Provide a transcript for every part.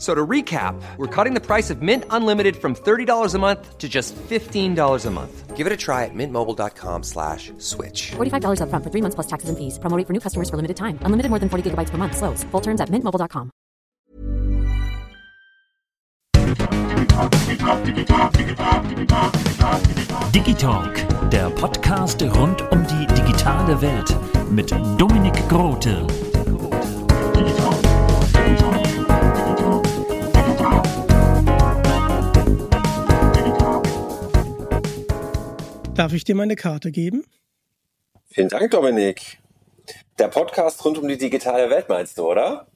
So to recap, we're cutting the price of Mint Unlimited from $30 a month to just $15 a month. Give it a try at mintmobile.com slash switch. $45 upfront for three months plus taxes and fees. Promo rate for new customers for limited time. Unlimited more than 40 gigabytes per month. Slows. Full terms at mintmobile.com. Digitalk, der Podcast rund um die digitale Welt mit Dominik Grote. Darf ich dir meine Karte geben? Vielen Dank, Dominik. Der Podcast rund um die digitale Welt meinst du, oder?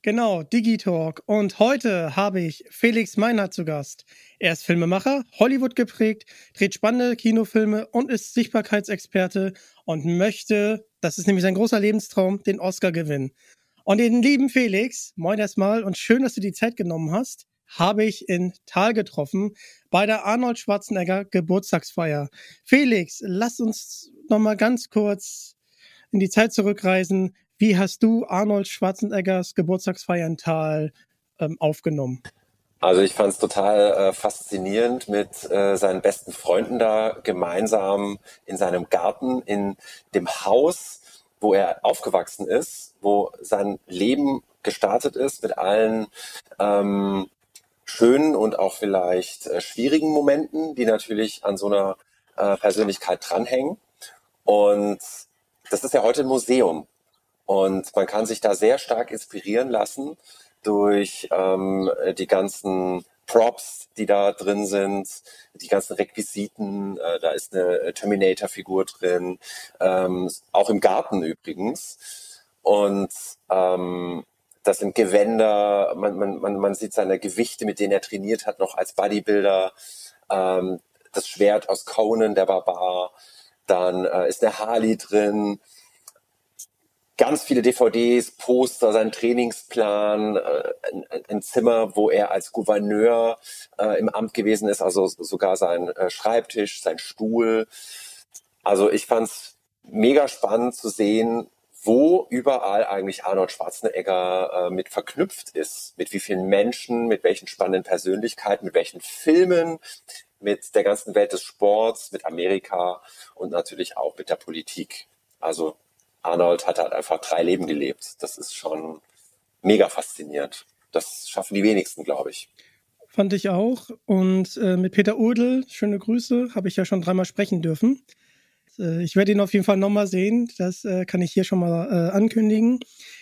Genau, Digitalk. Und heute habe ich Felix Meinhardt zu Gast. Er ist Filmemacher, Hollywood geprägt, dreht spannende Kinofilme und ist Sichtbarkeitsexperte und möchte, das ist nämlich sein großer Lebenstraum, den Oscar gewinnen. Und den lieben Felix, moin erstmal und schön, dass du die Zeit genommen hast, habe ich in Tal getroffen bei der Arnold Schwarzenegger Geburtstagsfeier. Felix, lass uns noch mal ganz kurz in die Zeit zurückreisen. Wie hast du Arnold Schwarzeneggers Geburtstagsfeier in Tal ähm, aufgenommen? Also ich fand es total äh, faszinierend, mit äh, seinen besten Freunden da gemeinsam in seinem Garten, in dem Haus, wo er aufgewachsen ist, wo sein Leben gestartet ist, mit allen ähm, schönen und auch vielleicht äh, schwierigen Momenten, die natürlich an so einer äh, Persönlichkeit dranhängen. Und das ist ja heute ein Museum. Und man kann sich da sehr stark inspirieren lassen durch ähm, die ganzen Props, die da drin sind, die ganzen Requisiten. Äh, da ist eine Terminator-Figur drin, ähm, auch im Garten übrigens. Und ähm, das sind Gewänder, man, man, man, man sieht seine Gewichte, mit denen er trainiert hat, noch als Bodybuilder. Ähm, das Schwert aus Conan, der Barbar. Dann äh, ist eine Harley drin ganz viele DVDs, Poster, seinen Trainingsplan, äh, ein, ein, Zimmer, wo er als Gouverneur äh, im Amt gewesen ist, also sogar sein äh, Schreibtisch, sein Stuhl. Also ich fand's mega spannend zu sehen, wo überall eigentlich Arnold Schwarzenegger äh, mit verknüpft ist, mit wie vielen Menschen, mit welchen spannenden Persönlichkeiten, mit welchen Filmen, mit der ganzen Welt des Sports, mit Amerika und natürlich auch mit der Politik. Also Arnold hat halt einfach drei Leben gelebt. Das ist schon mega faszinierend. Das schaffen die wenigsten, glaube ich. Fand ich auch. Und äh, mit Peter Udel, schöne Grüße, habe ich ja schon dreimal sprechen dürfen. Äh, ich werde ihn auf jeden Fall nochmal sehen. Das äh, kann ich hier schon mal äh, ankündigen.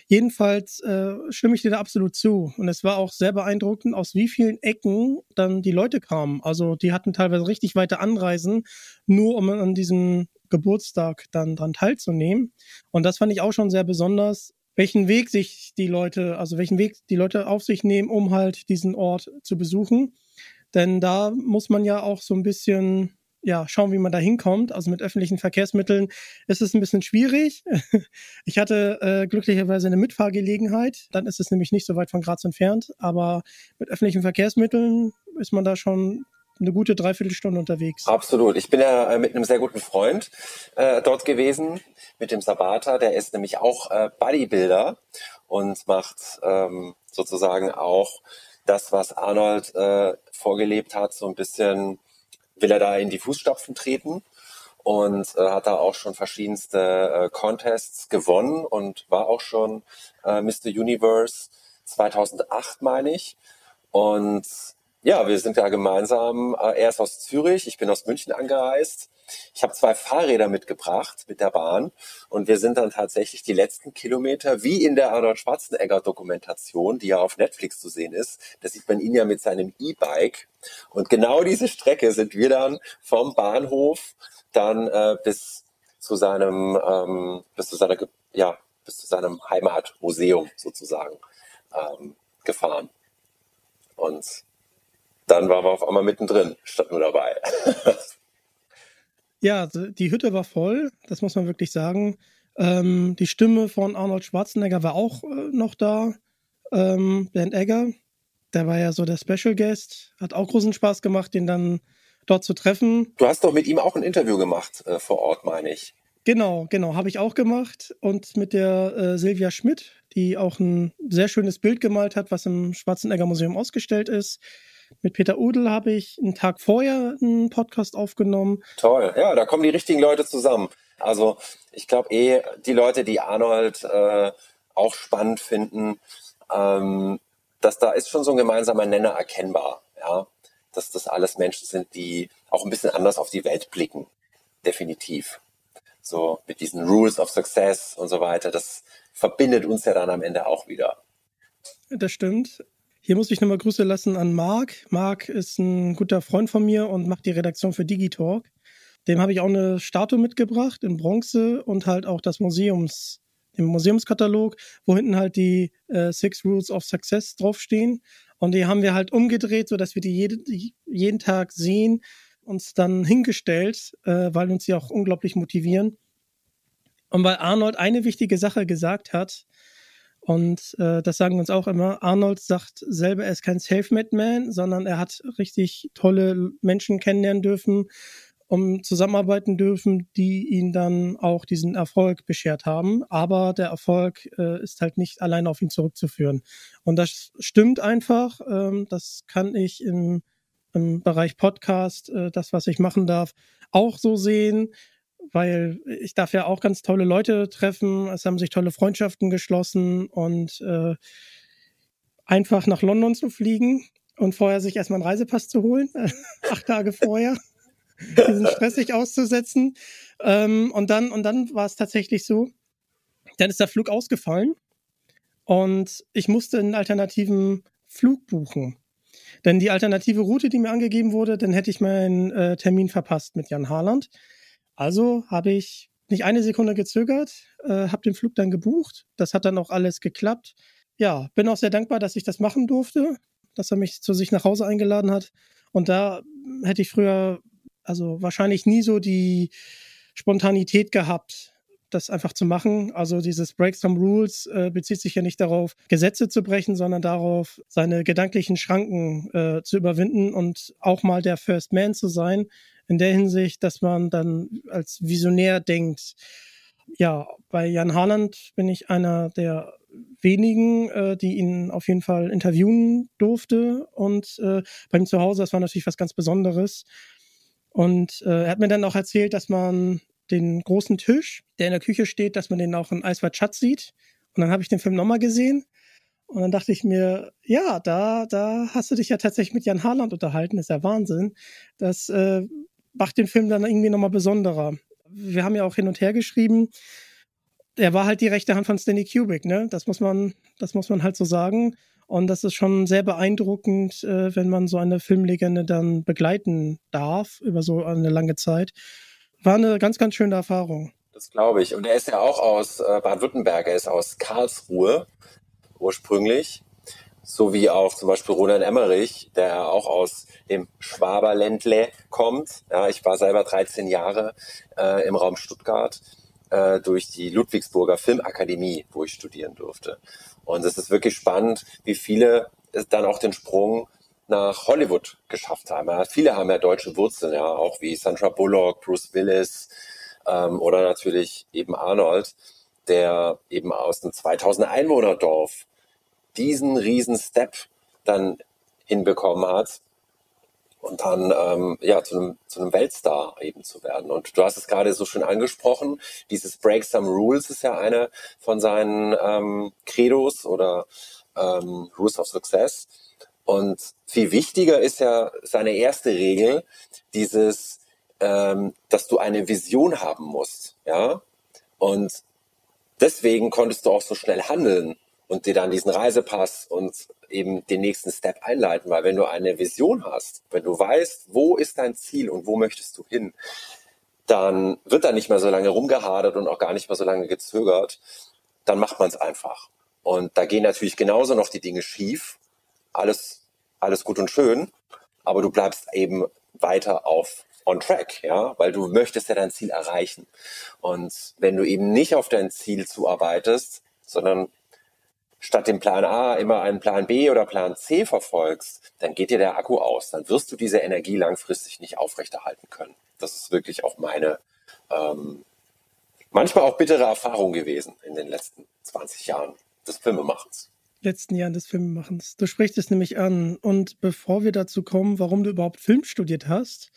Jedenfalls äh, stimme ich dir da absolut zu. Und es war auch sehr beeindruckend, aus wie vielen Ecken dann die Leute kamen. Also die hatten teilweise richtig weite Anreisen, nur um an diesem Geburtstag dann dran teilzunehmen. Und das fand ich auch schon sehr besonders, welchen Weg sich die Leute, also welchen Weg die Leute auf sich nehmen, um halt diesen Ort zu besuchen. Denn da muss man ja auch so ein bisschen ja, schauen, wie man da hinkommt. Also mit öffentlichen Verkehrsmitteln ist es ein bisschen schwierig. Ich hatte äh, glücklicherweise eine Mitfahrgelegenheit. Dann ist es nämlich nicht so weit von Graz entfernt. Aber mit öffentlichen Verkehrsmitteln ist man da schon eine gute Dreiviertelstunde unterwegs. Absolut. Ich bin ja äh, mit einem sehr guten Freund äh, dort gewesen, mit dem Sabata. Der ist nämlich auch äh, Bodybuilder und macht ähm, sozusagen auch das, was Arnold äh, vorgelebt hat, so ein bisschen will er da in die Fußstapfen treten und äh, hat da auch schon verschiedenste äh, Contests gewonnen und war auch schon äh, Mr. Universe 2008, meine ich. Und ja, wir sind ja gemeinsam, äh, er ist aus Zürich, ich bin aus München angereist. Ich habe zwei Fahrräder mitgebracht mit der Bahn und wir sind dann tatsächlich die letzten Kilometer, wie in der Arnold Schwarzenegger Dokumentation, die ja auf Netflix zu sehen ist, da sieht man ihn ja mit seinem E-Bike und genau diese Strecke sind wir dann vom Bahnhof dann äh, bis zu seinem, ähm, bis zu seiner, ja, bis zu seinem Heimatmuseum sozusagen ähm, gefahren. Und dann waren wir auf einmal mittendrin, statt nur dabei. ja, die Hütte war voll, das muss man wirklich sagen. Ähm, die Stimme von Arnold Schwarzenegger war auch äh, noch da. Ähm, Bernd Egger, der war ja so der Special Guest, hat auch großen Spaß gemacht, den dann dort zu treffen. Du hast doch mit ihm auch ein Interview gemacht äh, vor Ort, meine ich. Genau, genau, habe ich auch gemacht. Und mit der äh, Silvia Schmidt, die auch ein sehr schönes Bild gemalt hat, was im Schwarzenegger Museum ausgestellt ist. Mit Peter Udel habe ich einen Tag vorher einen Podcast aufgenommen. Toll, ja, da kommen die richtigen Leute zusammen. Also ich glaube eh, die Leute, die Arnold äh, auch spannend finden, ähm, dass da ist schon so ein gemeinsamer Nenner erkennbar, ja, dass das alles Menschen sind, die auch ein bisschen anders auf die Welt blicken, definitiv so mit diesen Rules of Success und so weiter, das verbindet uns ja dann am Ende auch wieder. Das stimmt. Hier muss ich nochmal Grüße lassen an Marc. Marc ist ein guter Freund von mir und macht die Redaktion für Digitalk. Dem habe ich auch eine Statue mitgebracht in Bronze und halt auch das Museums, den Museumskatalog, wo hinten halt die äh, Six Rules of Success draufstehen. Und die haben wir halt umgedreht, sodass wir die, jede, jeden Tag sehen uns dann hingestellt, äh, weil uns sie auch unglaublich motivieren. Und weil Arnold eine wichtige Sache gesagt hat, und äh, das sagen uns auch immer, Arnold sagt selber, er ist kein Self-Made-Man, sondern er hat richtig tolle Menschen kennenlernen dürfen, um zusammenarbeiten dürfen, die ihn dann auch diesen Erfolg beschert haben. Aber der Erfolg äh, ist halt nicht allein auf ihn zurückzuführen. Und das stimmt einfach. Ähm, das kann ich im im Bereich Podcast, äh, das, was ich machen darf, auch so sehen, weil ich darf ja auch ganz tolle Leute treffen. Es haben sich tolle Freundschaften geschlossen und äh, einfach nach London zu fliegen und vorher sich erstmal einen Reisepass zu holen, acht Tage vorher, diesen stressig auszusetzen. Ähm, und dann, und dann war es tatsächlich so, dann ist der Flug ausgefallen und ich musste einen alternativen Flug buchen. Denn die alternative Route, die mir angegeben wurde, dann hätte ich meinen äh, Termin verpasst mit Jan Harland. Also habe ich nicht eine Sekunde gezögert, äh, habe den Flug dann gebucht. Das hat dann auch alles geklappt. Ja, bin auch sehr dankbar, dass ich das machen durfte, dass er mich zu sich nach Hause eingeladen hat. Und da hätte ich früher, also wahrscheinlich nie so die Spontanität gehabt, das einfach zu machen. Also dieses Break some Rules äh, bezieht sich ja nicht darauf, Gesetze zu brechen, sondern darauf, seine gedanklichen Schranken äh, zu überwinden und auch mal der First Man zu sein. In der Hinsicht, dass man dann als Visionär denkt. Ja, bei Jan Harland bin ich einer der wenigen, äh, die ihn auf jeden Fall interviewen durfte. Und äh, bei ihm zu Hause, das war natürlich was ganz Besonderes. Und äh, er hat mir dann auch erzählt, dass man den großen Tisch, der in der Küche steht, dass man den auch in Eiswald Schatz sieht. Und dann habe ich den Film nochmal gesehen. Und dann dachte ich mir, ja, da, da hast du dich ja tatsächlich mit Jan Harland unterhalten. Das ist ja Wahnsinn. Das äh, macht den Film dann irgendwie nochmal besonderer. Wir haben ja auch hin und her geschrieben. Er war halt die rechte Hand von Stanley Kubrick, ne? Das muss man, das muss man halt so sagen. Und das ist schon sehr beeindruckend, äh, wenn man so eine Filmlegende dann begleiten darf über so eine lange Zeit war eine ganz, ganz schöne Erfahrung. Das glaube ich. Und er ist ja auch aus äh, Baden-Württemberg, er ist aus Karlsruhe ursprünglich, so wie auch zum Beispiel Roland Emmerich, der auch aus dem Schwaberländle kommt. Ja, ich war selber 13 Jahre äh, im Raum Stuttgart äh, durch die Ludwigsburger Filmakademie, wo ich studieren durfte. Und es ist wirklich spannend, wie viele dann auch den Sprung nach Hollywood geschafft haben. Ja, viele haben ja deutsche Wurzeln, ja, auch wie Sandra Bullock, Bruce Willis ähm, oder natürlich eben Arnold, der eben aus einem 2000 Einwohner Dorf diesen riesen Step dann hinbekommen hat und dann ähm, ja zu einem, zu einem Weltstar eben zu werden. Und du hast es gerade so schön angesprochen, dieses Break Some Rules ist ja eine von seinen ähm, Credos oder ähm, Rules of Success. Und viel wichtiger ist ja seine erste Regel, dieses, ähm, dass du eine Vision haben musst, ja. Und deswegen konntest du auch so schnell handeln und dir dann diesen Reisepass und eben den nächsten Step einleiten, weil wenn du eine Vision hast, wenn du weißt, wo ist dein Ziel und wo möchtest du hin, dann wird da nicht mehr so lange rumgehadert und auch gar nicht mehr so lange gezögert, dann macht man es einfach. Und da gehen natürlich genauso noch die Dinge schief, alles, alles gut und schön, aber du bleibst eben weiter auf on track, ja, weil du möchtest ja dein Ziel erreichen. Und wenn du eben nicht auf dein Ziel zuarbeitest, sondern statt dem Plan A immer einen Plan B oder Plan C verfolgst, dann geht dir der Akku aus. Dann wirst du diese Energie langfristig nicht aufrechterhalten können. Das ist wirklich auch meine ähm, manchmal auch bittere Erfahrung gewesen in den letzten 20 Jahren des Filmemachens. Letzten Jahren des Filmemachens. Du sprichst es nämlich an. Und bevor wir dazu kommen, warum du überhaupt Film studiert hast,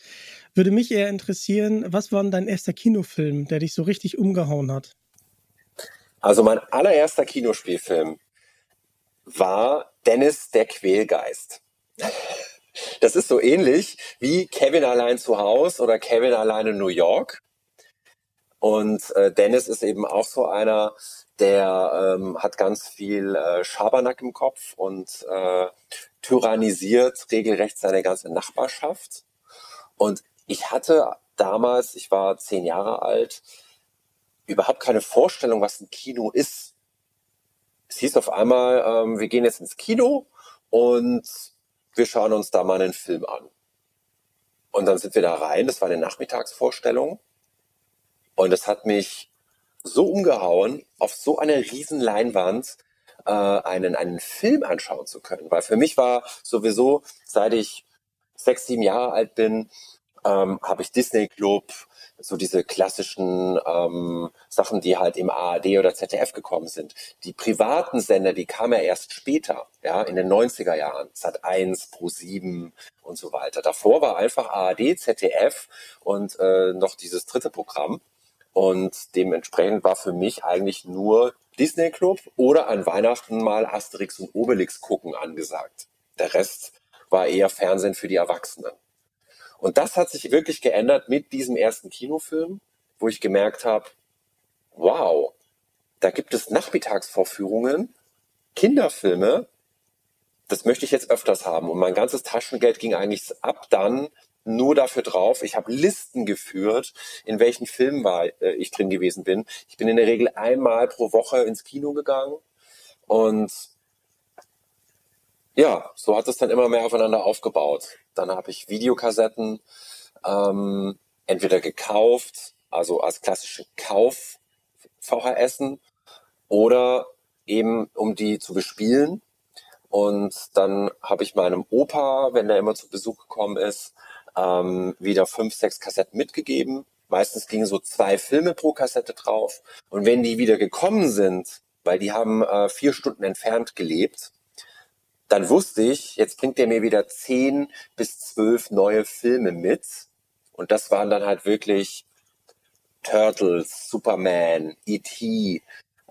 würde mich eher interessieren, was war denn dein erster Kinofilm, der dich so richtig umgehauen hat? Also mein allererster Kinospielfilm war Dennis der Quälgeist. Das ist so ähnlich wie Kevin allein zu Hause oder Kevin allein in New York. Und äh, Dennis ist eben auch so einer, der ähm, hat ganz viel äh, Schabernack im Kopf und äh, tyrannisiert regelrecht seine ganze Nachbarschaft. Und ich hatte damals, ich war zehn Jahre alt, überhaupt keine Vorstellung, was ein Kino ist es hieß auf einmal, ähm, wir gehen jetzt ins Kino und wir schauen uns da mal einen Film an. Und dann sind wir da rein, das war eine Nachmittagsvorstellung. Und das hat mich so umgehauen, auf so einer riesen Leinwand äh, einen, einen Film anschauen zu können. Weil für mich war sowieso, seit ich sechs, sieben Jahre alt bin, ähm, habe ich Disney Club, so diese klassischen ähm, Sachen, die halt im ARD oder ZDF gekommen sind. Die privaten Sender, die kamen ja erst später, ja, in den 90er Jahren. Sat 1, Pro 7 und so weiter. Davor war einfach ARD, ZDF und äh, noch dieses dritte Programm. Und dementsprechend war für mich eigentlich nur Disney Club oder an Weihnachten mal Asterix und Obelix gucken angesagt. Der Rest war eher Fernsehen für die Erwachsenen. Und das hat sich wirklich geändert mit diesem ersten Kinofilm, wo ich gemerkt habe, wow, da gibt es Nachmittagsvorführungen, Kinderfilme, das möchte ich jetzt öfters haben. Und mein ganzes Taschengeld ging eigentlich ab dann nur dafür drauf. Ich habe Listen geführt, in welchen Filmen war, äh, ich drin gewesen bin. Ich bin in der Regel einmal pro Woche ins Kino gegangen und ja, so hat es dann immer mehr aufeinander aufgebaut. Dann habe ich Videokassetten ähm, entweder gekauft, also als klassische Kauf VHS oder eben um die zu bespielen. Und dann habe ich meinem Opa, wenn der immer zu Besuch gekommen ist, ähm, wieder fünf, sechs Kassetten mitgegeben. Meistens gingen so zwei Filme pro Kassette drauf. Und wenn die wieder gekommen sind, weil die haben äh, vier Stunden entfernt gelebt, dann wusste ich, jetzt bringt er mir wieder zehn bis zwölf neue Filme mit. Und das waren dann halt wirklich Turtles, Superman, E.T.,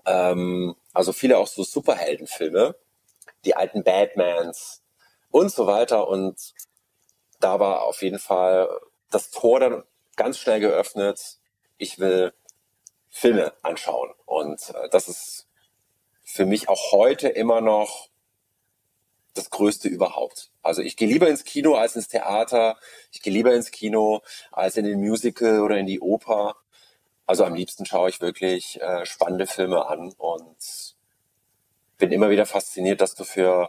ähm, also viele auch so Superheldenfilme, die alten Batmans und so weiter. Und da war auf jeden Fall das Tor dann ganz schnell geöffnet. Ich will Filme anschauen. Und äh, das ist für mich auch heute immer noch das Größte überhaupt. Also ich gehe lieber ins Kino als ins Theater. Ich gehe lieber ins Kino als in den Musical oder in die Oper. Also am liebsten schaue ich wirklich äh, spannende Filme an und bin immer wieder fasziniert, dass du für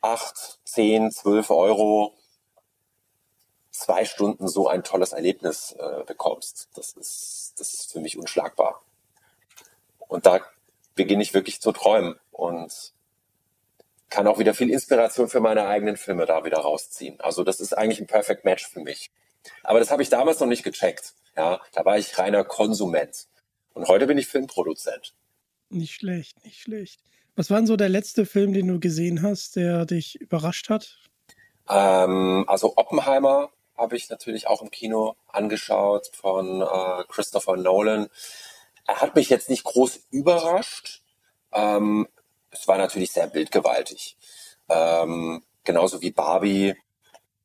acht, zehn, zwölf Euro zwei Stunden so ein tolles Erlebnis äh, bekommst. Das ist, das ist für mich unschlagbar. Und da beginne ich wirklich zu träumen. Und kann auch wieder viel Inspiration für meine eigenen Filme da wieder rausziehen. Also das ist eigentlich ein Perfect Match für mich. Aber das habe ich damals noch nicht gecheckt. Ja, da war ich reiner Konsument. Und heute bin ich Filmproduzent. Nicht schlecht, nicht schlecht. Was war denn so der letzte Film, den du gesehen hast, der dich überrascht hat? Ähm, also Oppenheimer habe ich natürlich auch im Kino angeschaut von äh, Christopher Nolan. Er hat mich jetzt nicht groß überrascht. Ähm, es war natürlich sehr bildgewaltig. Ähm, genauso wie Barbie,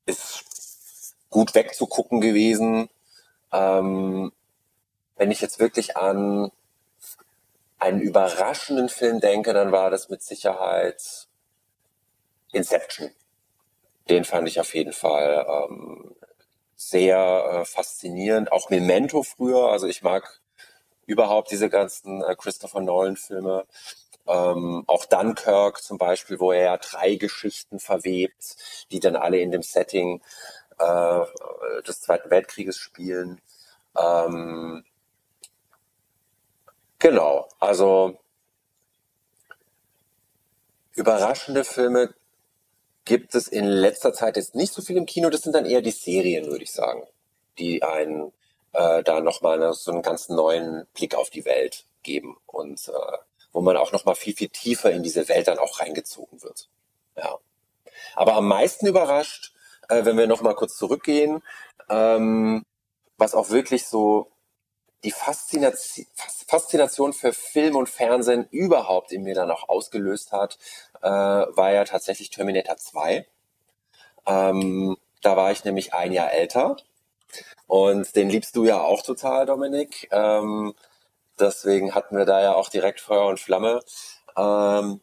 ist gut wegzugucken gewesen. Ähm, wenn ich jetzt wirklich an einen überraschenden Film denke, dann war das mit Sicherheit Inception. Den fand ich auf jeden Fall ähm, sehr äh, faszinierend. Auch Memento früher. Also ich mag überhaupt diese ganzen äh, Christopher Nolan-Filme. Ähm, auch Dunkirk zum Beispiel, wo er ja drei Geschichten verwebt, die dann alle in dem Setting äh, des Zweiten Weltkrieges spielen. Ähm, genau, also überraschende Filme gibt es in letzter Zeit jetzt nicht so viel im Kino. Das sind dann eher die Serien, würde ich sagen, die einen äh, da nochmal so einen ganz neuen Blick auf die Welt geben und äh, wo man auch nochmal viel, viel tiefer in diese Welt dann auch reingezogen wird. Ja. Aber am meisten überrascht, äh, wenn wir nochmal kurz zurückgehen, ähm, was auch wirklich so die Faszination, Faszination für Film und Fernsehen überhaupt in mir dann auch ausgelöst hat, äh, war ja tatsächlich Terminator 2. Ähm, da war ich nämlich ein Jahr älter und den liebst du ja auch total, Dominik. Ähm, deswegen hatten wir da ja auch direkt Feuer und Flamme ähm,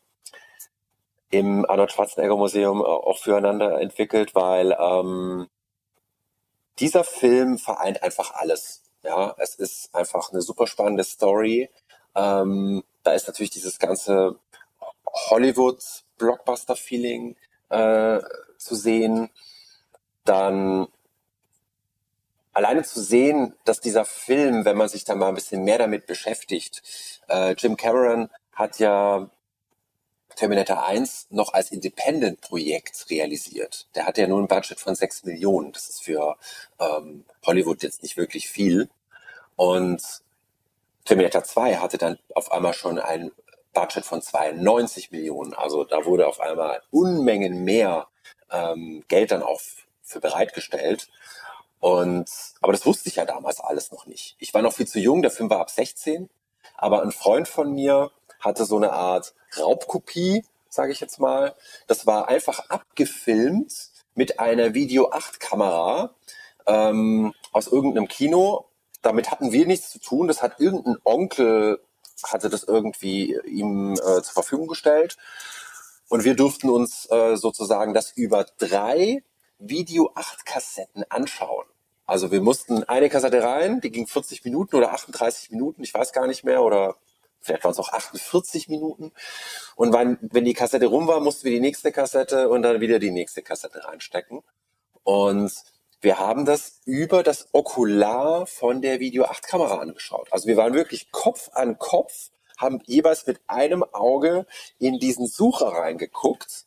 im Arnold Schwarzenegger Museum auch füreinander entwickelt, weil ähm, dieser Film vereint einfach alles. Ja, es ist einfach eine super spannende Story. Ähm, da ist natürlich dieses ganze Hollywood-Blockbuster-Feeling äh, zu sehen. Dann alleine zu sehen, dass dieser Film, wenn man sich da mal ein bisschen mehr damit beschäftigt, äh, Jim Cameron hat ja Terminator 1 noch als Independent-Projekt realisiert. Der hatte ja nur ein Budget von 6 Millionen. Das ist für ähm, Hollywood jetzt nicht wirklich viel. Und Terminator 2 hatte dann auf einmal schon ein Budget von 92 Millionen. Also da wurde auf einmal Unmengen mehr ähm, Geld dann auch für bereitgestellt. Und, aber das wusste ich ja damals alles noch nicht. Ich war noch viel zu jung, der Film war ab 16, aber ein Freund von mir hatte so eine Art Raubkopie, sage ich jetzt mal. Das war einfach abgefilmt mit einer Video 8 Kamera ähm, aus irgendeinem Kino. Damit hatten wir nichts zu tun. Das hat irgendein Onkel hatte das irgendwie ihm äh, zur Verfügung gestellt. Und wir durften uns äh, sozusagen das über drei Video 8 Kassetten anschauen. Also wir mussten eine Kassette rein, die ging 40 Minuten oder 38 Minuten, ich weiß gar nicht mehr, oder vielleicht waren es auch 48 Minuten. Und wenn, wenn die Kassette rum war, mussten wir die nächste Kassette und dann wieder die nächste Kassette reinstecken. Und wir haben das über das Okular von der Video 8 Kamera angeschaut. Also wir waren wirklich Kopf an Kopf, haben jeweils mit einem Auge in diesen Sucher reingeguckt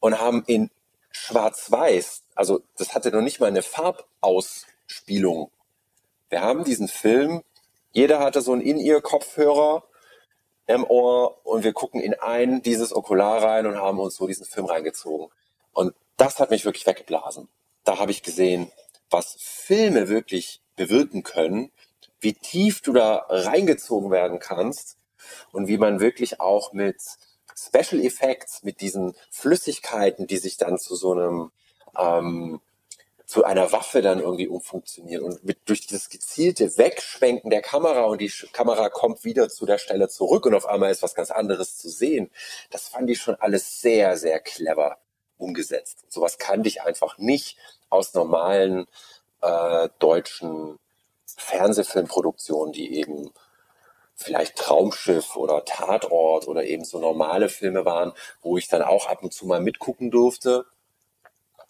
und haben in schwarz-weiß, also das hatte noch nicht mal eine Farbausspielung. Wir haben diesen Film, jeder hatte so einen In-Ear-Kopfhörer im Ohr und wir gucken in ein dieses Okular rein und haben uns so diesen Film reingezogen. Und das hat mich wirklich weggeblasen. Da habe ich gesehen, was Filme wirklich bewirken können, wie tief du da reingezogen werden kannst und wie man wirklich auch mit Special Effects, mit diesen Flüssigkeiten, die sich dann zu so einem ähm, zu einer Waffe dann irgendwie umfunktionieren und mit, durch dieses gezielte Wegschwenken der Kamera und die Kamera kommt wieder zu der Stelle zurück und auf einmal ist was ganz anderes zu sehen. Das fand ich schon alles sehr, sehr clever umgesetzt. Sowas kannte ich einfach nicht aus normalen äh, deutschen Fernsehfilmproduktionen, die eben vielleicht Traumschiff oder Tatort oder eben so normale Filme waren, wo ich dann auch ab und zu mal mitgucken durfte.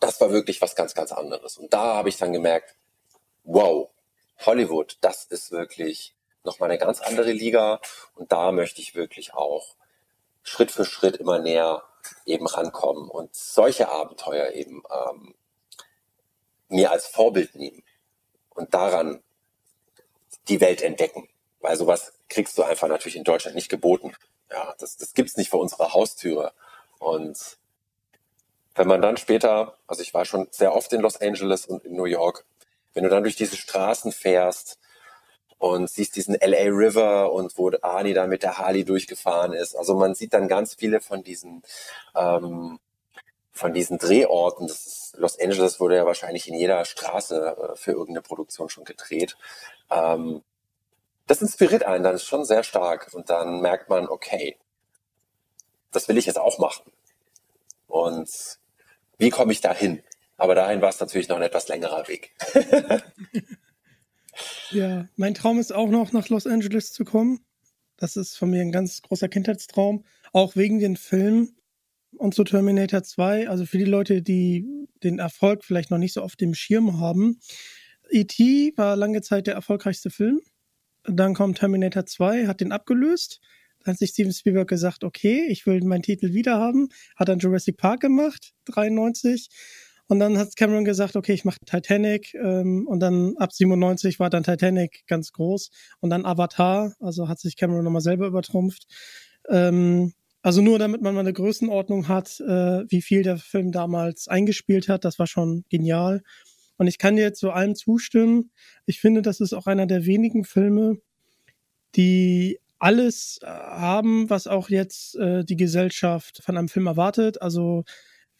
Das war wirklich was ganz, ganz anderes. Und da habe ich dann gemerkt, wow, Hollywood, das ist wirklich nochmal eine ganz andere Liga. Und da möchte ich wirklich auch Schritt für Schritt immer näher eben rankommen und solche Abenteuer eben ähm, mir als Vorbild nehmen und daran die Welt entdecken. Weil sowas kriegst du einfach natürlich in Deutschland nicht geboten. Ja, das, das gibt's nicht vor unserer Haustüre. Und wenn man dann später, also ich war schon sehr oft in Los Angeles und in New York, wenn du dann durch diese Straßen fährst und siehst diesen LA River und wo Arnie da mit der Harley durchgefahren ist. Also man sieht dann ganz viele von diesen ähm, von diesen Drehorten, ist, Los Angeles wurde ja wahrscheinlich in jeder Straße äh, für irgendeine Produktion schon gedreht. Ähm, das inspiriert einen dann schon sehr stark und dann merkt man, okay, das will ich jetzt auch machen. Und wie komme ich dahin? Aber dahin war es natürlich noch ein etwas längerer Weg. ja, mein Traum ist auch noch nach Los Angeles zu kommen. Das ist von mir ein ganz großer Kindheitstraum, auch wegen den Filmen und zu Terminator 2. Also für die Leute, die den Erfolg vielleicht noch nicht so auf dem Schirm haben. E.T. war lange Zeit der erfolgreichste Film. Dann kommt Terminator 2, hat den abgelöst. Dann hat sich Steven Spielberg gesagt, okay, ich will meinen Titel wieder haben. Hat dann Jurassic Park gemacht, 93. Und dann hat Cameron gesagt, okay, ich mache Titanic. Ähm, und dann ab 97 war dann Titanic ganz groß. Und dann Avatar, also hat sich Cameron nochmal selber übertrumpft. Ähm, also nur damit man mal eine Größenordnung hat, äh, wie viel der Film damals eingespielt hat, das war schon genial. Und ich kann dir zu allem zustimmen. Ich finde, das ist auch einer der wenigen Filme, die alles äh, haben, was auch jetzt äh, die Gesellschaft von einem Film erwartet. Also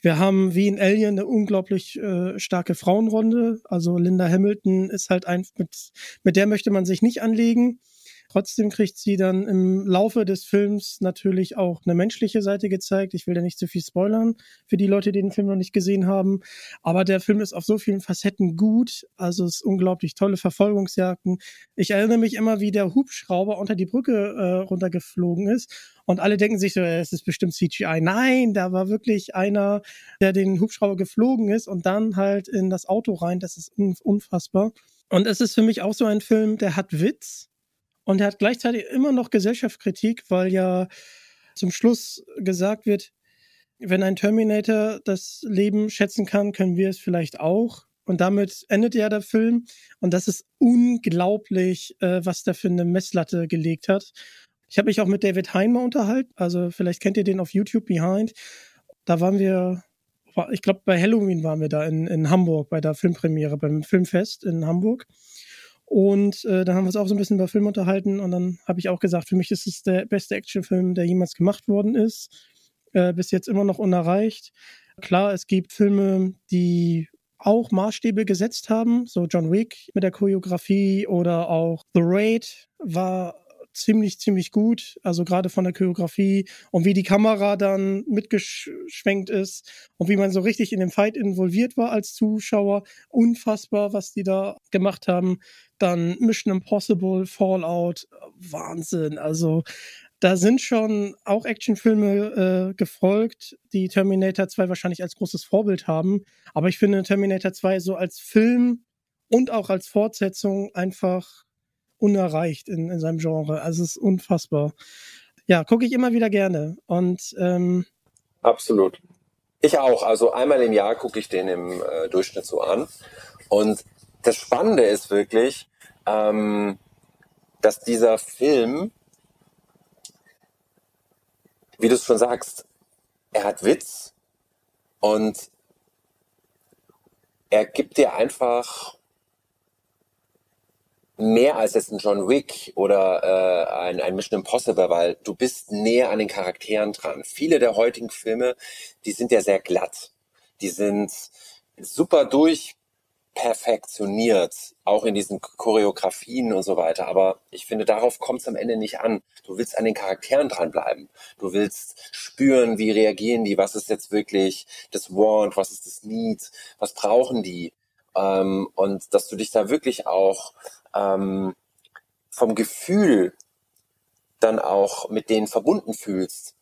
wir haben wie in Alien eine unglaublich äh, starke Frauenrunde. Also Linda Hamilton ist halt ein, mit, mit der möchte man sich nicht anlegen. Trotzdem kriegt sie dann im Laufe des Films natürlich auch eine menschliche Seite gezeigt. Ich will da nicht zu viel spoilern für die Leute, die den Film noch nicht gesehen haben. Aber der Film ist auf so vielen Facetten gut. Also es ist unglaublich tolle Verfolgungsjagden. Ich erinnere mich immer, wie der Hubschrauber unter die Brücke äh, runtergeflogen ist. Und alle denken sich so, es ist bestimmt CGI. Nein, da war wirklich einer, der den Hubschrauber geflogen ist und dann halt in das Auto rein. Das ist unfassbar. Und es ist für mich auch so ein Film, der hat Witz, und er hat gleichzeitig immer noch Gesellschaftskritik, weil ja zum Schluss gesagt wird, wenn ein Terminator das Leben schätzen kann, können wir es vielleicht auch. Und damit endet ja der Film. Und das ist unglaublich, äh, was der für eine Messlatte gelegt hat. Ich habe mich auch mit David Hein unterhalten. Also vielleicht kennt ihr den auf YouTube Behind. Da waren wir, ich glaube bei Halloween waren wir da in, in Hamburg bei der Filmpremiere, beim Filmfest in Hamburg. Und äh, dann haben wir uns auch so ein bisschen über Film unterhalten und dann habe ich auch gesagt, für mich ist es der beste Actionfilm, der jemals gemacht worden ist. Äh, bis jetzt immer noch unerreicht. Klar, es gibt Filme, die auch Maßstäbe gesetzt haben, so John Wick mit der Choreografie oder auch The Raid war ziemlich, ziemlich gut. Also gerade von der Choreografie und wie die Kamera dann mitgeschwenkt ist und wie man so richtig in den Fight involviert war als Zuschauer. Unfassbar, was die da gemacht haben. Dann Mission Impossible, Fallout, Wahnsinn. Also da sind schon auch Actionfilme äh, gefolgt, die Terminator 2 wahrscheinlich als großes Vorbild haben. Aber ich finde Terminator 2 so als Film und auch als Fortsetzung einfach unerreicht in, in seinem Genre. Also es ist unfassbar. Ja, gucke ich immer wieder gerne. Und ähm, absolut. Ich auch. Also einmal im Jahr gucke ich den im äh, Durchschnitt so an. Und das Spannende ist wirklich, ähm, dass dieser Film, wie du es schon sagst, er hat Witz und er gibt dir einfach mehr als jetzt ein John Wick oder äh, ein, ein Mission Impossible, weil du bist näher an den Charakteren dran. Viele der heutigen Filme, die sind ja sehr glatt. Die sind super durchperfektioniert, auch in diesen Choreografien und so weiter. Aber ich finde, darauf kommt es am Ende nicht an. Du willst an den Charakteren dranbleiben. Du willst spüren, wie reagieren die, was ist jetzt wirklich das Want, was ist das Need, was brauchen die. Ähm, und dass du dich da wirklich auch ähm, vom Gefühl dann auch mit denen verbunden fühlst,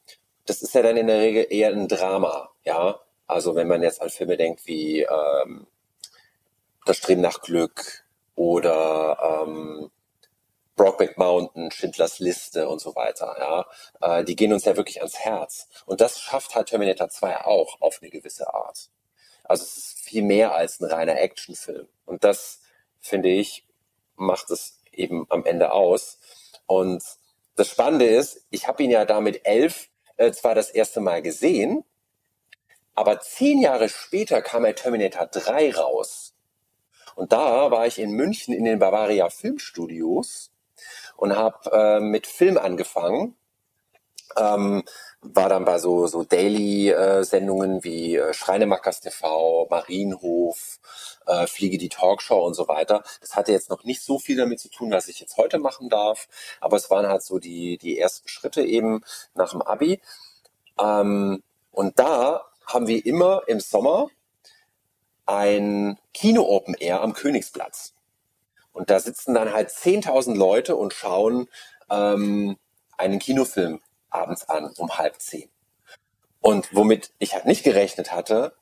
das ist ja dann in der Regel eher ein Drama, ja. Also wenn man jetzt an Filme denkt wie ähm, Das Streben nach Glück oder ähm, Brokeback Mountain, Schindlers Liste und so weiter, ja, äh, die gehen uns ja wirklich ans Herz. Und das schafft halt Terminator 2 auch auf eine gewisse Art. Also es ist viel mehr als ein reiner Actionfilm. Und das, finde ich, macht es eben am Ende aus. Und das Spannende ist, ich habe ihn ja damit elf äh, zwar das erste Mal gesehen, aber zehn Jahre später kam er Terminator 3 raus. Und da war ich in München in den Bavaria Filmstudios und habe äh, mit Film angefangen. Ähm, war dann bei so, so Daily-Sendungen äh, wie äh, Schreinemackers TV, Marienhof, äh, Fliege die Talkshow und so weiter. Das hatte jetzt noch nicht so viel damit zu tun, was ich jetzt heute machen darf, aber es waren halt so die, die ersten Schritte eben nach dem Abi. Ähm, und da haben wir immer im Sommer ein Kino-Open Air am Königsplatz. Und da sitzen dann halt 10.000 Leute und schauen ähm, einen Kinofilm abends an um halb zehn. Und womit ich halt nicht gerechnet hatte,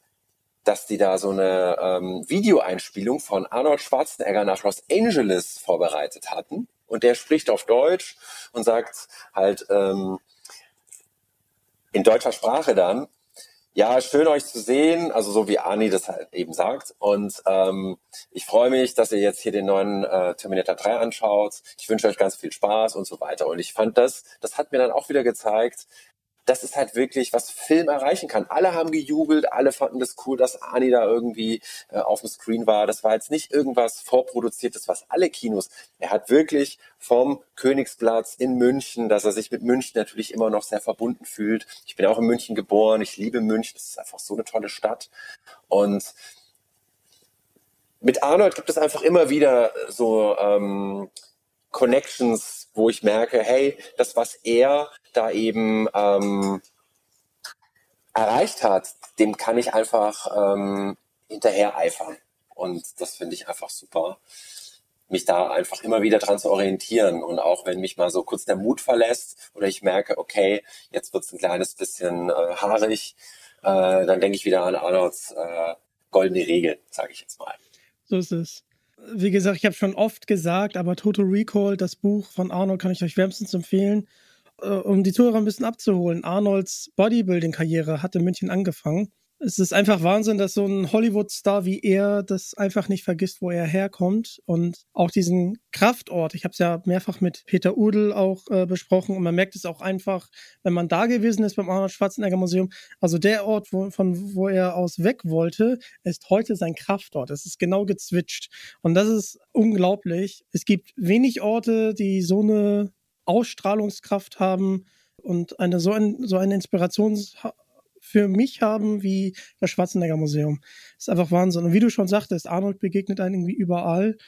dass die da so eine ähm, Videoeinspielung von Arnold Schwarzenegger nach Los Angeles vorbereitet hatten. Und der spricht auf Deutsch und sagt halt ähm, in deutscher Sprache dann, ja, schön euch zu sehen, also so wie Ani das halt eben sagt. Und ähm, ich freue mich, dass ihr jetzt hier den neuen äh, Terminator 3 anschaut. Ich wünsche euch ganz viel Spaß und so weiter. Und ich fand das, das hat mir dann auch wieder gezeigt, das ist halt wirklich, was Film erreichen kann. Alle haben gejubelt, alle fanden das cool, dass Ani da irgendwie äh, auf dem Screen war. Das war jetzt nicht irgendwas vorproduziertes, was alle Kinos. Er hat wirklich vom Königsplatz in München, dass er sich mit München natürlich immer noch sehr verbunden fühlt. Ich bin auch in München geboren, ich liebe München, das ist einfach so eine tolle Stadt. Und mit Arnold gibt es einfach immer wieder so ähm, Connections, wo ich merke, hey, das, was er da eben ähm, erreicht hat, dem kann ich einfach ähm, hinterher eifern. Und das finde ich einfach super, mich da einfach immer wieder dran zu orientieren. Und auch wenn mich mal so kurz der Mut verlässt oder ich merke, okay, jetzt wird's ein kleines bisschen äh, haarig, äh, dann denke ich wieder an Arnolds äh, goldene Regel, sage ich jetzt mal. So ist es wie gesagt, ich habe schon oft gesagt, aber Total Recall, das Buch von Arnold, kann ich euch wärmstens empfehlen. Äh, um die Zuhörer ein bisschen abzuholen. Arnolds Bodybuilding-Karriere hat in München angefangen es ist einfach Wahnsinn, dass so ein Hollywood-Star wie er das einfach nicht vergisst, wo er herkommt und auch diesen Kraftort. Ich habe es ja mehrfach mit Peter Udel auch äh, besprochen und man merkt es auch einfach, wenn man da gewesen ist beim Arnold Schwarzenegger Museum. Also der Ort, wo, von wo er aus weg wollte, ist heute sein Kraftort. Es ist genau gezwitscht und das ist unglaublich. Es gibt wenig Orte, die so eine Ausstrahlungskraft haben und eine so, ein, so eine Inspirations für mich haben wie das Schwarzenegger Museum. ist einfach Wahnsinn. Und wie du schon sagtest, Arnold begegnet einem irgendwie überall.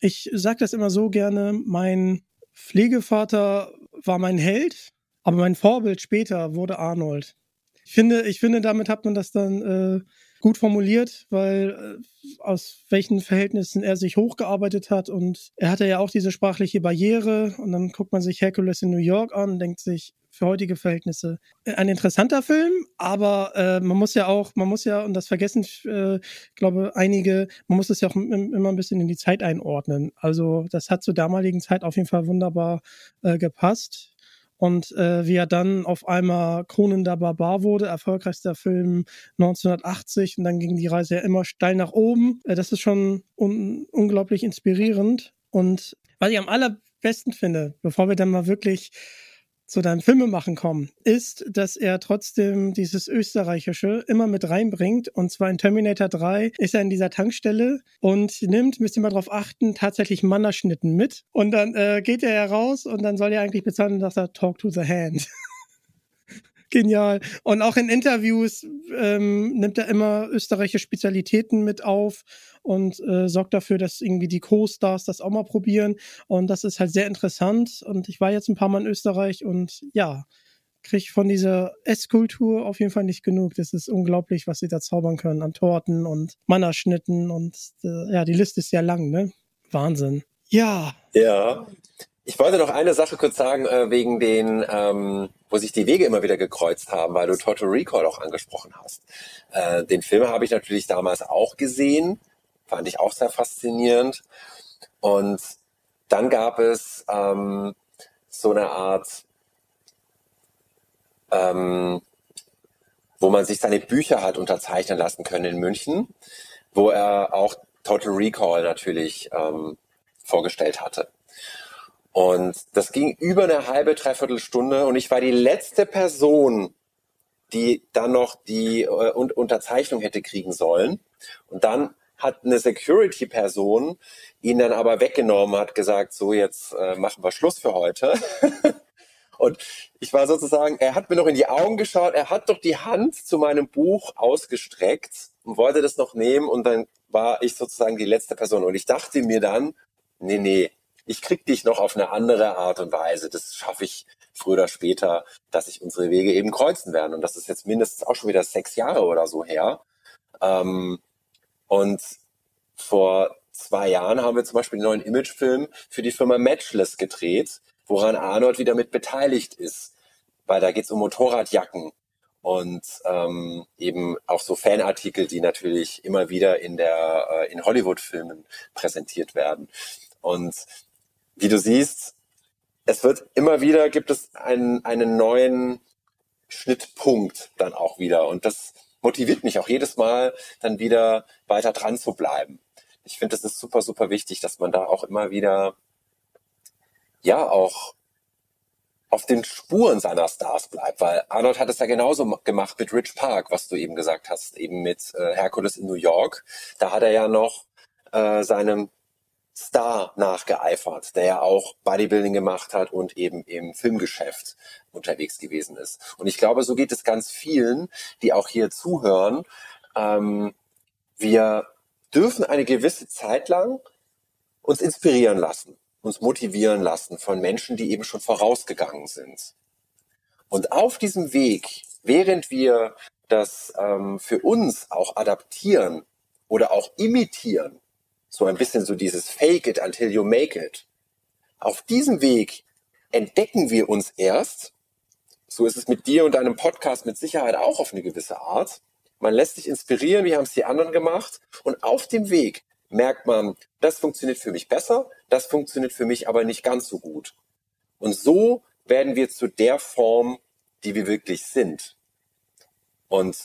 Ich sage das immer so gerne, mein Pflegevater war mein Held, aber mein Vorbild später wurde Arnold. Ich finde, ich finde, damit hat man das dann äh, gut formuliert, weil äh, aus welchen Verhältnissen er sich hochgearbeitet hat und er hatte ja auch diese sprachliche Barriere und dann guckt man sich Hercules in New York an und denkt sich, für heutige Verhältnisse. Ein interessanter Film, aber äh, man muss ja auch, man muss ja, und das vergessen, äh, glaube einige, man muss es ja auch immer ein bisschen in die Zeit einordnen. Also das hat zur damaligen Zeit auf jeden Fall wunderbar äh, gepasst. Und äh, wie er dann auf einmal Kronender Barbar wurde, erfolgreichster Film 1980, und dann ging die Reise ja immer steil nach oben. Äh, das ist schon un unglaublich inspirierend. Und was ich am allerbesten finde, bevor wir dann mal wirklich zu deinem Filmemachen kommen, ist, dass er trotzdem dieses Österreichische immer mit reinbringt. Und zwar in Terminator 3 ist er in dieser Tankstelle und nimmt, müsst ihr mal drauf achten, tatsächlich Mannerschnitten mit. Und dann äh, geht er heraus und dann soll er eigentlich bezahlen und sagt er, talk to the hand. Genial. Und auch in Interviews ähm, nimmt er immer österreichische Spezialitäten mit auf und äh, sorgt dafür, dass irgendwie die Co-Stars das auch mal probieren. Und das ist halt sehr interessant. Und ich war jetzt ein paar Mal in Österreich und ja, kriege von dieser Esskultur auf jeden Fall nicht genug. Das ist unglaublich, was sie da zaubern können an Torten und Mannerschnitten und äh, ja, die Liste ist sehr lang, ne? Wahnsinn. Ja. Ja. Ich wollte noch eine Sache kurz sagen, äh, wegen den, ähm, wo sich die Wege immer wieder gekreuzt haben, weil du Total Recall auch angesprochen hast. Äh, den Film habe ich natürlich damals auch gesehen, fand ich auch sehr faszinierend. Und dann gab es ähm, so eine Art, ähm, wo man sich seine Bücher hat unterzeichnen lassen können in München, wo er auch Total Recall natürlich ähm, vorgestellt hatte. Und das ging über eine halbe, dreiviertel Stunde und ich war die letzte Person, die dann noch die äh, Unterzeichnung hätte kriegen sollen. Und dann hat eine Security-Person ihn dann aber weggenommen, hat gesagt, so jetzt äh, machen wir Schluss für heute. Und ich war sozusagen, er hat mir noch in die Augen geschaut, er hat doch die Hand zu meinem Buch ausgestreckt und wollte das noch nehmen und dann war ich sozusagen die letzte Person. Und ich dachte mir dann, nee, nee, ich krieg dich noch auf eine andere Art und Weise. Das schaffe ich früher oder später, dass sich unsere Wege eben kreuzen werden. Und das ist jetzt mindestens auch schon wieder sechs Jahre oder so her. Ähm, und vor zwei Jahren haben wir zum Beispiel einen neuen Imagefilm für die Firma Matchless gedreht, woran Arnold wieder mit beteiligt ist. Weil da geht's um Motorradjacken und ähm, eben auch so Fanartikel, die natürlich immer wieder in der äh, in Hollywood-Filmen präsentiert werden. Und wie du siehst, es wird immer wieder gibt es einen einen neuen Schnittpunkt dann auch wieder und das motiviert mich auch jedes Mal dann wieder weiter dran zu bleiben. Ich finde, es ist super super wichtig, dass man da auch immer wieder ja auch auf den Spuren seiner Stars bleibt, weil Arnold hat es ja genauso gemacht mit Rich Park, was du eben gesagt hast, eben mit äh, Hercules in New York. Da hat er ja noch äh, seinem Star nachgeeifert, der ja auch Bodybuilding gemacht hat und eben im Filmgeschäft unterwegs gewesen ist. Und ich glaube, so geht es ganz vielen, die auch hier zuhören. Ähm, wir dürfen eine gewisse Zeit lang uns inspirieren lassen uns motivieren lassen von Menschen, die eben schon vorausgegangen sind. Und auf diesem Weg, während wir das ähm, für uns auch adaptieren oder auch imitieren, so ein bisschen so dieses Fake it until you make it, auf diesem Weg entdecken wir uns erst, so ist es mit dir und deinem Podcast mit Sicherheit auch auf eine gewisse Art. Man lässt sich inspirieren, wie haben es die anderen gemacht und auf dem Weg merkt man, das funktioniert für mich besser, das funktioniert für mich aber nicht ganz so gut. Und so werden wir zu der Form, die wir wirklich sind. Und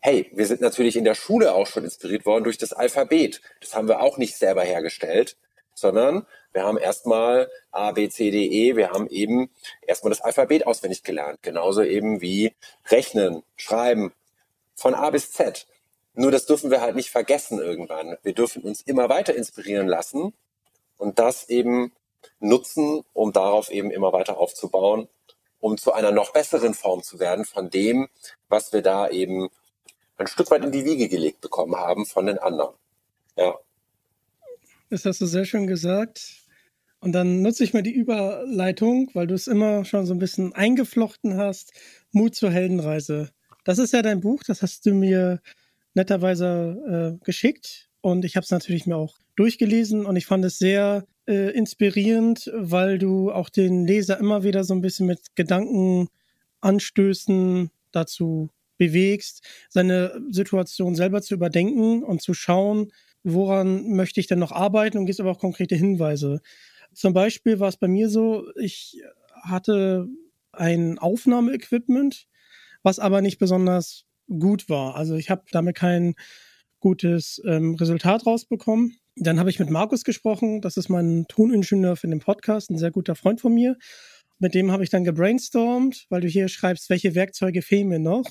hey, wir sind natürlich in der Schule auch schon inspiriert worden durch das Alphabet. Das haben wir auch nicht selber hergestellt, sondern wir haben erstmal A, B, C, D, E, wir haben eben erstmal das Alphabet auswendig gelernt. Genauso eben wie Rechnen, Schreiben, von A bis Z. Nur das dürfen wir halt nicht vergessen irgendwann. Wir dürfen uns immer weiter inspirieren lassen und das eben nutzen, um darauf eben immer weiter aufzubauen, um zu einer noch besseren Form zu werden von dem, was wir da eben ein Stück weit in die Wiege gelegt bekommen haben von den anderen. Ja. Das hast du sehr schön gesagt. Und dann nutze ich mal die Überleitung, weil du es immer schon so ein bisschen eingeflochten hast. Mut zur Heldenreise. Das ist ja dein Buch, das hast du mir netterweise äh, geschickt und ich habe es natürlich mir auch durchgelesen und ich fand es sehr äh, inspirierend, weil du auch den Leser immer wieder so ein bisschen mit Gedankenanstößen dazu bewegst, seine Situation selber zu überdenken und zu schauen, woran möchte ich denn noch arbeiten und gibst aber auch konkrete Hinweise. Zum Beispiel war es bei mir so, ich hatte ein Aufnahmeequipment, was aber nicht besonders gut war. Also ich habe damit kein gutes ähm, Resultat rausbekommen. Dann habe ich mit Markus gesprochen, das ist mein Toningenieur für den Podcast, ein sehr guter Freund von mir. Mit dem habe ich dann gebrainstormt, weil du hier schreibst, welche Werkzeuge fehlen mir noch.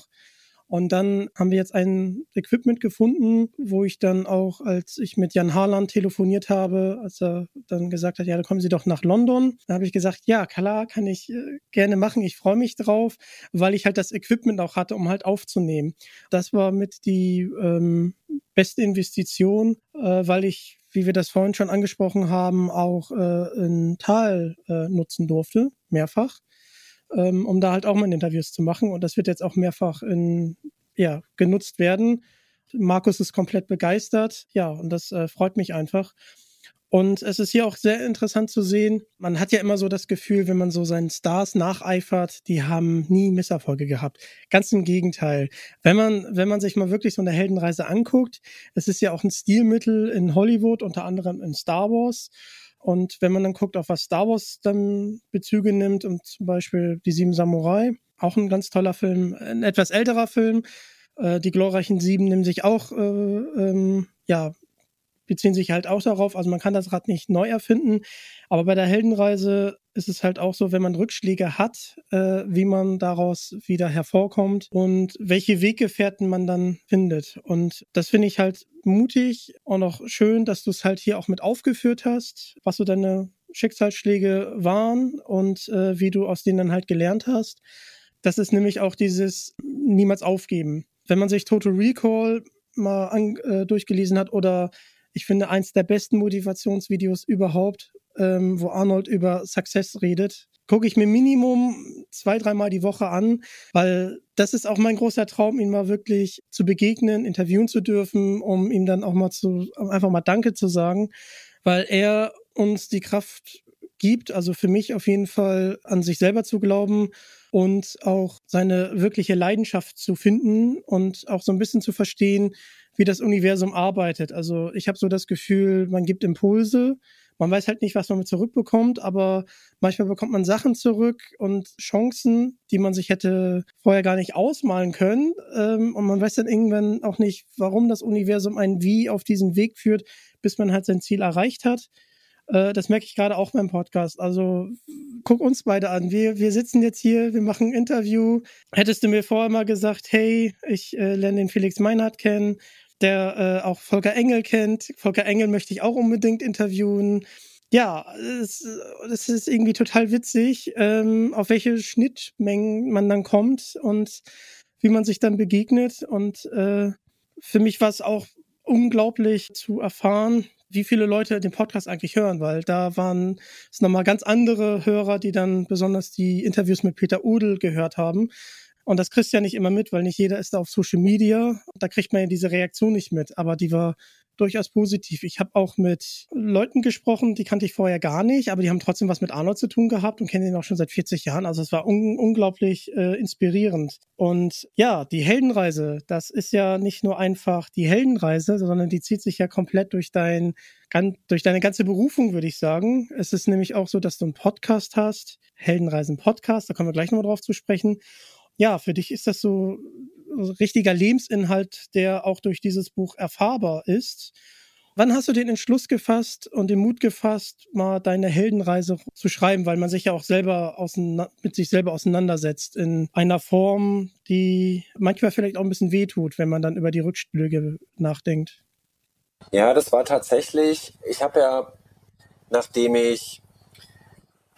Und dann haben wir jetzt ein Equipment gefunden, wo ich dann auch, als ich mit Jan Harland telefoniert habe, als er dann gesagt hat, ja, dann kommen Sie doch nach London, da habe ich gesagt, ja, klar, kann ich äh, gerne machen, ich freue mich drauf, weil ich halt das Equipment auch hatte, um halt aufzunehmen. Das war mit die ähm, beste Investition, äh, weil ich wie wir das vorhin schon angesprochen haben, auch äh, in Tal äh, nutzen durfte, mehrfach ähm, um da halt auch mal Interviews zu machen. Und das wird jetzt auch mehrfach in, ja, genutzt werden. Markus ist komplett begeistert. Ja, und das äh, freut mich einfach. Und es ist hier auch sehr interessant zu sehen. Man hat ja immer so das Gefühl, wenn man so seinen Stars nacheifert, die haben nie Misserfolge gehabt. Ganz im Gegenteil. Wenn man, wenn man sich mal wirklich so eine Heldenreise anguckt, es ist ja auch ein Stilmittel in Hollywood, unter anderem in Star Wars. Und wenn man dann guckt, auf was Star Wars dann Bezüge nimmt, und zum Beispiel die Sieben Samurai, auch ein ganz toller Film, ein etwas älterer Film. Äh, die glorreichen Sieben nehmen sich auch, äh, ähm, ja, beziehen sich halt auch darauf. Also man kann das Rad nicht neu erfinden. Aber bei der Heldenreise ist es halt auch so, wenn man Rückschläge hat, äh, wie man daraus wieder hervorkommt und welche Weggefährten man dann findet. Und das finde ich halt mutig und auch schön, dass du es halt hier auch mit aufgeführt hast, was so deine Schicksalsschläge waren und äh, wie du aus denen dann halt gelernt hast. Das ist nämlich auch dieses niemals aufgeben. Wenn man sich Total Recall mal an, äh, durchgelesen hat oder ich finde eins der besten Motivationsvideos überhaupt, ähm, wo Arnold über Success redet, gucke ich mir Minimum zwei, dreimal die Woche an, weil das ist auch mein großer Traum, ihn mal wirklich zu begegnen, interviewen zu dürfen, um ihm dann auch mal zu, einfach mal Danke zu sagen, weil er uns die Kraft gibt, also für mich auf jeden Fall an sich selber zu glauben und auch seine wirkliche Leidenschaft zu finden und auch so ein bisschen zu verstehen, wie das Universum arbeitet. Also ich habe so das Gefühl, man gibt Impulse, man weiß halt nicht, was man zurückbekommt, aber manchmal bekommt man Sachen zurück und Chancen, die man sich hätte vorher gar nicht ausmalen können. Ähm, und man weiß dann irgendwann auch nicht, warum das Universum einen wie auf diesen Weg führt, bis man halt sein Ziel erreicht hat. Äh, das merke ich gerade auch beim Podcast. Also guck uns beide an. Wir, wir sitzen jetzt hier, wir machen ein Interview. Hättest du mir vorher mal gesagt, hey, ich äh, lerne den Felix Meinhardt kennen, der äh, auch Volker Engel kennt. Volker Engel möchte ich auch unbedingt interviewen. Ja, es, es ist irgendwie total witzig, ähm, auf welche Schnittmengen man dann kommt und wie man sich dann begegnet. Und äh, für mich war es auch unglaublich zu erfahren, wie viele Leute den Podcast eigentlich hören, weil da waren es nochmal ganz andere Hörer, die dann besonders die Interviews mit Peter Udel gehört haben. Und das kriegst du ja nicht immer mit, weil nicht jeder ist da auf Social Media. Da kriegt man ja diese Reaktion nicht mit. Aber die war durchaus positiv. Ich habe auch mit Leuten gesprochen, die kannte ich vorher gar nicht, aber die haben trotzdem was mit Arnold zu tun gehabt und kennen ihn auch schon seit 40 Jahren. Also es war un unglaublich äh, inspirierend. Und ja, die Heldenreise, das ist ja nicht nur einfach die Heldenreise, sondern die zieht sich ja komplett durch dein durch deine ganze Berufung, würde ich sagen. Es ist nämlich auch so, dass du einen Podcast hast, Heldenreisen Podcast, da kommen wir gleich nochmal drauf zu sprechen ja, für dich ist das so richtiger Lebensinhalt, der auch durch dieses Buch erfahrbar ist. Wann hast du den Entschluss gefasst und den Mut gefasst, mal deine Heldenreise zu schreiben, weil man sich ja auch selber mit sich selber auseinandersetzt in einer Form, die manchmal vielleicht auch ein bisschen wehtut, wenn man dann über die Rückschläge nachdenkt? Ja, das war tatsächlich, ich habe ja, nachdem ich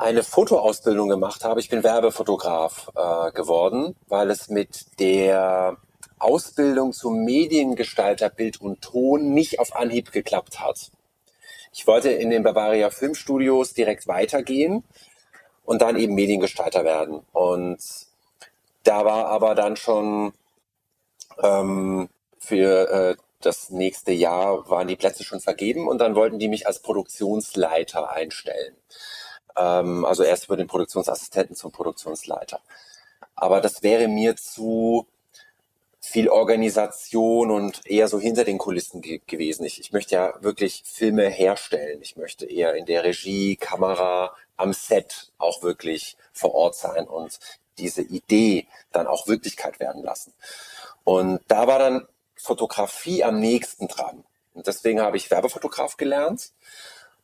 eine Fotoausbildung gemacht habe. Ich bin Werbefotograf äh, geworden, weil es mit der Ausbildung zum Mediengestalter Bild und Ton nicht auf Anhieb geklappt hat. Ich wollte in den Bavaria Filmstudios direkt weitergehen und dann eben Mediengestalter werden. Und da war aber dann schon ähm, für äh, das nächste Jahr waren die Plätze schon vergeben und dann wollten die mich als Produktionsleiter einstellen. Ähm, also erst über den Produktionsassistenten zum Produktionsleiter. Aber das wäre mir zu viel Organisation und eher so hinter den Kulissen ge gewesen. Ich, ich möchte ja wirklich Filme herstellen. Ich möchte eher in der Regie, Kamera, am Set auch wirklich vor Ort sein und diese Idee dann auch Wirklichkeit werden lassen. Und da war dann Fotografie am nächsten dran. Und deswegen habe ich Werbefotograf gelernt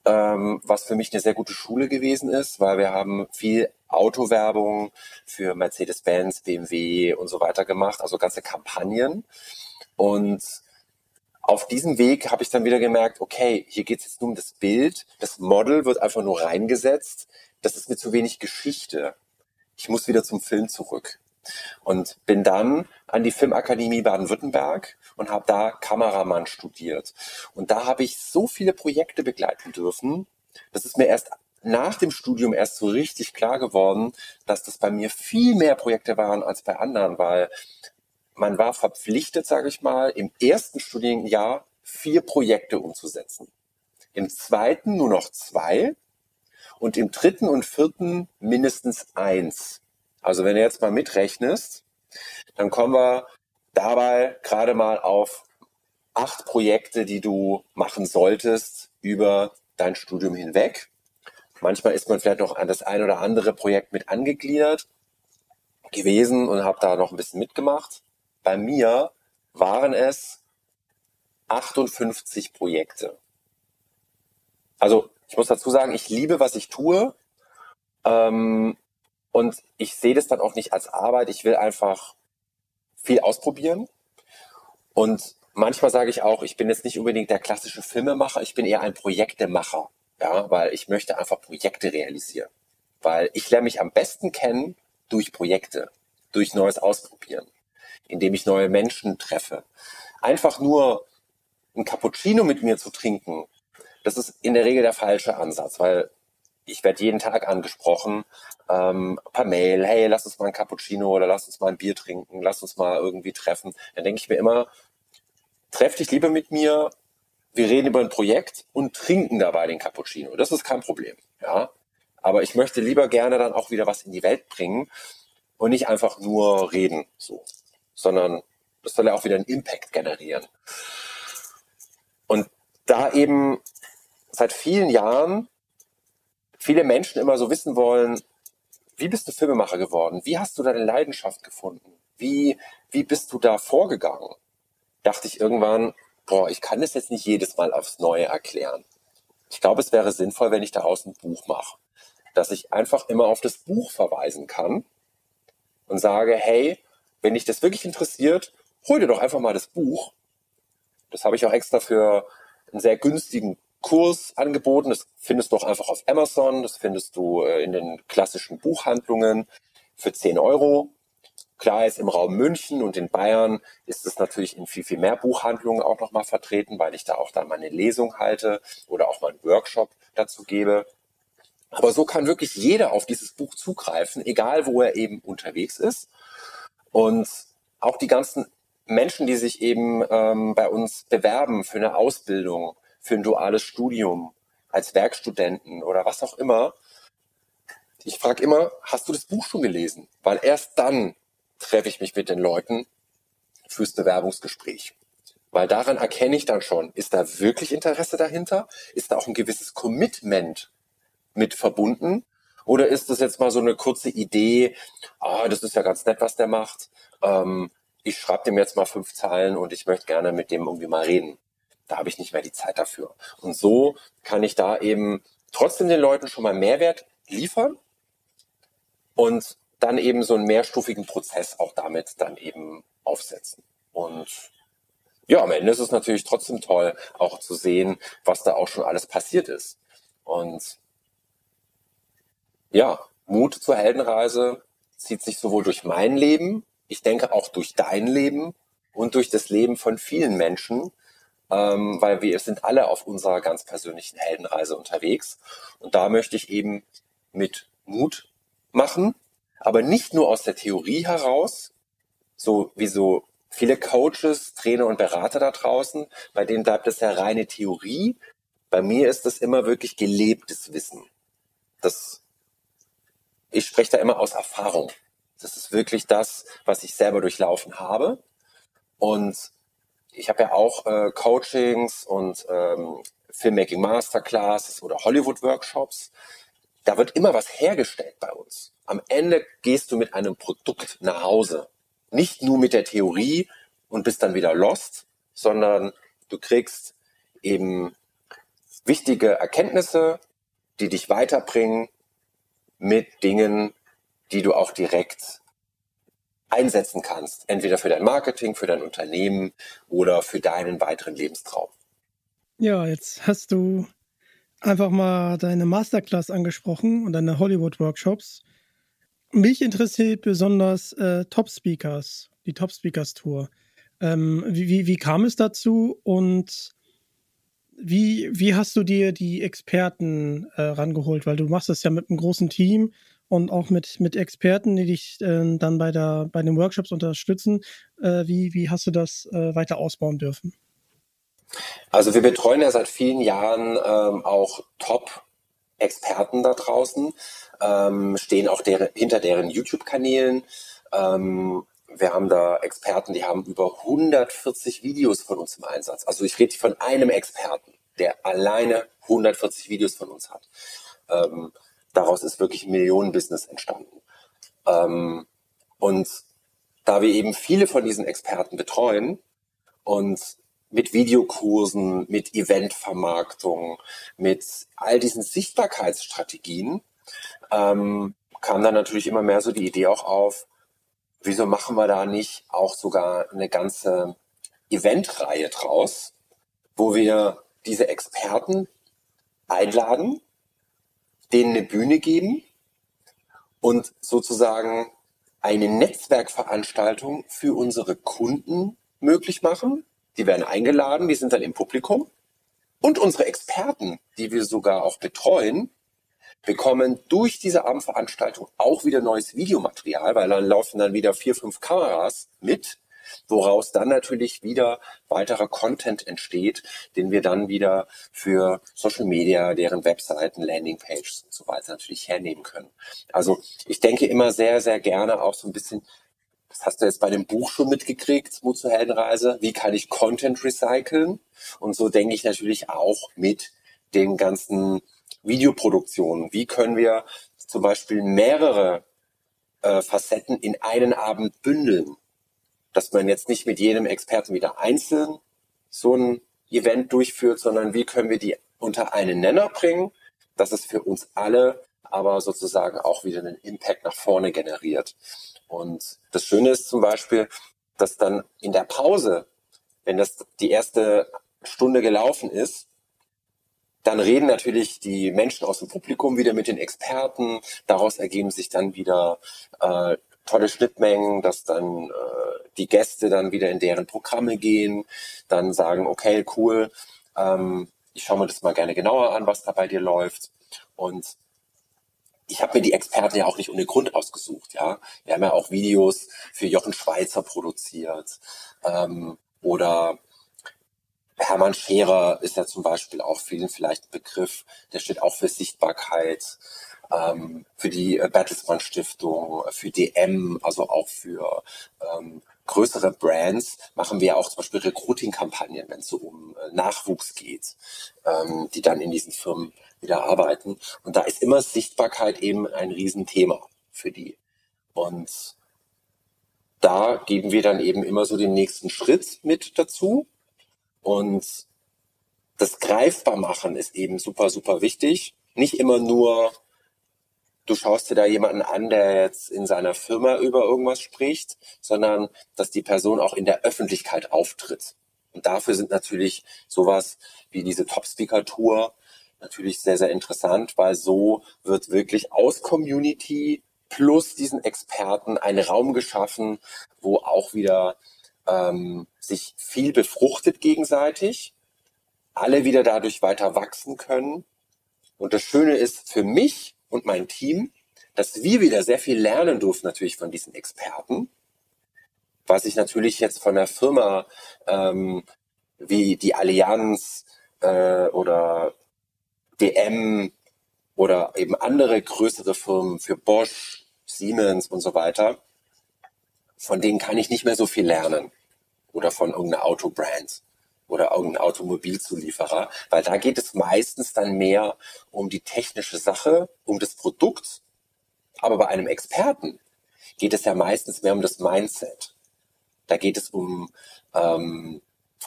ähm, was für mich eine sehr gute Schule gewesen ist, weil wir haben viel Autowerbung für Mercedes-Benz, BMW und so weiter gemacht, also ganze Kampagnen. Und auf diesem Weg habe ich dann wieder gemerkt, okay, hier geht es jetzt nur um das Bild, das Model wird einfach nur reingesetzt, das ist mir zu wenig Geschichte. Ich muss wieder zum Film zurück. Und bin dann an die Filmakademie Baden-Württemberg und habe da Kameramann studiert. Und da habe ich so viele Projekte begleiten dürfen. Das ist mir erst nach dem Studium erst so richtig klar geworden, dass das bei mir viel mehr Projekte waren als bei anderen, weil man war verpflichtet, sage ich mal, im ersten Studienjahr vier Projekte umzusetzen. Im zweiten nur noch zwei und im dritten und vierten mindestens eins. Also wenn du jetzt mal mitrechnest, dann kommen wir dabei gerade mal auf acht Projekte, die du machen solltest über dein Studium hinweg. Manchmal ist man vielleicht noch an das ein oder andere Projekt mit angegliedert gewesen und habe da noch ein bisschen mitgemacht. Bei mir waren es 58 Projekte. Also ich muss dazu sagen, ich liebe, was ich tue. Ähm, und ich sehe das dann auch nicht als Arbeit. Ich will einfach viel ausprobieren. Und manchmal sage ich auch, ich bin jetzt nicht unbedingt der klassische Filmemacher, ich bin eher ein Projektemacher. Ja, weil ich möchte einfach Projekte realisieren. Weil ich lerne mich am besten kennen durch Projekte, durch neues Ausprobieren, indem ich neue Menschen treffe. Einfach nur ein Cappuccino mit mir zu trinken, das ist in der Regel der falsche Ansatz, weil ich werde jeden Tag angesprochen ähm, per Mail, hey, lass uns mal ein Cappuccino oder lass uns mal ein Bier trinken, lass uns mal irgendwie treffen. Dann denke ich mir immer, treff dich lieber mit mir, wir reden über ein Projekt und trinken dabei den Cappuccino. Das ist kein Problem, ja. Aber ich möchte lieber gerne dann auch wieder was in die Welt bringen und nicht einfach nur reden, so, sondern das soll ja auch wieder einen Impact generieren. Und da eben seit vielen Jahren viele Menschen immer so wissen wollen, wie bist du Filmemacher geworden? Wie hast du deine Leidenschaft gefunden? Wie, wie bist du da vorgegangen? Dachte ich irgendwann, boah, ich kann das jetzt nicht jedes Mal aufs Neue erklären. Ich glaube, es wäre sinnvoll, wenn ich daraus ein Buch mache. Dass ich einfach immer auf das Buch verweisen kann und sage, hey, wenn dich das wirklich interessiert, hol dir doch einfach mal das Buch. Das habe ich auch extra für einen sehr günstigen Kurs angeboten. Das findest du auch einfach auf Amazon, das findest du äh, in den klassischen Buchhandlungen für 10 Euro. Klar ist im Raum München und in Bayern ist es natürlich in viel, viel mehr Buchhandlungen auch nochmal vertreten, weil ich da auch dann meine Lesung halte oder auch mal einen Workshop dazu gebe. Aber so kann wirklich jeder auf dieses Buch zugreifen, egal wo er eben unterwegs ist. Und auch die ganzen Menschen, die sich eben ähm, bei uns bewerben für eine Ausbildung, für ein duales Studium, als Werkstudenten oder was auch immer. Ich frage immer, hast du das Buch schon gelesen? Weil erst dann treffe ich mich mit den Leuten fürs Bewerbungsgespräch. Weil daran erkenne ich dann schon, ist da wirklich Interesse dahinter? Ist da auch ein gewisses Commitment mit verbunden? Oder ist das jetzt mal so eine kurze Idee, ah, das ist ja ganz nett, was der macht. Ähm, ich schreibe dem jetzt mal fünf Zeilen und ich möchte gerne mit dem irgendwie mal reden da habe ich nicht mehr die Zeit dafür. Und so kann ich da eben trotzdem den Leuten schon mal Mehrwert liefern und dann eben so einen mehrstufigen Prozess auch damit dann eben aufsetzen. Und ja, am Ende ist es natürlich trotzdem toll, auch zu sehen, was da auch schon alles passiert ist. Und ja, Mut zur Heldenreise zieht sich sowohl durch mein Leben, ich denke auch durch dein Leben und durch das Leben von vielen Menschen, ähm, weil wir sind alle auf unserer ganz persönlichen Heldenreise unterwegs. Und da möchte ich eben mit Mut machen, aber nicht nur aus der Theorie heraus, so wie so viele Coaches, Trainer und Berater da draußen, bei denen bleibt es ja reine Theorie. Bei mir ist es immer wirklich gelebtes Wissen. Das, ich spreche da immer aus Erfahrung. Das ist wirklich das, was ich selber durchlaufen habe. Und ich habe ja auch äh, Coachings und ähm, Filmmaking Masterclasses oder Hollywood Workshops. Da wird immer was hergestellt bei uns. Am Ende gehst du mit einem Produkt nach Hause. Nicht nur mit der Theorie und bist dann wieder lost, sondern du kriegst eben wichtige Erkenntnisse, die dich weiterbringen mit Dingen, die du auch direkt einsetzen kannst. Entweder für dein Marketing, für dein Unternehmen oder für deinen weiteren Lebenstraum. Ja, jetzt hast du einfach mal deine Masterclass angesprochen und deine Hollywood-Workshops. Mich interessiert besonders äh, Top Speakers, die Top Speakers Tour. Ähm, wie, wie, wie kam es dazu und wie, wie hast du dir die Experten äh, rangeholt? Weil du machst das ja mit einem großen Team und auch mit, mit Experten, die dich äh, dann bei, der, bei den Workshops unterstützen. Äh, wie, wie hast du das äh, weiter ausbauen dürfen? Also wir betreuen ja seit vielen Jahren ähm, auch Top-Experten da draußen, ähm, stehen auch der, hinter deren YouTube-Kanälen. Ähm, wir haben da Experten, die haben über 140 Videos von uns im Einsatz. Also ich rede von einem Experten, der alleine 140 Videos von uns hat. Daraus ist wirklich ein Millionenbusiness entstanden. Ähm, und da wir eben viele von diesen Experten betreuen und mit Videokursen, mit Eventvermarktung, mit all diesen Sichtbarkeitsstrategien, ähm, kam dann natürlich immer mehr so die Idee auch auf, wieso machen wir da nicht auch sogar eine ganze Eventreihe draus, wo wir diese Experten einladen, denen eine Bühne geben und sozusagen eine Netzwerkveranstaltung für unsere Kunden möglich machen. Die werden eingeladen, die sind dann im Publikum. Und unsere Experten, die wir sogar auch betreuen, bekommen durch diese Abendveranstaltung auch wieder neues Videomaterial, weil dann laufen dann wieder vier, fünf Kameras mit, woraus dann natürlich wieder weiterer Content entsteht, den wir dann wieder für Social Media, deren Webseiten, Landingpages und so weiter natürlich hernehmen können. Also ich denke immer sehr, sehr gerne auch so ein bisschen das hast du jetzt bei dem Buch schon mitgekriegt, Mut zur Heldenreise. Wie kann ich Content recyceln? Und so denke ich natürlich auch mit den ganzen Videoproduktionen. Wie können wir zum Beispiel mehrere äh, Facetten in einen Abend bündeln? Dass man jetzt nicht mit jedem Experten wieder einzeln so ein Event durchführt, sondern wie können wir die unter einen Nenner bringen, dass es für uns alle aber sozusagen auch wieder einen Impact nach vorne generiert. Und das Schöne ist zum Beispiel, dass dann in der Pause, wenn das die erste Stunde gelaufen ist, dann reden natürlich die Menschen aus dem Publikum wieder mit den Experten. Daraus ergeben sich dann wieder äh, tolle Schnittmengen, dass dann äh, die Gäste dann wieder in deren Programme gehen, dann sagen, okay, cool, ähm, ich schaue mir das mal gerne genauer an, was da bei dir läuft. Und ich habe mir die Experten ja auch nicht ohne Grund ausgesucht, ja. Wir haben ja auch Videos für Jochen Schweizer produziert ähm, oder Hermann Scherer ist ja zum Beispiel auch vielen vielleicht ein Begriff, der steht auch für Sichtbarkeit, ähm, für die äh, Bertelsmann Stiftung, für DM, also auch für ähm, größere Brands machen wir auch zum Beispiel Recruiting-Kampagnen, wenn es so um äh, Nachwuchs geht, ähm, die dann in diesen Firmen wieder arbeiten. Und da ist immer Sichtbarkeit eben ein Riesenthema für die. Und da geben wir dann eben immer so den nächsten Schritt mit dazu. Und das greifbar machen ist eben super, super wichtig. Nicht immer nur, du schaust dir da jemanden an, der jetzt in seiner Firma über irgendwas spricht, sondern dass die Person auch in der Öffentlichkeit auftritt. Und dafür sind natürlich sowas wie diese Top-Speaker-Tour natürlich sehr, sehr interessant, weil so wird wirklich aus Community plus diesen Experten ein Raum geschaffen, wo auch wieder ähm, sich viel befruchtet gegenseitig, alle wieder dadurch weiter wachsen können. Und das Schöne ist für mich und mein Team, dass wir wieder sehr viel lernen durften natürlich von diesen Experten, was ich natürlich jetzt von der Firma ähm, wie die Allianz äh, oder DM oder eben andere größere Firmen für Bosch, Siemens und so weiter, von denen kann ich nicht mehr so viel lernen. Oder von irgendeiner Autobrand oder irgendeinem Automobilzulieferer, weil da geht es meistens dann mehr um die technische Sache, um das Produkt. Aber bei einem Experten geht es ja meistens mehr um das Mindset. Da geht es um ähm,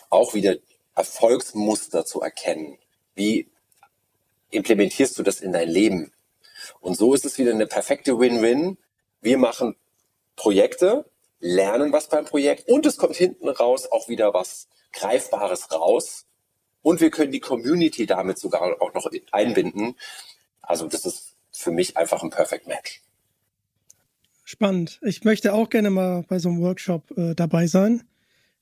auch wieder Erfolgsmuster zu erkennen. Wie implementierst du das in dein Leben? Und so ist es wieder eine perfekte Win-Win. Wir machen Projekte, lernen was beim Projekt und es kommt hinten raus auch wieder was Greifbares raus. Und wir können die Community damit sogar auch noch einbinden. Also das ist für mich einfach ein Perfect Match. Spannend. Ich möchte auch gerne mal bei so einem Workshop äh, dabei sein.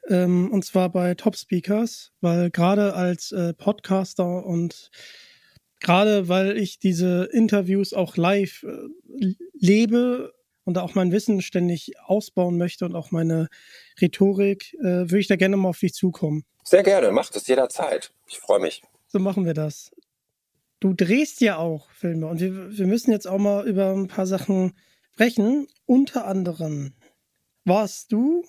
Ähm, und zwar bei Top Speakers, weil gerade als äh, Podcaster und gerade weil ich diese Interviews auch live äh, lebe und auch mein Wissen ständig ausbauen möchte und auch meine Rhetorik, äh, würde ich da gerne mal auf dich zukommen. Sehr gerne, mach das jederzeit. Ich freue mich. So machen wir das. Du drehst ja auch Filme und wir, wir müssen jetzt auch mal über ein paar Sachen sprechen. Unter anderem warst du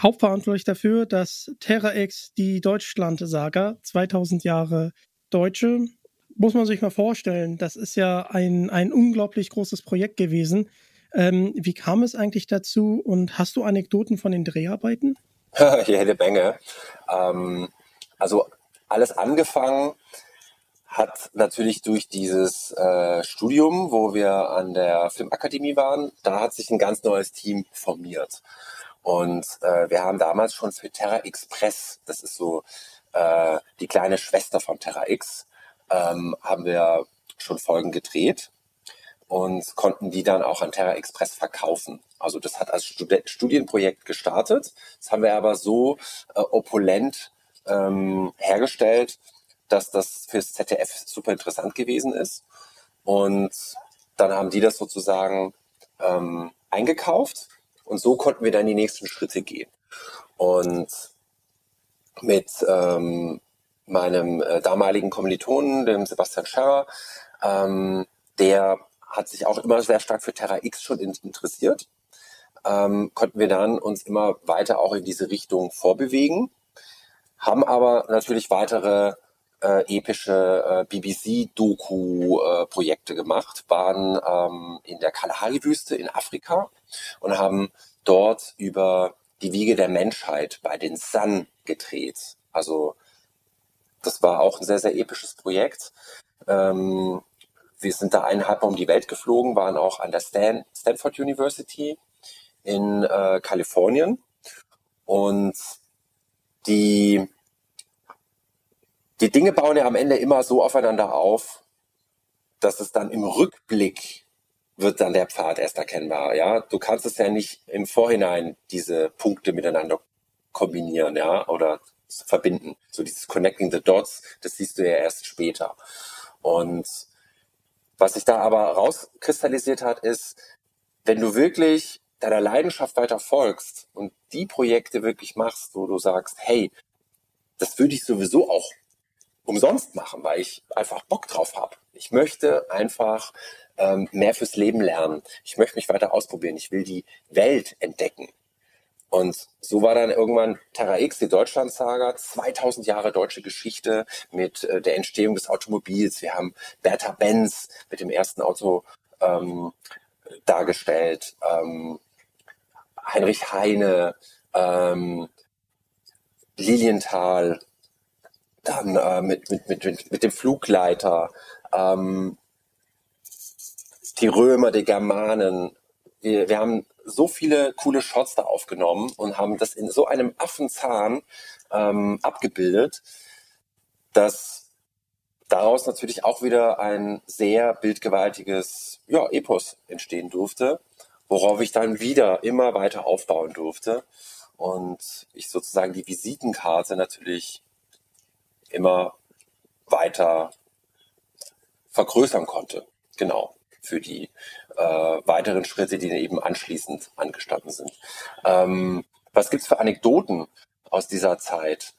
hauptverantwortlich dafür, dass Terra X die Deutschland-Saga 2000 Jahre Deutsche muss man sich mal vorstellen, das ist ja ein, ein unglaublich großes Projekt gewesen. Ähm, wie kam es eigentlich dazu und hast du Anekdoten von den Dreharbeiten? Eine Menge. Ähm, also alles angefangen hat natürlich durch dieses äh, Studium, wo wir an der Filmakademie waren, da hat sich ein ganz neues Team formiert. Und äh, wir haben damals schon für Terra Express, das ist so äh, die kleine Schwester von Terra X, ähm, haben wir schon Folgen gedreht und konnten die dann auch an Terra Express verkaufen. Also das hat als Stud Studienprojekt gestartet. Das haben wir aber so äh, opulent ähm, hergestellt, dass das fürs ZDF super interessant gewesen ist. Und dann haben die das sozusagen ähm, eingekauft und so konnten wir dann die nächsten Schritte gehen. Und mit ähm, meinem äh, damaligen Kommilitonen, dem Sebastian Scherrer, ähm, der hat sich auch immer sehr stark für Terra X schon interessiert, ähm, konnten wir dann uns immer weiter auch in diese Richtung vorbewegen, haben aber natürlich weitere äh, epische äh, BBC-Doku-Projekte äh, gemacht, waren ähm, in der Kalahari-Wüste in Afrika und haben dort über die Wiege der Menschheit bei den Sun gedreht. Also das war auch ein sehr, sehr episches Projekt. Ähm, wir sind da eineinhalb Mal um die Welt geflogen, waren auch an der Stan Stanford University in äh, Kalifornien. Und die, die Dinge bauen ja am Ende immer so aufeinander auf, dass es dann im Rückblick wird dann der Pfad erst erkennbar. Ja, du kannst es ja nicht im Vorhinein diese Punkte miteinander kombinieren, ja, oder verbinden. So dieses Connecting the Dots, das siehst du ja erst später. Und was sich da aber rauskristallisiert hat, ist, wenn du wirklich deiner Leidenschaft weiter folgst und die Projekte wirklich machst, wo du sagst, hey, das würde ich sowieso auch umsonst machen, weil ich einfach Bock drauf habe. Ich möchte einfach ähm, mehr fürs Leben lernen. Ich möchte mich weiter ausprobieren. Ich will die Welt entdecken. Und so war dann irgendwann Terra X, die Deutschland-Saga, 2000 Jahre deutsche Geschichte mit äh, der Entstehung des Automobils. Wir haben Bertha Benz mit dem ersten Auto ähm, dargestellt, ähm, Heinrich Heine, ähm, Lilienthal, dann äh, mit, mit, mit, mit dem Flugleiter, ähm, die Römer, die Germanen. Wir, wir haben so viele coole Shots da aufgenommen und haben das in so einem Affenzahn ähm, abgebildet, dass daraus natürlich auch wieder ein sehr bildgewaltiges ja, Epos entstehen durfte, worauf ich dann wieder immer weiter aufbauen durfte und ich sozusagen die Visitenkarte natürlich immer weiter vergrößern konnte. Genau für die äh, weiteren Schritte, die eben anschließend angestanden sind. Ähm, was gibt's für Anekdoten aus dieser Zeit?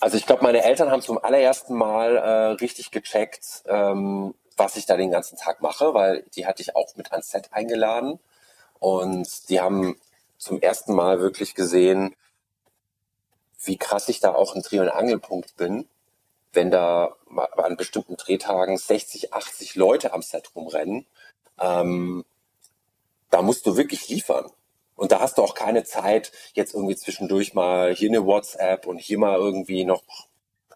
Also ich glaube, meine Eltern haben zum allerersten Mal äh, richtig gecheckt, ähm, was ich da den ganzen Tag mache, weil die hatte ich auch mit ans Set eingeladen und die haben zum ersten Mal wirklich gesehen, wie krass ich da auch ein Dreh- und Angelpunkt bin wenn da an bestimmten Drehtagen 60, 80 Leute am Set rumrennen, ähm, da musst du wirklich liefern. Und da hast du auch keine Zeit, jetzt irgendwie zwischendurch mal hier eine WhatsApp und hier mal irgendwie noch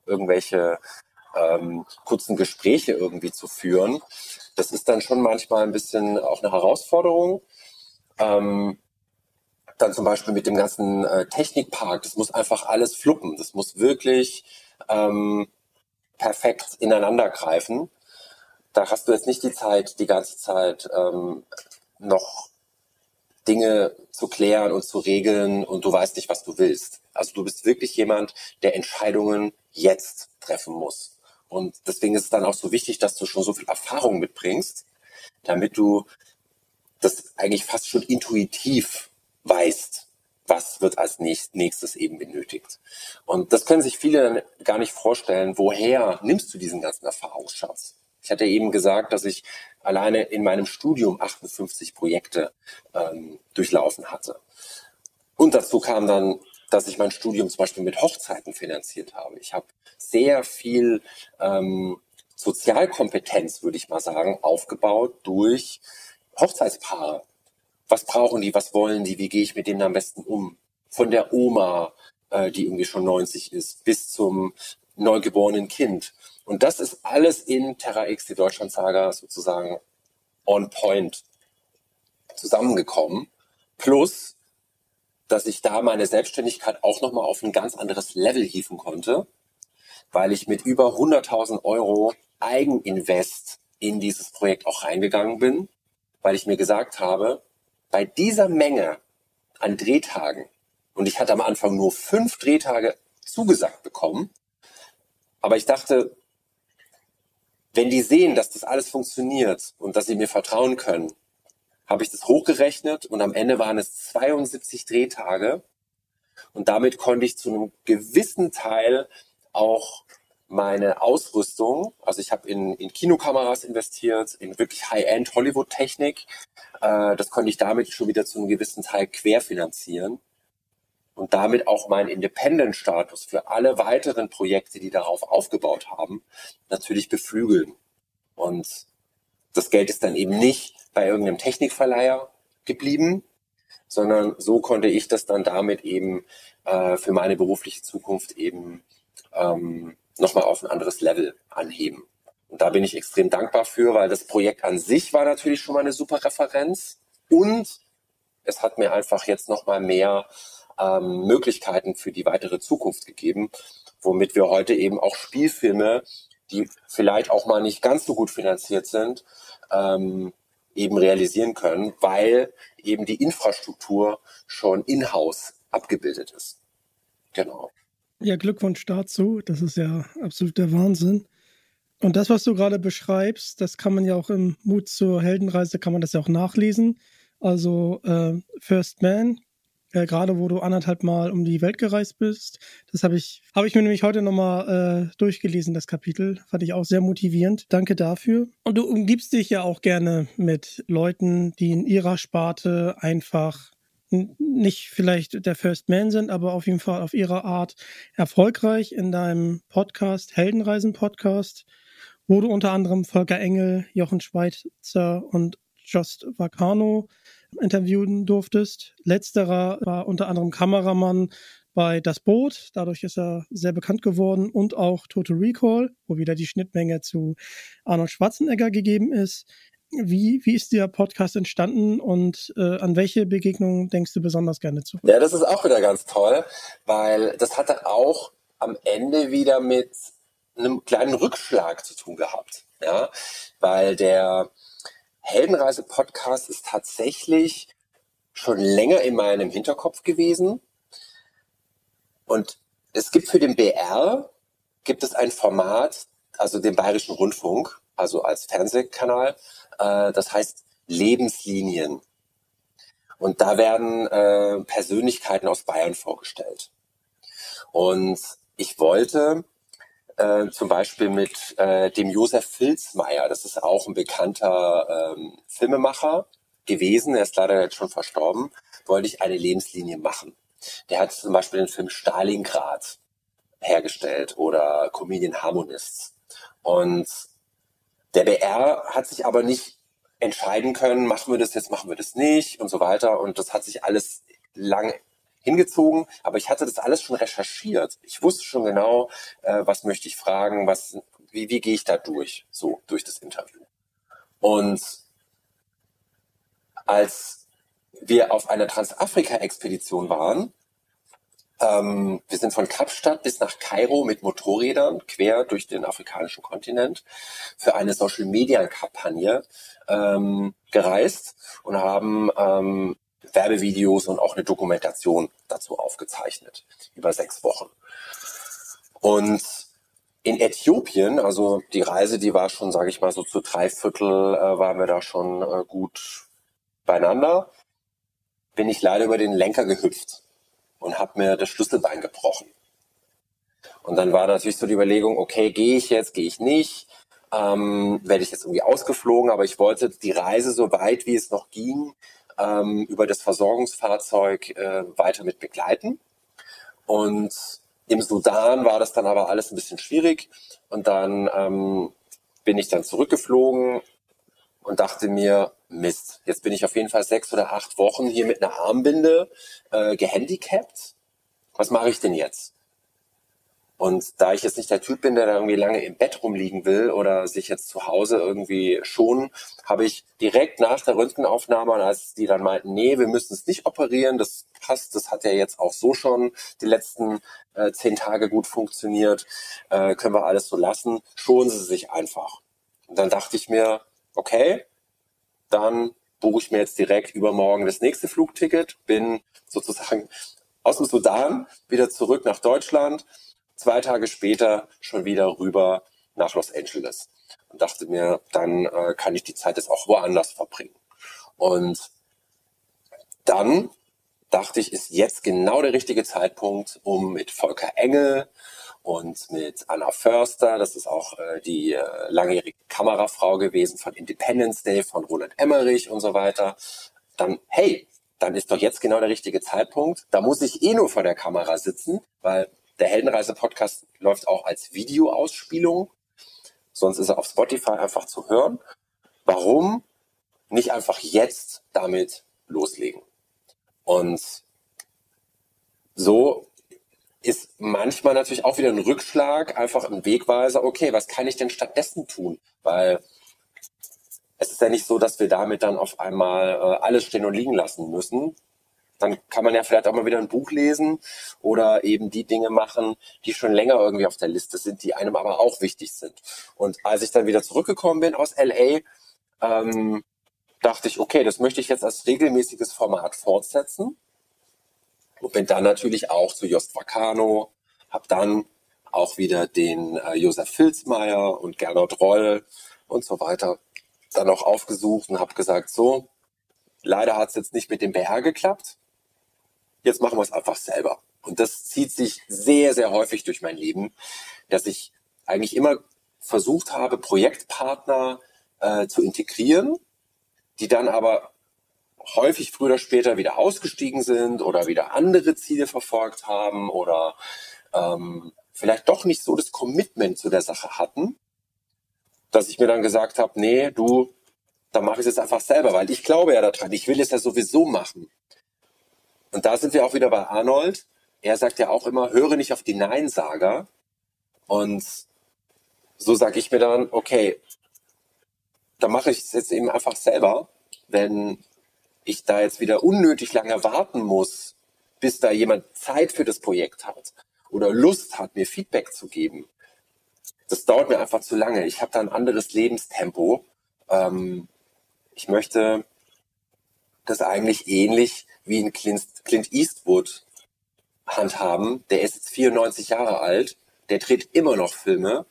irgendwelche ähm, kurzen Gespräche irgendwie zu führen. Das ist dann schon manchmal ein bisschen auch eine Herausforderung. Ähm, dann zum Beispiel mit dem ganzen äh, Technikpark, das muss einfach alles fluppen. Das muss wirklich ähm, perfekt ineinander greifen. Da hast du jetzt nicht die Zeit, die ganze Zeit ähm, noch Dinge zu klären und zu regeln und du weißt nicht, was du willst. Also du bist wirklich jemand, der Entscheidungen jetzt treffen muss. Und deswegen ist es dann auch so wichtig, dass du schon so viel Erfahrung mitbringst, damit du das eigentlich fast schon intuitiv weißt, was wird als nächstes eben benötigt. Und das können sich viele gar nicht vorstellen, woher nimmst du diesen ganzen Erfahrungsschatz? Ich hatte eben gesagt, dass ich alleine in meinem Studium 58 Projekte ähm, durchlaufen hatte. Und dazu kam dann, dass ich mein Studium zum Beispiel mit Hochzeiten finanziert habe. Ich habe sehr viel ähm, Sozialkompetenz, würde ich mal sagen, aufgebaut durch Hochzeitspaare was brauchen die, was wollen die, wie gehe ich mit denen am besten um. Von der Oma, äh, die irgendwie schon 90 ist, bis zum neugeborenen Kind. Und das ist alles in Terra X, die Deutschlandsaga, sozusagen on point zusammengekommen. Plus, dass ich da meine Selbstständigkeit auch nochmal auf ein ganz anderes Level hieven konnte. weil ich mit über 100.000 Euro Eigeninvest in dieses Projekt auch reingegangen bin, weil ich mir gesagt habe, bei dieser Menge an Drehtagen, und ich hatte am Anfang nur fünf Drehtage zugesagt bekommen, aber ich dachte, wenn die sehen, dass das alles funktioniert und dass sie mir vertrauen können, habe ich das hochgerechnet und am Ende waren es 72 Drehtage. Und damit konnte ich zu einem gewissen Teil auch meine Ausrüstung, also ich habe in, in Kinokameras investiert, in wirklich High-End Hollywood-Technik, äh, das konnte ich damit schon wieder zu einem gewissen Teil querfinanzieren und damit auch meinen Independent-Status für alle weiteren Projekte, die darauf aufgebaut haben, natürlich beflügeln. Und das Geld ist dann eben nicht bei irgendeinem Technikverleiher geblieben, sondern so konnte ich das dann damit eben äh, für meine berufliche Zukunft eben ähm, nochmal auf ein anderes Level anheben. Und da bin ich extrem dankbar für, weil das Projekt an sich war natürlich schon mal eine super Referenz und es hat mir einfach jetzt nochmal mehr ähm, Möglichkeiten für die weitere Zukunft gegeben, womit wir heute eben auch Spielfilme, die vielleicht auch mal nicht ganz so gut finanziert sind, ähm, eben realisieren können, weil eben die Infrastruktur schon in-house abgebildet ist. Genau. Ja, Glückwunsch dazu. Das ist ja absolut der Wahnsinn. Und das, was du gerade beschreibst, das kann man ja auch im Mut zur Heldenreise, kann man das ja auch nachlesen. Also äh, First Man, äh, gerade wo du anderthalb Mal um die Welt gereist bist. Das habe ich, habe ich mir nämlich heute nochmal äh, durchgelesen, das Kapitel. Fand ich auch sehr motivierend. Danke dafür. Und du umgibst dich ja auch gerne mit Leuten, die in ihrer Sparte einfach nicht vielleicht der First Man sind, aber auf jeden Fall auf ihre Art erfolgreich in deinem Podcast, Heldenreisen Podcast, wo du unter anderem Volker Engel, Jochen Schweitzer und Jost Vacano interviewen durftest. Letzterer war unter anderem Kameramann bei Das Boot, dadurch ist er sehr bekannt geworden und auch Total Recall, wo wieder die Schnittmenge zu Arnold Schwarzenegger gegeben ist. Wie, wie ist der Podcast entstanden und äh, an welche Begegnungen denkst du besonders gerne zu? Ja, das ist auch wieder ganz toll, weil das hatte auch am Ende wieder mit einem kleinen Rückschlag zu tun gehabt. Ja, weil der Heldenreise-Podcast ist tatsächlich schon länger in meinem Hinterkopf gewesen. Und es gibt für den BR, gibt es ein Format, also den Bayerischen Rundfunk, also als Fernsehkanal, äh, das heißt Lebenslinien. Und da werden äh, Persönlichkeiten aus Bayern vorgestellt. Und ich wollte äh, zum Beispiel mit äh, dem Josef Filzmeier, das ist auch ein bekannter ähm, Filmemacher gewesen, er ist leider jetzt schon verstorben, wollte ich eine Lebenslinie machen. Der hat zum Beispiel den Film Stalingrad hergestellt oder Comedian Harmonists. Und der BR hat sich aber nicht entscheiden können, machen wir das jetzt, machen wir das nicht und so weiter. Und das hat sich alles lang hingezogen, aber ich hatte das alles schon recherchiert. Ich wusste schon genau, äh, was möchte ich fragen, was, wie, wie gehe ich da durch, so durch das Interview. Und als wir auf einer Transafrika-Expedition waren, ähm, wir sind von Kapstadt bis nach Kairo mit Motorrädern quer durch den afrikanischen Kontinent für eine Social-Media-Kampagne ähm, gereist und haben ähm, Werbevideos und auch eine Dokumentation dazu aufgezeichnet über sechs Wochen. Und in Äthiopien, also die Reise, die war schon, sage ich mal, so zu drei Viertel äh, waren wir da schon äh, gut beieinander, bin ich leider über den Lenker gehüpft und habe mir das Schlüsselbein gebrochen. Und dann war natürlich so die Überlegung, okay, gehe ich jetzt, gehe ich nicht, ähm, werde ich jetzt irgendwie ausgeflogen, aber ich wollte die Reise so weit, wie es noch ging, ähm, über das Versorgungsfahrzeug äh, weiter mit begleiten. Und im Sudan war das dann aber alles ein bisschen schwierig. Und dann ähm, bin ich dann zurückgeflogen und dachte mir, Mist, jetzt bin ich auf jeden Fall sechs oder acht Wochen hier mit einer Armbinde äh, gehandicapt. Was mache ich denn jetzt? Und da ich jetzt nicht der Typ bin, der da irgendwie lange im Bett rumliegen will oder sich jetzt zu Hause irgendwie schonen, habe ich direkt nach der Röntgenaufnahme, als die dann meinten, nee, wir müssen es nicht operieren, das passt, das hat ja jetzt auch so schon die letzten äh, zehn Tage gut funktioniert, äh, können wir alles so lassen, schonen Sie sich einfach. Und dann dachte ich mir, okay, dann buche ich mir jetzt direkt übermorgen das nächste Flugticket, bin sozusagen aus dem Sudan wieder zurück nach Deutschland, zwei Tage später schon wieder rüber nach Los Angeles und dachte mir, dann äh, kann ich die Zeit jetzt auch woanders verbringen. Und dann dachte ich, ist jetzt genau der richtige Zeitpunkt, um mit Volker Engel und mit Anna Förster, das ist auch äh, die äh, langjährige Kamerafrau gewesen von Independence Day, von Roland Emmerich und so weiter, dann, hey, dann ist doch jetzt genau der richtige Zeitpunkt. Da muss ich eh nur vor der Kamera sitzen, weil der Heldenreise-Podcast läuft auch als Videoausspielung. Sonst ist er auf Spotify einfach zu hören. Warum nicht einfach jetzt damit loslegen? Und so ist manchmal natürlich auch wieder ein Rückschlag, einfach ein Wegweiser, okay, was kann ich denn stattdessen tun? Weil es ist ja nicht so, dass wir damit dann auf einmal äh, alles stehen und liegen lassen müssen. Dann kann man ja vielleicht auch mal wieder ein Buch lesen oder eben die Dinge machen, die schon länger irgendwie auf der Liste sind, die einem aber auch wichtig sind. Und als ich dann wieder zurückgekommen bin aus LA, ähm, dachte ich, okay, das möchte ich jetzt als regelmäßiges Format fortsetzen und bin dann natürlich auch zu Jost Vacano, habe dann auch wieder den äh, Josef Filzmeier und Gernot Roll und so weiter dann auch aufgesucht und habe gesagt, so, leider hat es jetzt nicht mit dem BR geklappt, jetzt machen wir es einfach selber. Und das zieht sich sehr, sehr häufig durch mein Leben, dass ich eigentlich immer versucht habe, Projektpartner äh, zu integrieren, die dann aber häufig früher oder später wieder ausgestiegen sind oder wieder andere Ziele verfolgt haben oder ähm, vielleicht doch nicht so das Commitment zu der Sache hatten, dass ich mir dann gesagt habe, nee, du, dann mache ich es jetzt einfach selber, weil ich glaube ja daran, ich will es ja sowieso machen. Und da sind wir auch wieder bei Arnold. Er sagt ja auch immer, höre nicht auf die Neinsager. Und so sage ich mir dann, okay, dann mache ich es jetzt eben einfach selber, wenn ich da jetzt wieder unnötig lange warten muss, bis da jemand Zeit für das Projekt hat oder Lust hat, mir Feedback zu geben. Das dauert mir einfach zu lange. Ich habe da ein anderes Lebenstempo. Ähm, ich möchte das eigentlich ähnlich wie in Clint, Eastwood handhaben. Der ist jetzt 94 Jahre alt, der dreht immer noch Filme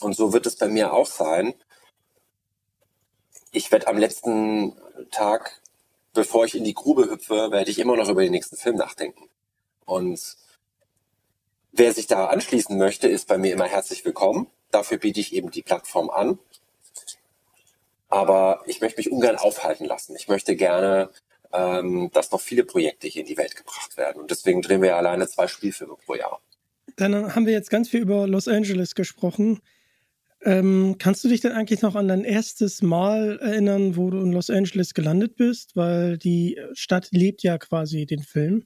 und so wird es bei mir auch sein. Ich werde am letzten Tag bevor ich in die Grube hüpfe, werde ich immer noch über den nächsten Film nachdenken. Und wer sich da anschließen möchte, ist bei mir immer herzlich willkommen. Dafür biete ich eben die Plattform an. Aber ich möchte mich ungern aufhalten lassen. Ich möchte gerne, ähm, dass noch viele Projekte hier in die Welt gebracht werden. Und deswegen drehen wir ja alleine zwei Spielfilme pro Jahr. Dann haben wir jetzt ganz viel über Los Angeles gesprochen. Ähm, kannst du dich denn eigentlich noch an dein erstes Mal erinnern, wo du in Los Angeles gelandet bist? Weil die Stadt lebt ja quasi den Film.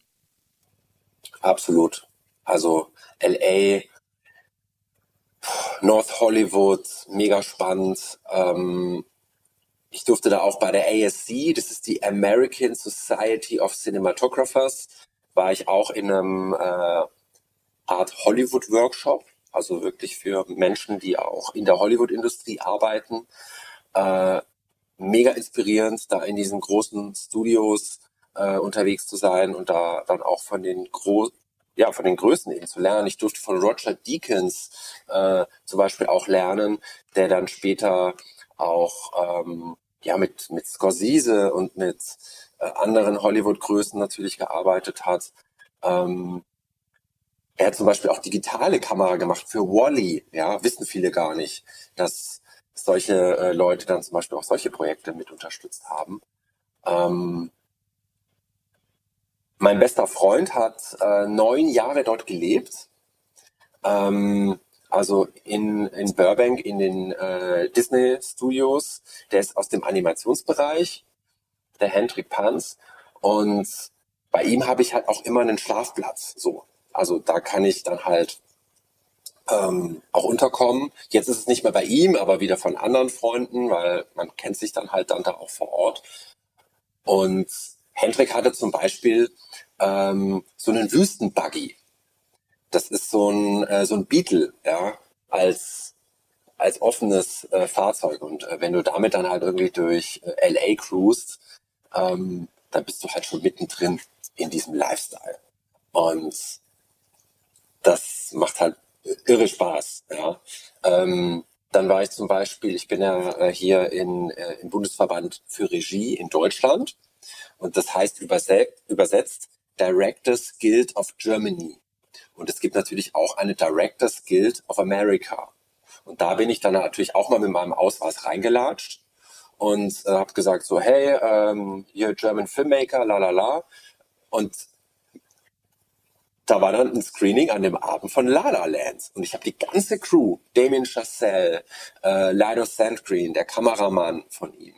Absolut. Also LA, North Hollywood, mega spannend. Ähm, ich durfte da auch bei der ASC, das ist die American Society of Cinematographers, war ich auch in einem äh, Art Hollywood Workshop also wirklich für Menschen, die auch in der Hollywood-Industrie arbeiten. Äh, mega inspirierend, da in diesen großen Studios äh, unterwegs zu sein und da dann auch von den Gro ja, von den Größen eben zu lernen. Ich durfte von Roger Deakins äh, zum Beispiel auch lernen, der dann später auch ähm, ja mit mit Scorsese und mit äh, anderen Hollywood-Größen natürlich gearbeitet hat. Ähm, er hat zum Beispiel auch digitale Kamera gemacht für Wally. Ja, wissen viele gar nicht, dass solche äh, Leute dann zum Beispiel auch solche Projekte mit unterstützt haben. Ähm, mein bester Freund hat äh, neun Jahre dort gelebt. Ähm, also in, in Burbank in den äh, Disney Studios. Der ist aus dem Animationsbereich, der Hendrik Panz. Und bei ihm habe ich halt auch immer einen Schlafplatz. So, also da kann ich dann halt ähm, auch unterkommen. Jetzt ist es nicht mehr bei ihm, aber wieder von anderen Freunden, weil man kennt sich dann halt dann da auch vor Ort. Und Hendrik hatte zum Beispiel ähm, so einen Wüstenbuggy. Das ist so ein, äh, so ein Beetle, ja, als, als offenes äh, Fahrzeug. Und äh, wenn du damit dann halt irgendwie durch äh, LA cruist, ähm, dann bist du halt schon mittendrin in diesem Lifestyle. Und das macht halt irre Spaß. Ja. Ähm, dann war ich zum Beispiel, ich bin ja äh, hier in, äh, im Bundesverband für Regie in Deutschland und das heißt übersetzt, übersetzt Directors Guild of Germany. Und es gibt natürlich auch eine Directors Guild of America. Und da bin ich dann natürlich auch mal mit meinem Ausweis reingelatscht und äh, habe gesagt so, hey, ähm, hier German Filmmaker, la la la. Und da war dann ein Screening an dem Abend von La La Land. Und ich habe die ganze Crew, Damien Chazelle, äh, Lido Sandgreen, der Kameramann von ihm,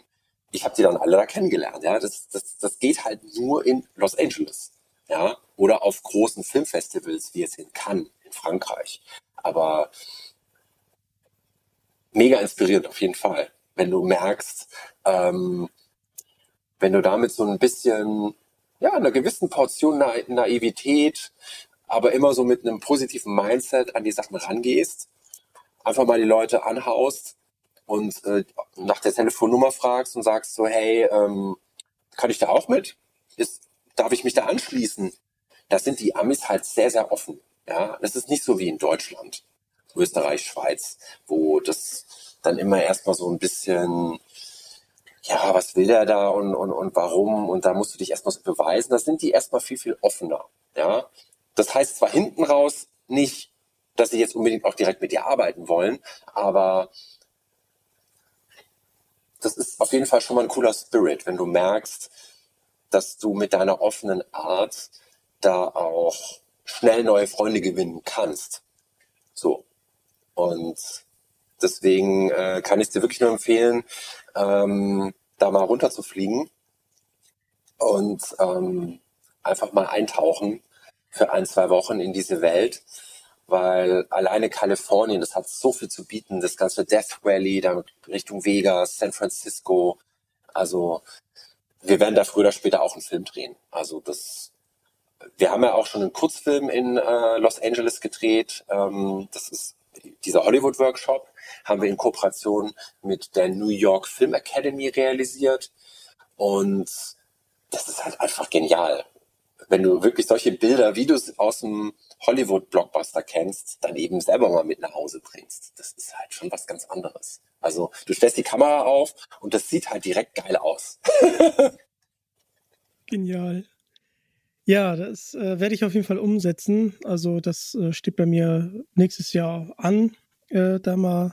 ich habe die dann alle da kennengelernt. Ja, das, das, das geht halt nur in Los Angeles, ja, oder auf großen Filmfestivals wie jetzt in Cannes in Frankreich. Aber mega inspirierend auf jeden Fall, wenn du merkst, ähm, wenn du damit so ein bisschen ja, einer gewissen Portion Na Naivität, aber immer so mit einem positiven Mindset an die Sachen rangehst, einfach mal die Leute anhaust und äh, nach der Telefonnummer fragst und sagst so, hey, ähm, kann ich da auch mit? Ist, darf ich mich da anschließen? Da sind die Amis halt sehr, sehr offen. Ja, das ist nicht so wie in Deutschland, Österreich, Schweiz, wo das dann immer erstmal so ein bisschen ja, was will der da und, und, und warum? Und da musst du dich erstmal so beweisen. Da sind die erstmal viel, viel offener. Ja. Das heißt zwar hinten raus nicht, dass sie jetzt unbedingt auch direkt mit dir arbeiten wollen, aber das ist auf jeden Fall schon mal ein cooler Spirit, wenn du merkst, dass du mit deiner offenen Art da auch schnell neue Freunde gewinnen kannst. So. Und deswegen äh, kann ich dir wirklich nur empfehlen, ähm, da mal runter zu fliegen und ähm, einfach mal eintauchen für ein, zwei Wochen in diese Welt, weil alleine Kalifornien, das hat so viel zu bieten, das ganze Death Valley, dann Richtung Vegas, San Francisco, also wir werden da früher oder später auch einen Film drehen. Also das, wir haben ja auch schon einen Kurzfilm in äh, Los Angeles gedreht. Ähm, das ist dieser Hollywood Workshop haben wir in Kooperation mit der New York Film Academy realisiert. Und das ist halt einfach genial. Wenn du wirklich solche Bilder, wie du es aus dem Hollywood-Blockbuster kennst, dann eben selber mal mit nach Hause bringst. Das ist halt schon was ganz anderes. Also du stellst die Kamera auf und das sieht halt direkt geil aus. Genial. Ja, das äh, werde ich auf jeden Fall umsetzen. Also das äh, steht bei mir nächstes Jahr an, äh, da mal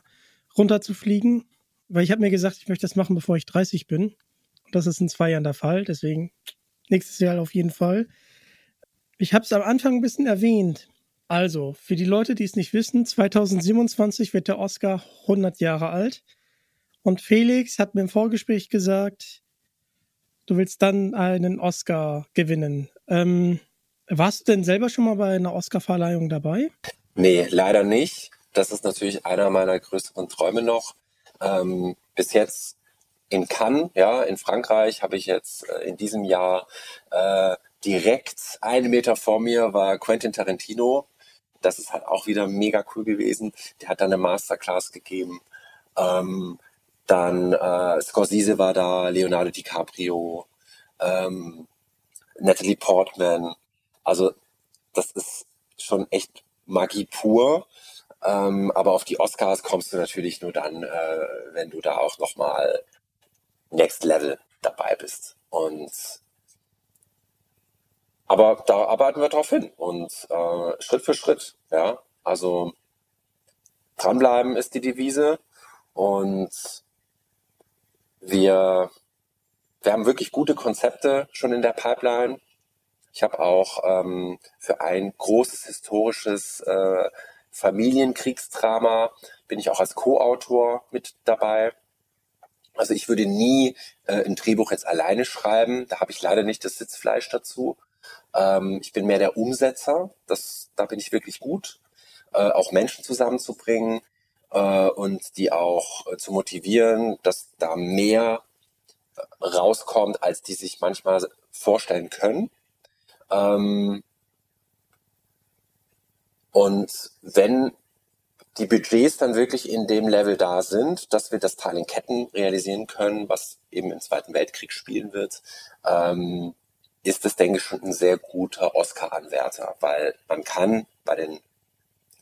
runterzufliegen. Weil ich habe mir gesagt, ich möchte das machen, bevor ich 30 bin. Und das ist in zwei Jahren der Fall. Deswegen nächstes Jahr auf jeden Fall. Ich habe es am Anfang ein bisschen erwähnt. Also, für die Leute, die es nicht wissen, 2027 wird der Oscar 100 Jahre alt. Und Felix hat mir im Vorgespräch gesagt, du willst dann einen Oscar gewinnen. Ähm, warst du denn selber schon mal bei einer Oscar-Verleihung dabei? Nee, leider nicht. Das ist natürlich einer meiner größeren Träume noch. Ähm, bis jetzt in Cannes, ja, in Frankreich, habe ich jetzt äh, in diesem Jahr äh, direkt einen Meter vor mir war Quentin Tarantino. Das ist halt auch wieder mega cool gewesen. Der hat dann eine Masterclass gegeben. Ähm, dann äh, Scorsese war da, Leonardo DiCaprio, ähm, Natalie Portman. Also das ist schon echt Magie pur. Ähm, aber auf die Oscars kommst du natürlich nur dann, äh, wenn du da auch nochmal Next Level dabei bist. Und aber da arbeiten wir drauf hin und äh, Schritt für Schritt, ja. Also dranbleiben ist die Devise und wir wir haben wirklich gute Konzepte schon in der Pipeline. Ich habe auch ähm, für ein großes historisches äh, Familienkriegsdrama bin ich auch als Co-Autor mit dabei. Also ich würde nie äh, ein Drehbuch jetzt alleine schreiben. Da habe ich leider nicht das Sitzfleisch dazu. Ähm, ich bin mehr der Umsetzer. Das, da bin ich wirklich gut. äh, auch Menschen zusammenzubringen äh, und die auch äh, zu motivieren, dass da mehr rauskommt, als die sich manchmal vorstellen können. Ähm, und wenn die Budgets dann wirklich in dem Level da sind, dass wir das Teil in Ketten realisieren können, was eben im Zweiten Weltkrieg spielen wird, ähm, ist das, denke ich, schon ein sehr guter Oscar-Anwärter, weil man kann bei den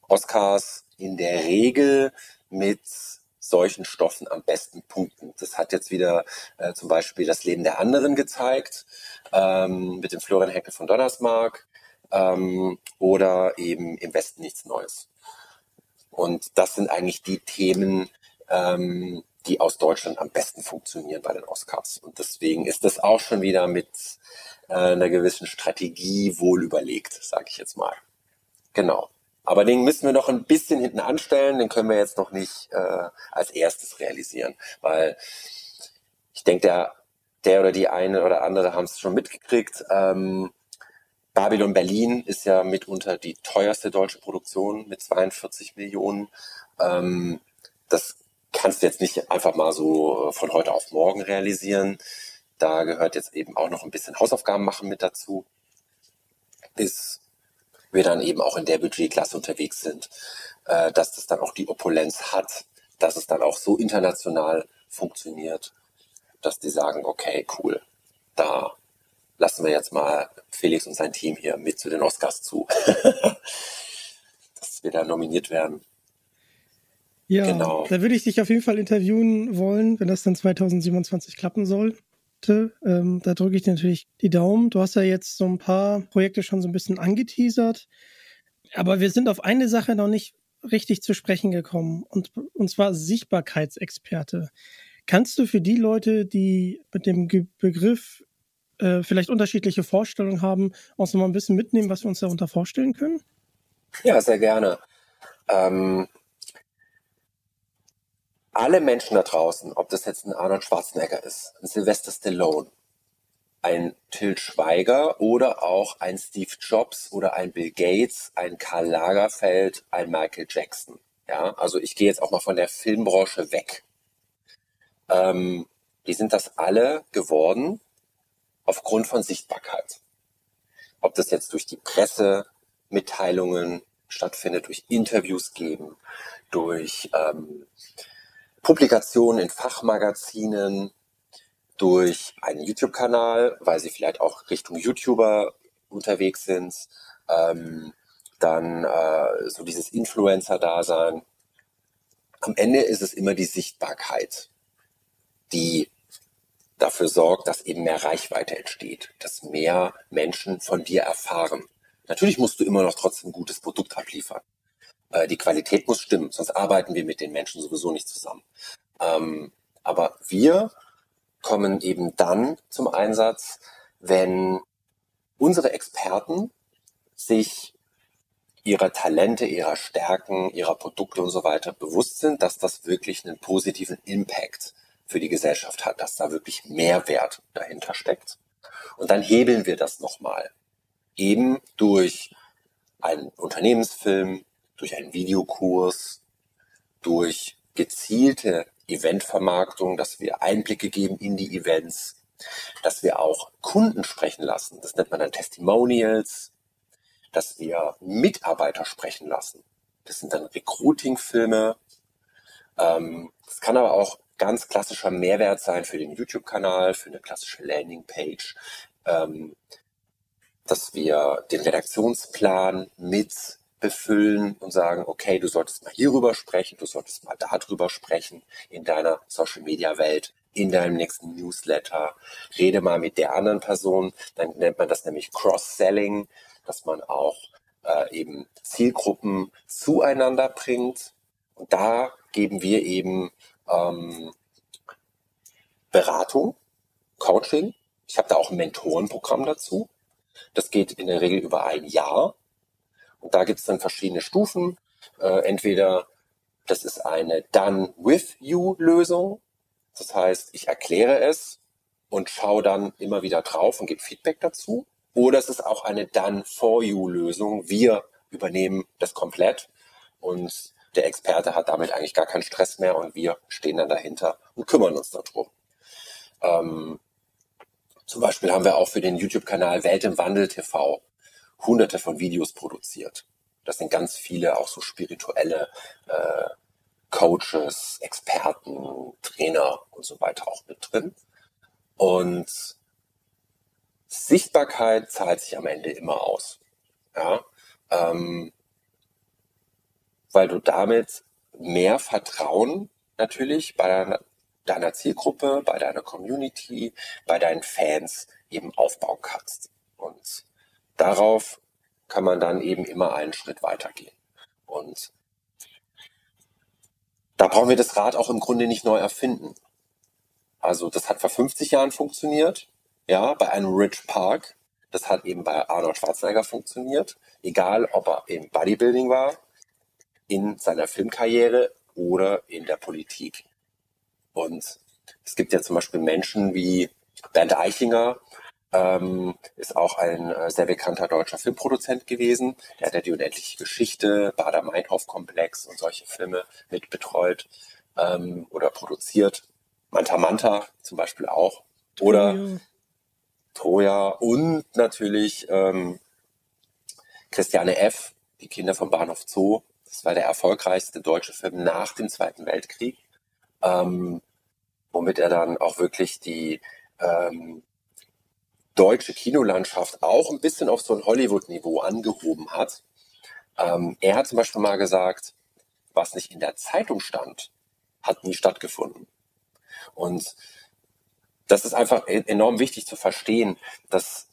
Oscars in der Regel mit solchen Stoffen am besten punkten. Das hat jetzt wieder äh, zum Beispiel das Leben der anderen gezeigt, ähm, mit dem Florian Heckel von Donnersmarck ähm, oder eben im Westen nichts Neues. Und das sind eigentlich die Themen, ähm, die aus Deutschland am besten funktionieren bei den Oscars. Und deswegen ist das auch schon wieder mit äh, einer gewissen Strategie wohl überlegt, sage ich jetzt mal. Genau. Aber den müssen wir noch ein bisschen hinten anstellen, den können wir jetzt noch nicht äh, als erstes realisieren, weil ich denke, der, der oder die eine oder andere haben es schon mitgekriegt. Ähm, Babylon Berlin ist ja mitunter die teuerste deutsche Produktion mit 42 Millionen. Ähm, das kannst du jetzt nicht einfach mal so von heute auf morgen realisieren. Da gehört jetzt eben auch noch ein bisschen Hausaufgaben machen mit dazu, bis wir dann eben auch in der Budgetklasse unterwegs sind, äh, dass das dann auch die Opulenz hat, dass es dann auch so international funktioniert, dass die sagen, okay, cool, da lassen wir jetzt mal Felix und sein Team hier mit zu den Oscars zu. dass wir da nominiert werden. Ja, genau. da würde ich dich auf jeden Fall interviewen wollen, wenn das dann 2027 klappen soll. Ähm, da drücke ich natürlich die Daumen. Du hast ja jetzt so ein paar Projekte schon so ein bisschen angeteasert. Aber wir sind auf eine Sache noch nicht richtig zu sprechen gekommen. Und, und zwar Sichtbarkeitsexperte. Kannst du für die Leute, die mit dem Begriff äh, vielleicht unterschiedliche Vorstellungen haben, uns noch mal ein bisschen mitnehmen, was wir uns darunter vorstellen können? Ja, sehr gerne. Ähm, alle Menschen da draußen, ob das jetzt ein Arnold Schwarzenegger ist, ein Sylvester Stallone, ein Till Schweiger oder auch ein Steve Jobs oder ein Bill Gates, ein Karl Lagerfeld, ein Michael Jackson. Ja, also ich gehe jetzt auch mal von der Filmbranche weg. Ähm, die sind das alle geworden aufgrund von Sichtbarkeit. Ob das jetzt durch die Presse, Mitteilungen stattfindet, durch Interviews geben, durch ähm, Publikationen in Fachmagazinen, durch einen YouTube-Kanal, weil sie vielleicht auch Richtung YouTuber unterwegs sind, ähm, dann äh, so dieses Influencer-Dasein. Am Ende ist es immer die Sichtbarkeit, die dafür sorgt, dass eben mehr Reichweite entsteht, dass mehr Menschen von dir erfahren. Natürlich musst du immer noch trotzdem ein gutes Produkt abliefern. Äh, die Qualität muss stimmen, sonst arbeiten wir mit den Menschen sowieso nicht zusammen. Ähm, aber wir kommen eben dann zum Einsatz, wenn unsere Experten sich ihrer Talente, ihrer Stärken, ihrer Produkte und so weiter bewusst sind, dass das wirklich einen positiven Impact für die Gesellschaft hat, dass da wirklich Mehrwert dahinter steckt. Und dann hebeln wir das nochmal. Eben durch einen Unternehmensfilm, durch einen Videokurs, durch gezielte Eventvermarktung, dass wir Einblicke geben in die Events, dass wir auch Kunden sprechen lassen. Das nennt man dann Testimonials, dass wir Mitarbeiter sprechen lassen. Das sind dann Recruiting-Filme. Ähm, das kann aber auch ganz klassischer Mehrwert sein für den YouTube-Kanal, für eine klassische Landingpage, ähm, dass wir den Redaktionsplan mit befüllen und sagen, okay, du solltest mal hierüber sprechen, du solltest mal darüber sprechen in deiner Social-Media-Welt, in deinem nächsten Newsletter. Rede mal mit der anderen Person, dann nennt man das nämlich Cross-Selling, dass man auch äh, eben Zielgruppen zueinander bringt. Und da geben wir eben ähm, Beratung, Coaching. Ich habe da auch ein Mentorenprogramm dazu. Das geht in der Regel über ein Jahr. Und da gibt es dann verschiedene Stufen. Äh, entweder das ist eine Done with You Lösung. Das heißt, ich erkläre es und schaue dann immer wieder drauf und gebe Feedback dazu. Oder es ist auch eine Done for You Lösung. Wir übernehmen das komplett und der Experte hat damit eigentlich gar keinen Stress mehr und wir stehen dann dahinter und kümmern uns darum. Ähm, zum Beispiel haben wir auch für den YouTube-Kanal Welt im Wandel TV hunderte von Videos produziert. Das sind ganz viele auch so spirituelle äh, Coaches, Experten, Trainer und so weiter auch mit drin. Und Sichtbarkeit zahlt sich am Ende immer aus. Ja, ähm, weil du damit mehr Vertrauen natürlich bei deiner, deiner Zielgruppe, bei deiner Community, bei deinen Fans eben aufbauen kannst. Und darauf kann man dann eben immer einen Schritt weitergehen. Und da brauchen wir das Rad auch im Grunde nicht neu erfinden. Also das hat vor 50 Jahren funktioniert, ja, bei einem Rich Park. Das hat eben bei Arnold Schwarzenegger funktioniert, egal ob er im Bodybuilding war, in seiner Filmkarriere oder in der Politik. Und es gibt ja zum Beispiel Menschen wie Bernd Eichinger, ähm, ist auch ein äh, sehr bekannter deutscher Filmproduzent gewesen. Der hat ja die unendliche Geschichte, Bader-Meinhof-Komplex und solche Filme mit betreut ähm, oder produziert. Manta Manta zum Beispiel auch. Oder Troja, Troja und natürlich ähm, Christiane F., die Kinder vom Bahnhof Zoo. Das war der erfolgreichste deutsche Film nach dem Zweiten Weltkrieg, ähm, womit er dann auch wirklich die ähm, deutsche Kinolandschaft auch ein bisschen auf so ein Hollywood-Niveau angehoben hat. Ähm, er hat zum Beispiel mal gesagt, was nicht in der Zeitung stand, hat nie stattgefunden. Und das ist einfach e-, enorm wichtig zu verstehen, dass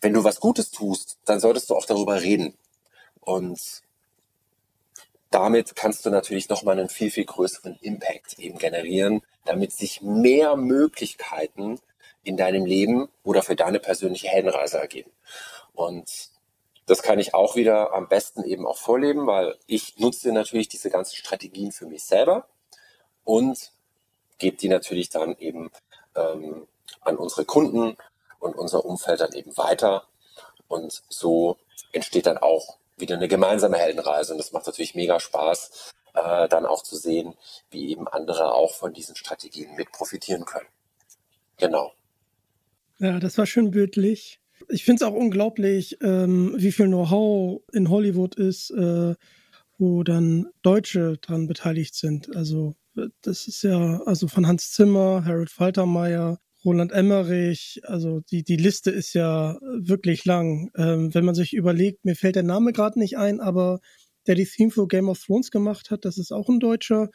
wenn du was Gutes tust, dann solltest du auch darüber reden. Und damit kannst du natürlich nochmal einen viel, viel größeren Impact eben generieren, damit sich mehr Möglichkeiten in deinem Leben oder für deine persönliche Heldenreise ergeben. Und das kann ich auch wieder am besten eben auch vorleben, weil ich nutze natürlich diese ganzen Strategien für mich selber und gebe die natürlich dann eben ähm, an unsere Kunden und unser Umfeld dann eben weiter. Und so entsteht dann auch wieder eine gemeinsame Heldenreise. Und das macht natürlich mega Spaß, äh, dann auch zu sehen, wie eben andere auch von diesen Strategien mit profitieren können. Genau. Ja, das war schön bildlich. Ich finde es auch unglaublich, ähm, wie viel Know-how in Hollywood ist, äh, wo dann Deutsche dran beteiligt sind. Also das ist ja also von Hans Zimmer, Harold Faltermeier, Roland Emmerich, also die, die Liste ist ja wirklich lang. Ähm, wenn man sich überlegt, mir fällt der Name gerade nicht ein, aber der die Theme für Game of Thrones gemacht hat, das ist auch ein Deutscher.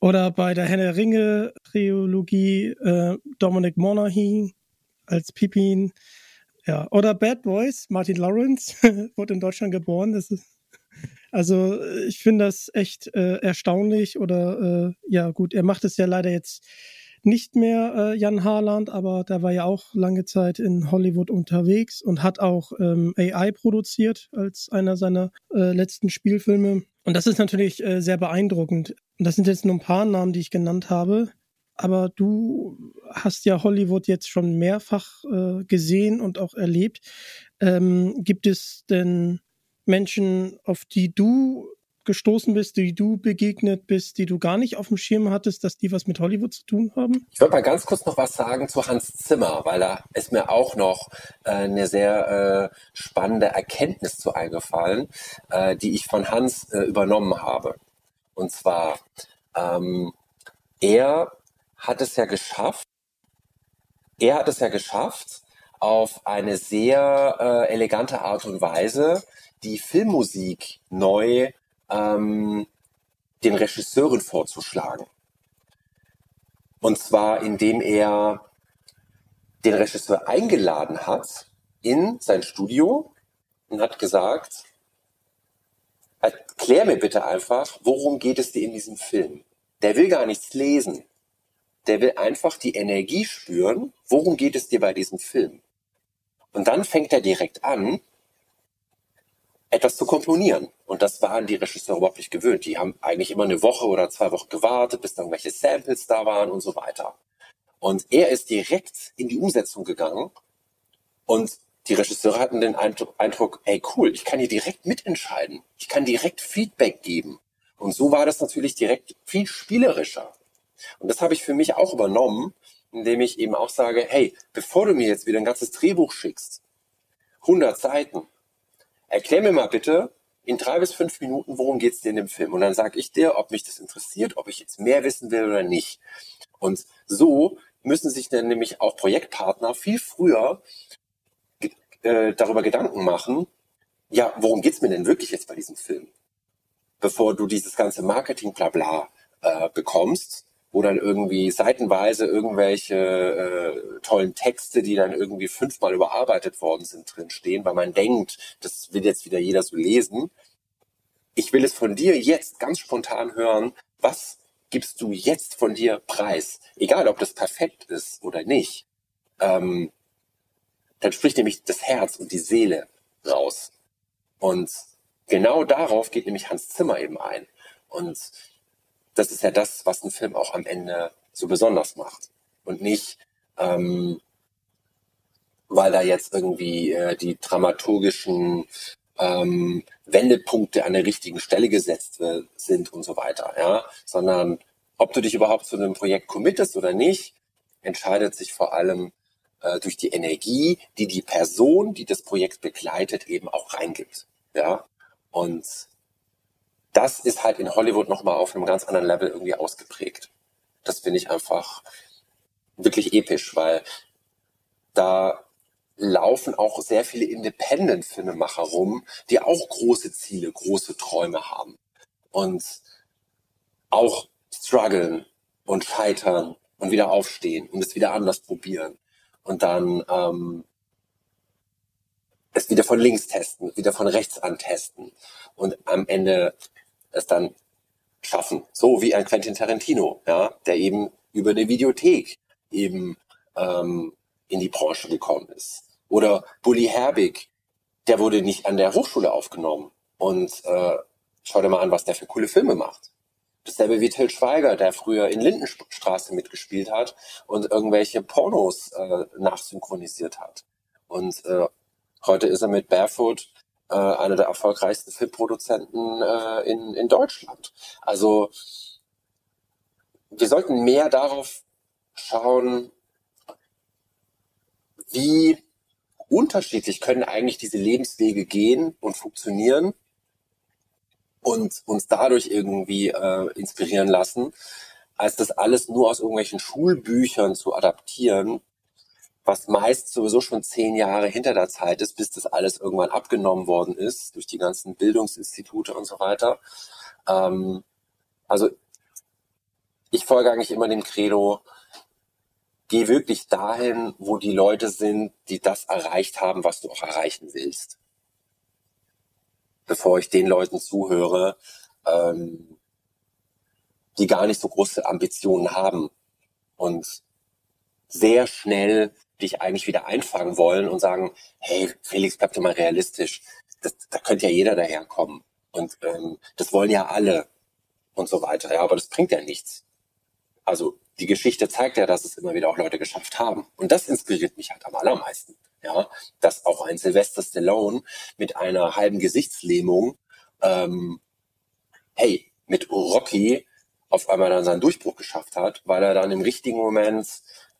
Oder bei der Henne Ringe Trilogie äh, Dominic Monaghan, als Pippin. Ja, oder Bad Boys, Martin Lawrence wurde in Deutschland geboren. Das ist, also ich finde das echt äh, erstaunlich oder äh, ja gut, er macht es ja leider jetzt nicht mehr äh, Jan Harland, aber der war ja auch lange Zeit in Hollywood unterwegs und hat auch ähm, AI produziert als einer seiner äh, letzten Spielfilme. Und das ist natürlich äh, sehr beeindruckend. Und das sind jetzt nur ein paar Namen, die ich genannt habe aber du hast ja Hollywood jetzt schon mehrfach äh, gesehen und auch erlebt. Ähm, gibt es denn Menschen, auf die du gestoßen bist, die du begegnet bist, die du gar nicht auf dem Schirm hattest, dass die was mit Hollywood zu tun haben? Ich würde mal ganz kurz noch was sagen zu Hans Zimmer, weil da ist mir auch noch äh, eine sehr äh, spannende Erkenntnis zu eingefallen, äh, die ich von Hans äh, übernommen habe. Und zwar, ähm, er hat es ja geschafft, er hat es ja geschafft, auf eine sehr äh, elegante Art und Weise die Filmmusik neu ähm, den Regisseuren vorzuschlagen. Und zwar indem er den Regisseur eingeladen hat in sein Studio und hat gesagt, erklär mir bitte einfach, worum geht es dir in diesem Film? Der will gar nichts lesen der will einfach die Energie spüren, worum geht es dir bei diesem Film. Und dann fängt er direkt an, etwas zu komponieren. Und das waren die Regisseure überhaupt nicht gewöhnt. Die haben eigentlich immer eine Woche oder zwei Wochen gewartet, bis dann welche Samples da waren und so weiter. Und er ist direkt in die Umsetzung gegangen und die Regisseure hatten den Eindruck, ey cool, ich kann hier direkt mitentscheiden. Ich kann direkt Feedback geben. Und so war das natürlich direkt viel spielerischer. Und das habe ich für mich auch übernommen, indem ich eben auch sage, hey, bevor du mir jetzt wieder ein ganzes Drehbuch schickst, 100 Seiten, erklär mir mal bitte in drei bis fünf Minuten, worum geht's dir in dem Film? Und dann sage ich dir, ob mich das interessiert, ob ich jetzt mehr wissen will oder nicht. Und so müssen sich dann nämlich auch Projektpartner viel früher äh, darüber Gedanken machen, ja, worum geht's mir denn wirklich jetzt bei diesem Film? Bevor du dieses ganze Marketing-Blabla äh, bekommst, wo dann irgendwie seitenweise irgendwelche äh, tollen Texte, die dann irgendwie fünfmal überarbeitet worden sind, drin stehen, weil man denkt, das will jetzt wieder jeder so lesen. Ich will es von dir jetzt ganz spontan hören. Was gibst du jetzt von dir preis? Egal, ob das perfekt ist oder nicht. Ähm, dann spricht nämlich das Herz und die Seele raus. Und genau darauf geht nämlich Hans Zimmer eben ein. Und das ist ja das, was ein Film auch am Ende so besonders macht. Und nicht, ähm, weil da jetzt irgendwie äh, die dramaturgischen ähm, Wendepunkte an der richtigen Stelle gesetzt sind und so weiter, ja, sondern ob du dich überhaupt zu einem Projekt committest oder nicht, entscheidet sich vor allem äh, durch die Energie, die die Person, die das Projekt begleitet, eben auch reingibt. Ja, und das ist halt in Hollywood nochmal auf einem ganz anderen Level irgendwie ausgeprägt. Das finde ich einfach wirklich episch, weil da laufen auch sehr viele Independent-Filmemacher rum, die auch große Ziele, große Träume haben und auch strugglen und scheitern und wieder aufstehen und es wieder anders probieren und dann ähm, es wieder von links testen, wieder von rechts antesten und am Ende es dann schaffen. So wie ein Quentin Tarantino, ja, der eben über eine Videothek eben ähm, in die Branche gekommen ist. Oder Bully Herbig, der wurde nicht an der Hochschule aufgenommen. Und äh, schau dir mal an, was der für coole Filme macht. Dasselbe wie Till Schweiger, der früher in Lindenstraße mitgespielt hat und irgendwelche Pornos äh, nachsynchronisiert hat. Und äh, heute ist er mit Barefoot äh, einer der erfolgreichsten Filmproduzenten äh, in, in Deutschland. Also wir sollten mehr darauf schauen, wie unterschiedlich können eigentlich diese Lebenswege gehen und funktionieren und uns dadurch irgendwie äh, inspirieren lassen, als das alles nur aus irgendwelchen Schulbüchern zu adaptieren, was meist sowieso schon zehn Jahre hinter der Zeit ist, bis das alles irgendwann abgenommen worden ist durch die ganzen Bildungsinstitute und so weiter. Ähm, also ich folge eigentlich immer dem Credo, geh wirklich dahin, wo die Leute sind, die das erreicht haben, was du auch erreichen willst bevor ich den Leuten zuhöre, ähm, die gar nicht so große Ambitionen haben und sehr schnell dich eigentlich wieder einfangen wollen und sagen, hey, Felix, bleib doch mal realistisch. Das, da könnte ja jeder daherkommen. Und ähm, das wollen ja alle und so weiter. Ja, aber das bringt ja nichts. Also die Geschichte zeigt ja, dass es immer wieder auch Leute geschafft haben. Und das inspiriert mich halt am allermeisten ja, dass auch ein Sylvester Stallone mit einer halben Gesichtslähmung, ähm, hey, mit Rocky auf einmal dann seinen Durchbruch geschafft hat, weil er dann im richtigen Moment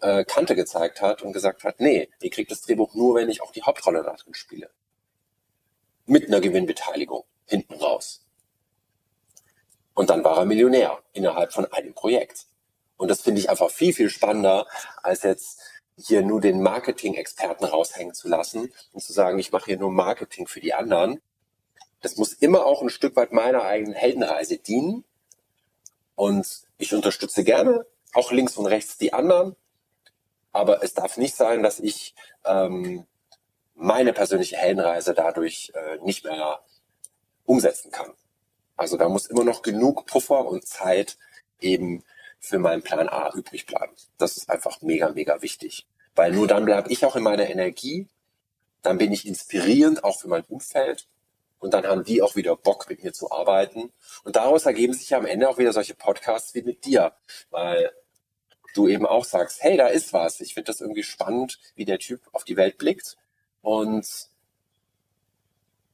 äh, Kante gezeigt hat und gesagt hat, nee, ihr kriegt das Drehbuch nur, wenn ich auch die Hauptrolle da drin spiele. Mit einer Gewinnbeteiligung hinten raus. Und dann war er Millionär innerhalb von einem Projekt. Und das finde ich einfach viel, viel spannender, als jetzt hier nur den Marketing-Experten raushängen zu lassen und zu sagen, ich mache hier nur Marketing für die anderen. Das muss immer auch ein Stück weit meiner eigenen Heldenreise dienen. Und ich unterstütze gerne auch links und rechts die anderen. Aber es darf nicht sein, dass ich ähm, meine persönliche Heldenreise dadurch äh, nicht mehr umsetzen kann. Also da muss immer noch genug Puffer und Zeit eben für meinen Plan A übrig bleiben. Das ist einfach mega, mega wichtig. Weil nur dann bleibe ich auch in meiner Energie, dann bin ich inspirierend auch für mein Umfeld und dann haben die auch wieder Bock mit mir zu arbeiten. Und daraus ergeben sich ja am Ende auch wieder solche Podcasts wie mit dir, weil du eben auch sagst, hey, da ist was. Ich finde das irgendwie spannend, wie der Typ auf die Welt blickt. Und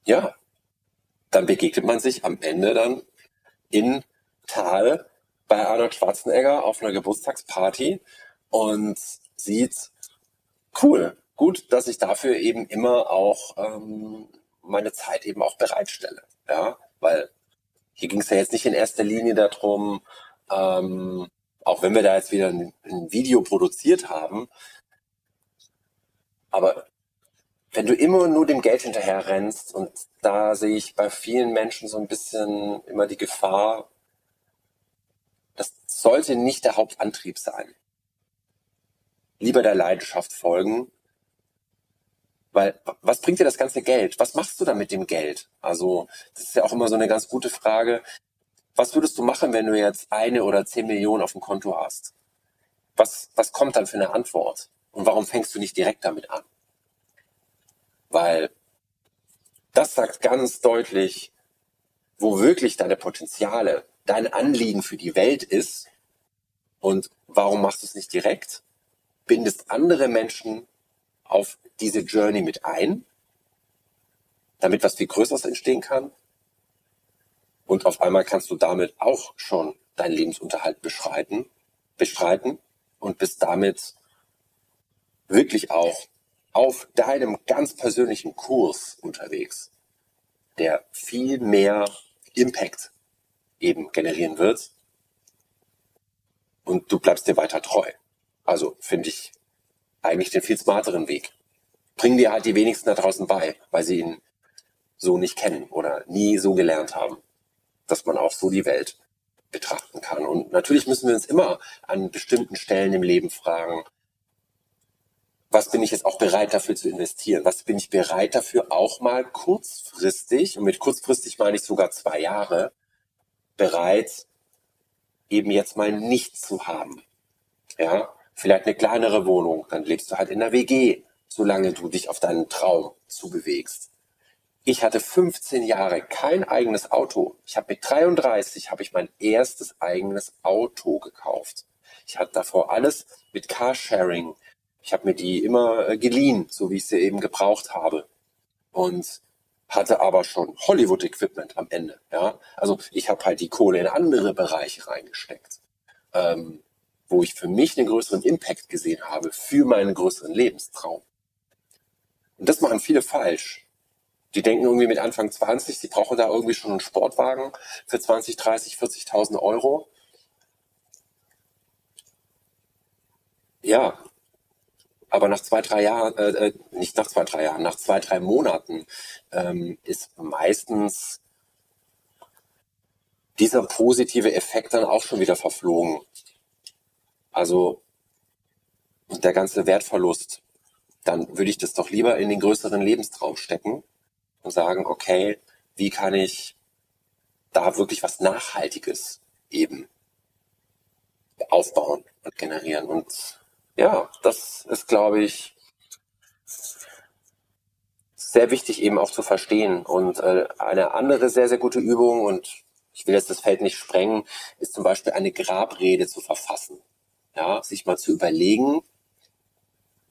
ja, dann begegnet man sich am Ende dann in Tal bei Arnold Schwarzenegger auf einer Geburtstagsparty und sieht, cool, gut, dass ich dafür eben immer auch ähm, meine Zeit eben auch bereitstelle. Ja, weil hier ging es ja jetzt nicht in erster Linie darum, ähm, auch wenn wir da jetzt wieder ein, ein Video produziert haben, aber wenn du immer nur dem Geld hinterher rennst, und da sehe ich bei vielen Menschen so ein bisschen immer die Gefahr, das sollte nicht der Hauptantrieb sein. Lieber der Leidenschaft folgen, weil was bringt dir das ganze Geld? Was machst du da mit dem Geld? Also das ist ja auch immer so eine ganz gute Frage. Was würdest du machen, wenn du jetzt eine oder zehn Millionen auf dem Konto hast? Was, was kommt dann für eine Antwort? Und warum fängst du nicht direkt damit an? Weil das sagt ganz deutlich, wo wirklich deine Potenziale, dein Anliegen für die Welt ist. Und warum machst du es nicht direkt? Bindest andere Menschen auf diese Journey mit ein, damit was viel Größeres entstehen kann. Und auf einmal kannst du damit auch schon deinen Lebensunterhalt beschreiten, bestreiten und bist damit wirklich auch auf deinem ganz persönlichen Kurs unterwegs, der viel mehr Impact eben generieren wird. Und du bleibst dir weiter treu. Also finde ich eigentlich den viel smarteren Weg. Bringen dir halt die wenigsten da draußen bei, weil sie ihn so nicht kennen oder nie so gelernt haben, dass man auch so die Welt betrachten kann. Und natürlich müssen wir uns immer an bestimmten Stellen im Leben fragen, was bin ich jetzt auch bereit dafür zu investieren? Was bin ich bereit dafür auch mal kurzfristig, und mit kurzfristig meine ich sogar zwei Jahre, bereit eben jetzt mal nichts zu haben? Ja, vielleicht eine kleinere Wohnung, dann lebst du halt in der WG, solange du dich auf deinen Traum zubewegst. Ich hatte 15 Jahre kein eigenes Auto. Ich habe mit 33 habe ich mein erstes eigenes Auto gekauft. Ich hatte davor alles mit Carsharing, ich habe mir die immer äh, geliehen, so wie ich sie eben gebraucht habe. Und hatte aber schon Hollywood-Equipment am Ende. Ja, also ich habe halt die Kohle in andere Bereiche reingesteckt, ähm, wo ich für mich einen größeren Impact gesehen habe für meinen größeren Lebenstraum. Und das machen viele falsch. Die denken irgendwie mit Anfang 20, sie brauchen da irgendwie schon einen Sportwagen für 20, 30, 40.000 Euro. Ja, aber nach zwei, drei Jahren, äh, äh, nicht nach zwei, drei Jahren, nach zwei, drei Monaten ähm, ist meistens dieser positive Effekt dann auch schon wieder verflogen. Also der ganze Wertverlust, dann würde ich das doch lieber in den größeren Lebenstraum stecken und sagen, okay, wie kann ich da wirklich was Nachhaltiges eben aufbauen und generieren. Und ja, das ist, glaube ich, sehr wichtig eben auch zu verstehen. Und äh, eine andere sehr, sehr gute Übung, und ich will jetzt das Feld nicht sprengen, ist zum Beispiel eine Grabrede zu verfassen. Ja, sich mal zu überlegen,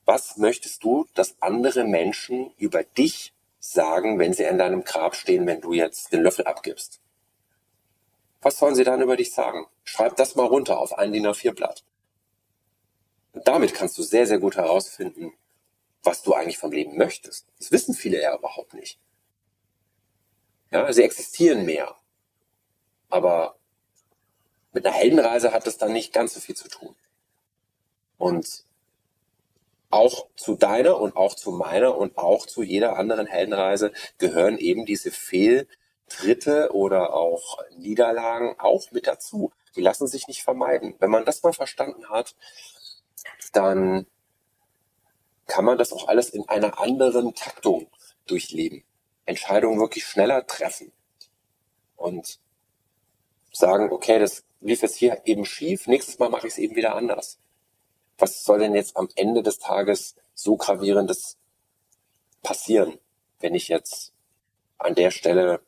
was möchtest du, dass andere Menschen über dich sagen, wenn sie an deinem Grab stehen, wenn du jetzt den Löffel abgibst? Was sollen sie dann über dich sagen? Schreib das mal runter auf ein DIN A4-Blatt. Und damit kannst du sehr, sehr gut herausfinden, was du eigentlich vom Leben möchtest. Das wissen viele ja überhaupt nicht. Ja, sie existieren mehr. Aber mit einer Heldenreise hat das dann nicht ganz so viel zu tun. Und auch zu deiner und auch zu meiner und auch zu jeder anderen Heldenreise gehören eben diese Fehltritte oder auch Niederlagen auch mit dazu. Die lassen sich nicht vermeiden. Wenn man das mal verstanden hat, dann kann man das auch alles in einer anderen Taktung durchleben. Entscheidungen wirklich schneller treffen und sagen, okay, das lief jetzt hier eben schief, nächstes Mal mache ich es eben wieder anders. Was soll denn jetzt am Ende des Tages so gravierendes passieren, wenn ich jetzt an der Stelle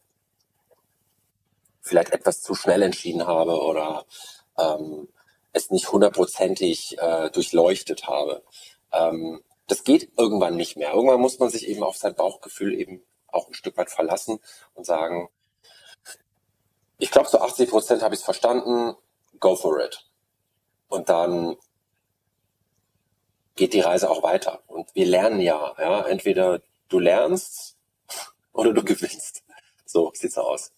vielleicht etwas zu schnell entschieden habe oder ähm, es nicht hundertprozentig äh, durchleuchtet habe. Ähm, das geht irgendwann nicht mehr. Irgendwann muss man sich eben auf sein Bauchgefühl eben auch ein Stück weit verlassen und sagen, ich glaube, zu 80 Prozent habe ich es verstanden, go for it. Und dann geht die Reise auch weiter. Und wir lernen ja, ja, entweder du lernst oder du gewinnst. So sieht's aus.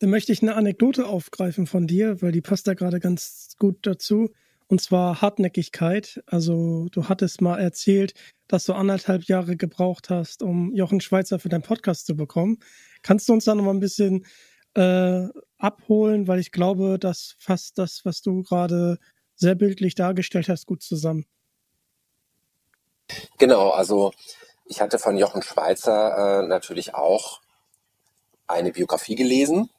Dann möchte ich eine Anekdote aufgreifen von dir, weil die passt da gerade ganz gut dazu. Und zwar Hartnäckigkeit. Also du hattest mal erzählt, dass du anderthalb Jahre gebraucht hast, um Jochen Schweizer für deinen Podcast zu bekommen. Kannst du uns da noch mal ein bisschen äh, abholen, weil ich glaube, das fasst das, was du gerade sehr bildlich dargestellt hast, gut zusammen. Genau, also ich hatte von Jochen Schweizer äh, natürlich auch eine Biografie gelesen,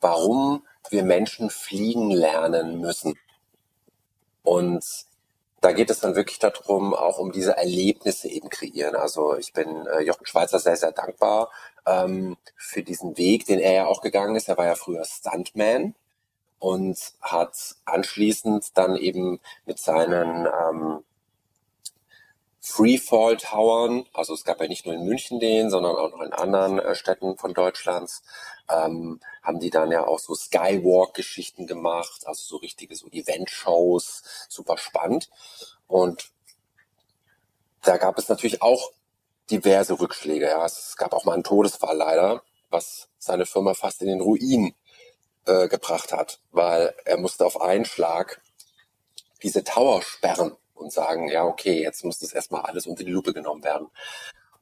warum wir Menschen fliegen lernen müssen. Und da geht es dann wirklich darum, auch um diese Erlebnisse eben kreieren. Also ich bin äh, Jochen Schweizer sehr, sehr dankbar ähm, für diesen Weg, den er ja auch gegangen ist. Er war ja früher Stuntman und hat anschließend dann eben mit seinen ähm, Freefall Towern, also es gab ja nicht nur in München den, sondern auch noch in anderen äh, Städten von Deutschlands, ähm, haben die dann ja auch so Skywalk-Geschichten gemacht, also so richtige so Event-Shows, super spannend. Und da gab es natürlich auch diverse Rückschläge. Ja. Es gab auch mal einen Todesfall leider, was seine Firma fast in den Ruin äh, gebracht hat, weil er musste auf einen Schlag diese Tower sperren und sagen, ja, okay, jetzt muss das erstmal alles unter die Lupe genommen werden.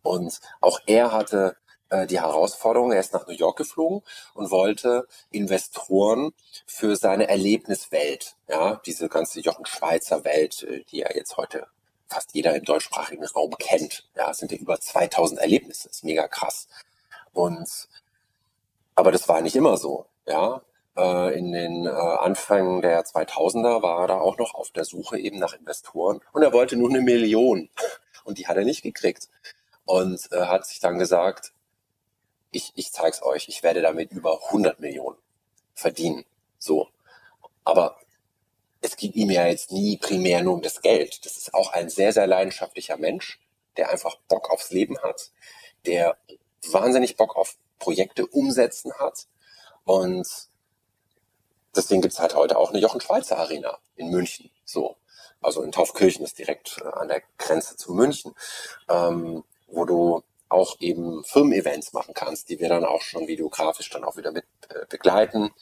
Und auch er hatte äh, die Herausforderung, er ist nach New York geflogen und wollte Investoren für seine Erlebniswelt, ja, diese ganze Jochen Schweizer Welt, äh, die ja jetzt heute fast jeder im deutschsprachigen Raum kennt. Ja, es sind ja über 2000 Erlebnisse, ist mega krass. Und, aber das war nicht immer so, ja. Äh, in den äh, Anfängen der 2000er war er da auch noch auf der Suche eben nach Investoren und er wollte nur eine Million und die hat er nicht gekriegt und äh, hat sich dann gesagt, ich, ich zeig's euch, ich werde damit über 100 Millionen verdienen. So. Aber es ging ihm ja jetzt nie primär nur um das Geld. Das ist auch ein sehr, sehr leidenschaftlicher Mensch, der einfach Bock aufs Leben hat, der wahnsinnig Bock auf Projekte umsetzen hat. Und deswegen gibt's halt heute auch eine Jochen Schweizer Arena in München. So. Also in Taufkirchen ist direkt äh, an der Grenze zu München, ähm, wo du auch eben Firmen-Events machen kannst, die wir dann auch schon videografisch dann auch wieder mit äh, begleiten,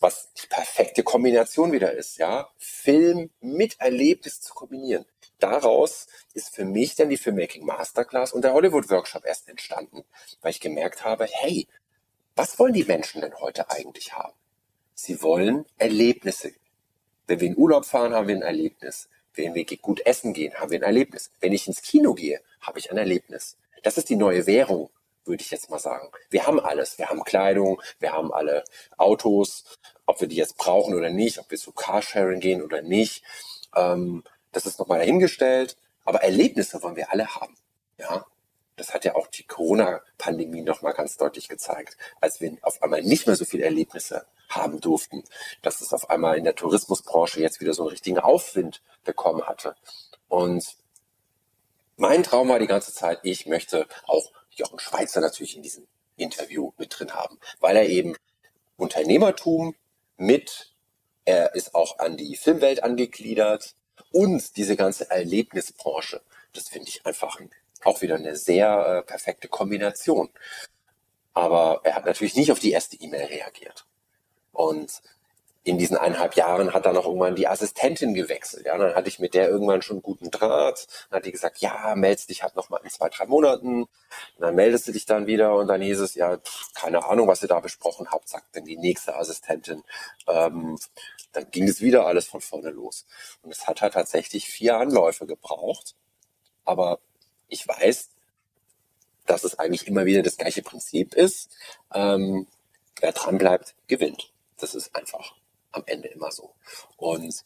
was die perfekte Kombination wieder ist, ja. Film mit Erlebnis zu kombinieren. Daraus ist für mich dann die Filmmaking Masterclass und der Hollywood Workshop erst entstanden, weil ich gemerkt habe, hey, was wollen die Menschen denn heute eigentlich haben? Sie wollen Erlebnisse. Wenn wir in Urlaub fahren, haben wir ein Erlebnis. Wenn wir gut essen gehen, haben wir ein Erlebnis. Wenn ich ins Kino gehe, habe ich ein Erlebnis. Das ist die neue Währung, würde ich jetzt mal sagen. Wir haben alles. Wir haben Kleidung, wir haben alle Autos, ob wir die jetzt brauchen oder nicht, ob wir zu Carsharing gehen oder nicht. Ähm, das ist nochmal dahingestellt. Aber Erlebnisse wollen wir alle haben. Ja, das hat ja auch die Corona-Pandemie nochmal ganz deutlich gezeigt, als wir auf einmal nicht mehr so viele Erlebnisse haben durften, dass es auf einmal in der Tourismusbranche jetzt wieder so einen richtigen Aufwind bekommen hatte. Und mein Traum war die ganze Zeit, ich möchte auch Jochen Schweizer natürlich in diesem Interview mit drin haben, weil er eben Unternehmertum mit, er ist auch an die Filmwelt angegliedert und diese ganze Erlebnisbranche. Das finde ich einfach auch wieder eine sehr äh, perfekte Kombination. Aber er hat natürlich nicht auf die erste E-Mail reagiert. Und in diesen eineinhalb Jahren hat dann auch irgendwann die Assistentin gewechselt. Ja, dann hatte ich mit der irgendwann schon guten Draht. Dann hat die gesagt, ja, meldest dich halt noch mal in zwei, drei Monaten. Und dann meldest du dich dann wieder und dann hieß es, ja, pff, keine Ahnung, was ihr da besprochen habt, sagt dann die nächste Assistentin. Ähm, dann ging es wieder alles von vorne los. Und es hat halt tatsächlich vier Anläufe gebraucht. Aber ich weiß, dass es eigentlich immer wieder das gleiche Prinzip ist. Ähm, wer dran bleibt, gewinnt. Das ist einfach am Ende immer so. Und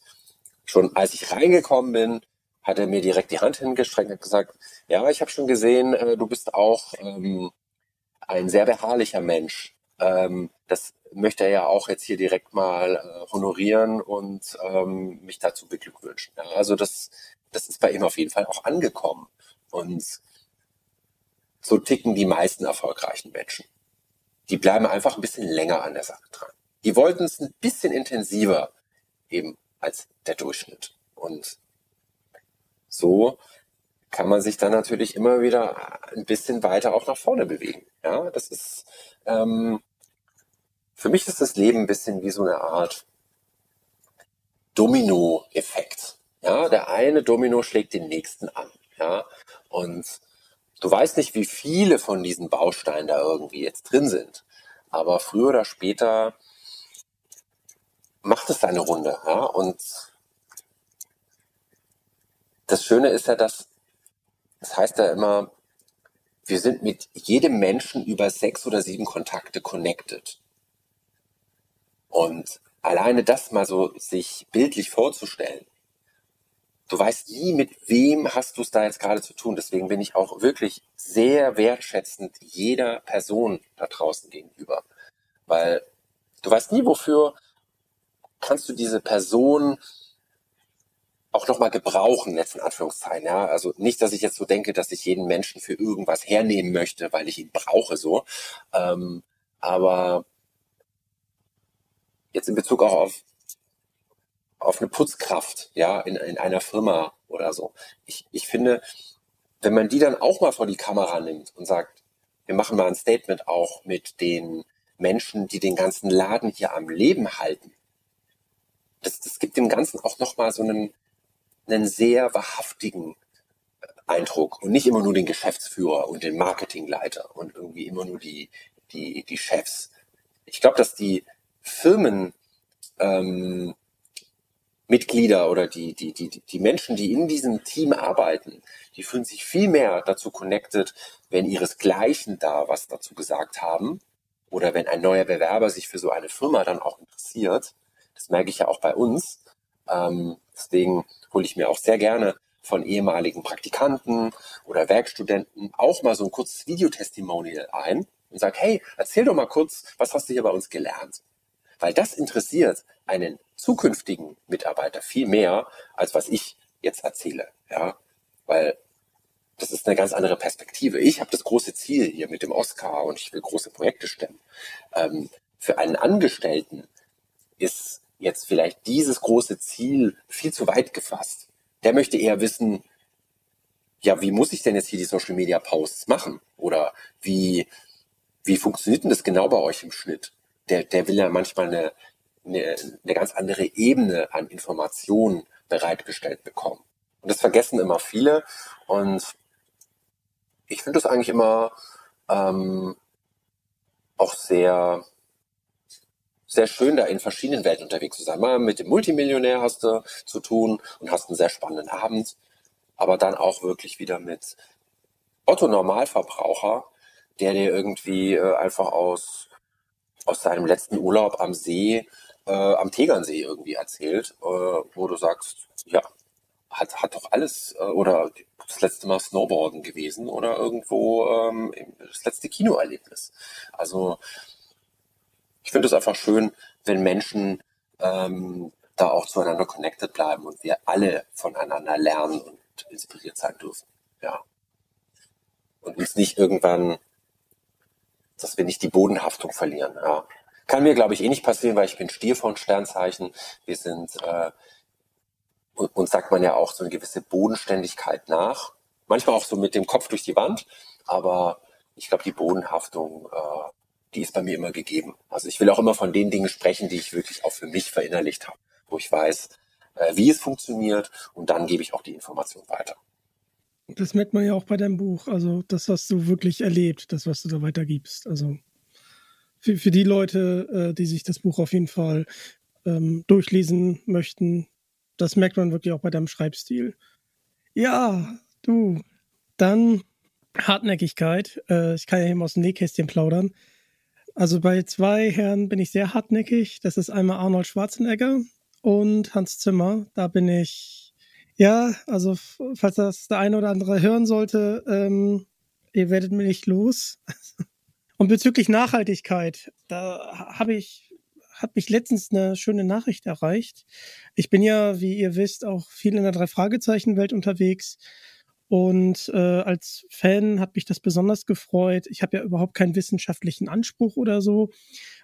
schon als ich reingekommen bin, hat er mir direkt die Hand hingestreckt und gesagt, ja, ich habe schon gesehen, äh, du bist auch ähm, ein sehr beharrlicher Mensch. Ähm, das möchte er ja auch jetzt hier direkt mal äh, honorieren und ähm, mich dazu beglückwünschen. Ja, also das das ist bei ihm auf jeden Fall auch angekommen. Und so ticken die meisten erfolgreichen Menschen. Die bleiben einfach ein bisschen länger an der Sache dran. Die wollten es ein bisschen intensiver eben als der Durchschnitt. Und so kann man sich dann natürlich immer wieder ein bisschen weiter auch nach vorne bewegen. Ja, das ist ähm, für mich ist das Leben ein bisschen wie so eine Art Domino-Effekt. Ja, der eine Domino schlägt den nächsten an. Ja, und du weißt nicht, wie viele von diesen Bausteinen da irgendwie jetzt drin sind. Aber früher oder später macht es seine Runde. Ja, und das Schöne ist ja, dass das heißt ja immer, wir sind mit jedem Menschen über sechs oder sieben Kontakte connected. Und alleine das mal so sich bildlich vorzustellen, du weißt nie, mit wem hast du es da jetzt gerade zu tun. Deswegen bin ich auch wirklich sehr wertschätzend jeder Person da draußen gegenüber. Weil du weißt nie, wofür kannst du diese Person auch nochmal gebrauchen, jetzt in Anführungszeichen. Ja? Also nicht, dass ich jetzt so denke, dass ich jeden Menschen für irgendwas hernehmen möchte, weil ich ihn brauche so. Ähm, aber jetzt in Bezug auch auf, auf eine Putzkraft, ja, in, in einer Firma oder so. Ich, ich finde, wenn man die dann auch mal vor die Kamera nimmt und sagt, wir machen mal ein Statement auch mit den Menschen, die den ganzen Laden hier am Leben halten. Das, das gibt dem Ganzen auch nochmal so einen, einen sehr wahrhaftigen äh, Eindruck und nicht immer nur den Geschäftsführer und den Marketingleiter und irgendwie immer nur die, die, die Chefs. Ich glaube, dass die Firmen ähm, Mitglieder oder die, die, die, die Menschen, die in diesem Team arbeiten, die fühlen sich viel mehr dazu connected, wenn ihresgleichen da was dazu gesagt haben oder wenn ein neuer Bewerber sich für so eine Firma dann auch interessiert. Das merke ich ja auch bei uns. Ähm, deswegen hole ich mir auch sehr gerne von ehemaligen Praktikanten oder Werkstudenten auch mal so ein kurzes Videotestimonial ein und sage, hey, erzähl doch mal kurz, was hast du hier bei uns gelernt? Weil das interessiert einen zukünftigen Mitarbeiter viel mehr, als was ich jetzt erzähle. Ja, weil das ist eine ganz andere Perspektive. Ich habe das große Ziel hier mit dem Oscar und ich will große Projekte stemmen. Ähm, für einen Angestellten ist jetzt vielleicht dieses große Ziel viel zu weit gefasst. Der möchte eher wissen, ja, wie muss ich denn jetzt hier die Social Media Posts machen? Oder wie, wie funktioniert denn das genau bei euch im Schnitt? Der, der will ja manchmal eine, eine, eine ganz andere Ebene an Informationen bereitgestellt bekommen. Und das vergessen immer viele. Und ich finde das eigentlich immer ähm, auch sehr sehr schön, da in verschiedenen Welten unterwegs zu sein. Mal mit dem Multimillionär hast du zu tun und hast einen sehr spannenden Abend, aber dann auch wirklich wieder mit Otto Normalverbraucher, der dir irgendwie äh, einfach aus, aus seinem letzten Urlaub am See, äh, am Tegernsee irgendwie erzählt, äh, wo du sagst, ja, hat, hat doch alles, äh, oder das letzte Mal Snowboarden gewesen oder irgendwo ähm, das letzte Kinoerlebnis. Also ich finde es einfach schön, wenn Menschen ähm, da auch zueinander connected bleiben und wir alle voneinander lernen und inspiriert sein dürfen. Ja. Und uns nicht irgendwann, dass wir nicht die Bodenhaftung verlieren. Ja. Kann mir, glaube ich, eh nicht passieren, weil ich bin Stier von Sternzeichen. Wir sind, äh, uns sagt man ja auch so eine gewisse Bodenständigkeit nach. Manchmal auch so mit dem Kopf durch die Wand, aber ich glaube, die Bodenhaftung äh, die ist bei mir immer gegeben. Also ich will auch immer von den Dingen sprechen, die ich wirklich auch für mich verinnerlicht habe, wo ich weiß, äh, wie es funktioniert und dann gebe ich auch die Information weiter. Das merkt man ja auch bei deinem Buch, also das, was du wirklich erlebt, das, was du da weitergibst. Also für, für die Leute, äh, die sich das Buch auf jeden Fall ähm, durchlesen möchten, das merkt man wirklich auch bei deinem Schreibstil. Ja, du, dann Hartnäckigkeit. Äh, ich kann ja eben aus dem Nähkästchen plaudern. Also bei zwei Herren bin ich sehr hartnäckig. Das ist einmal Arnold Schwarzenegger und Hans Zimmer. Da bin ich, ja, also falls das der eine oder andere hören sollte, ähm, ihr werdet mir nicht los. Und bezüglich Nachhaltigkeit, da habe ich, hat mich letztens eine schöne Nachricht erreicht. Ich bin ja, wie ihr wisst, auch viel in der Drei-Fragezeichen-Welt unterwegs. Und äh, als Fan hat mich das besonders gefreut. Ich habe ja überhaupt keinen wissenschaftlichen Anspruch oder so,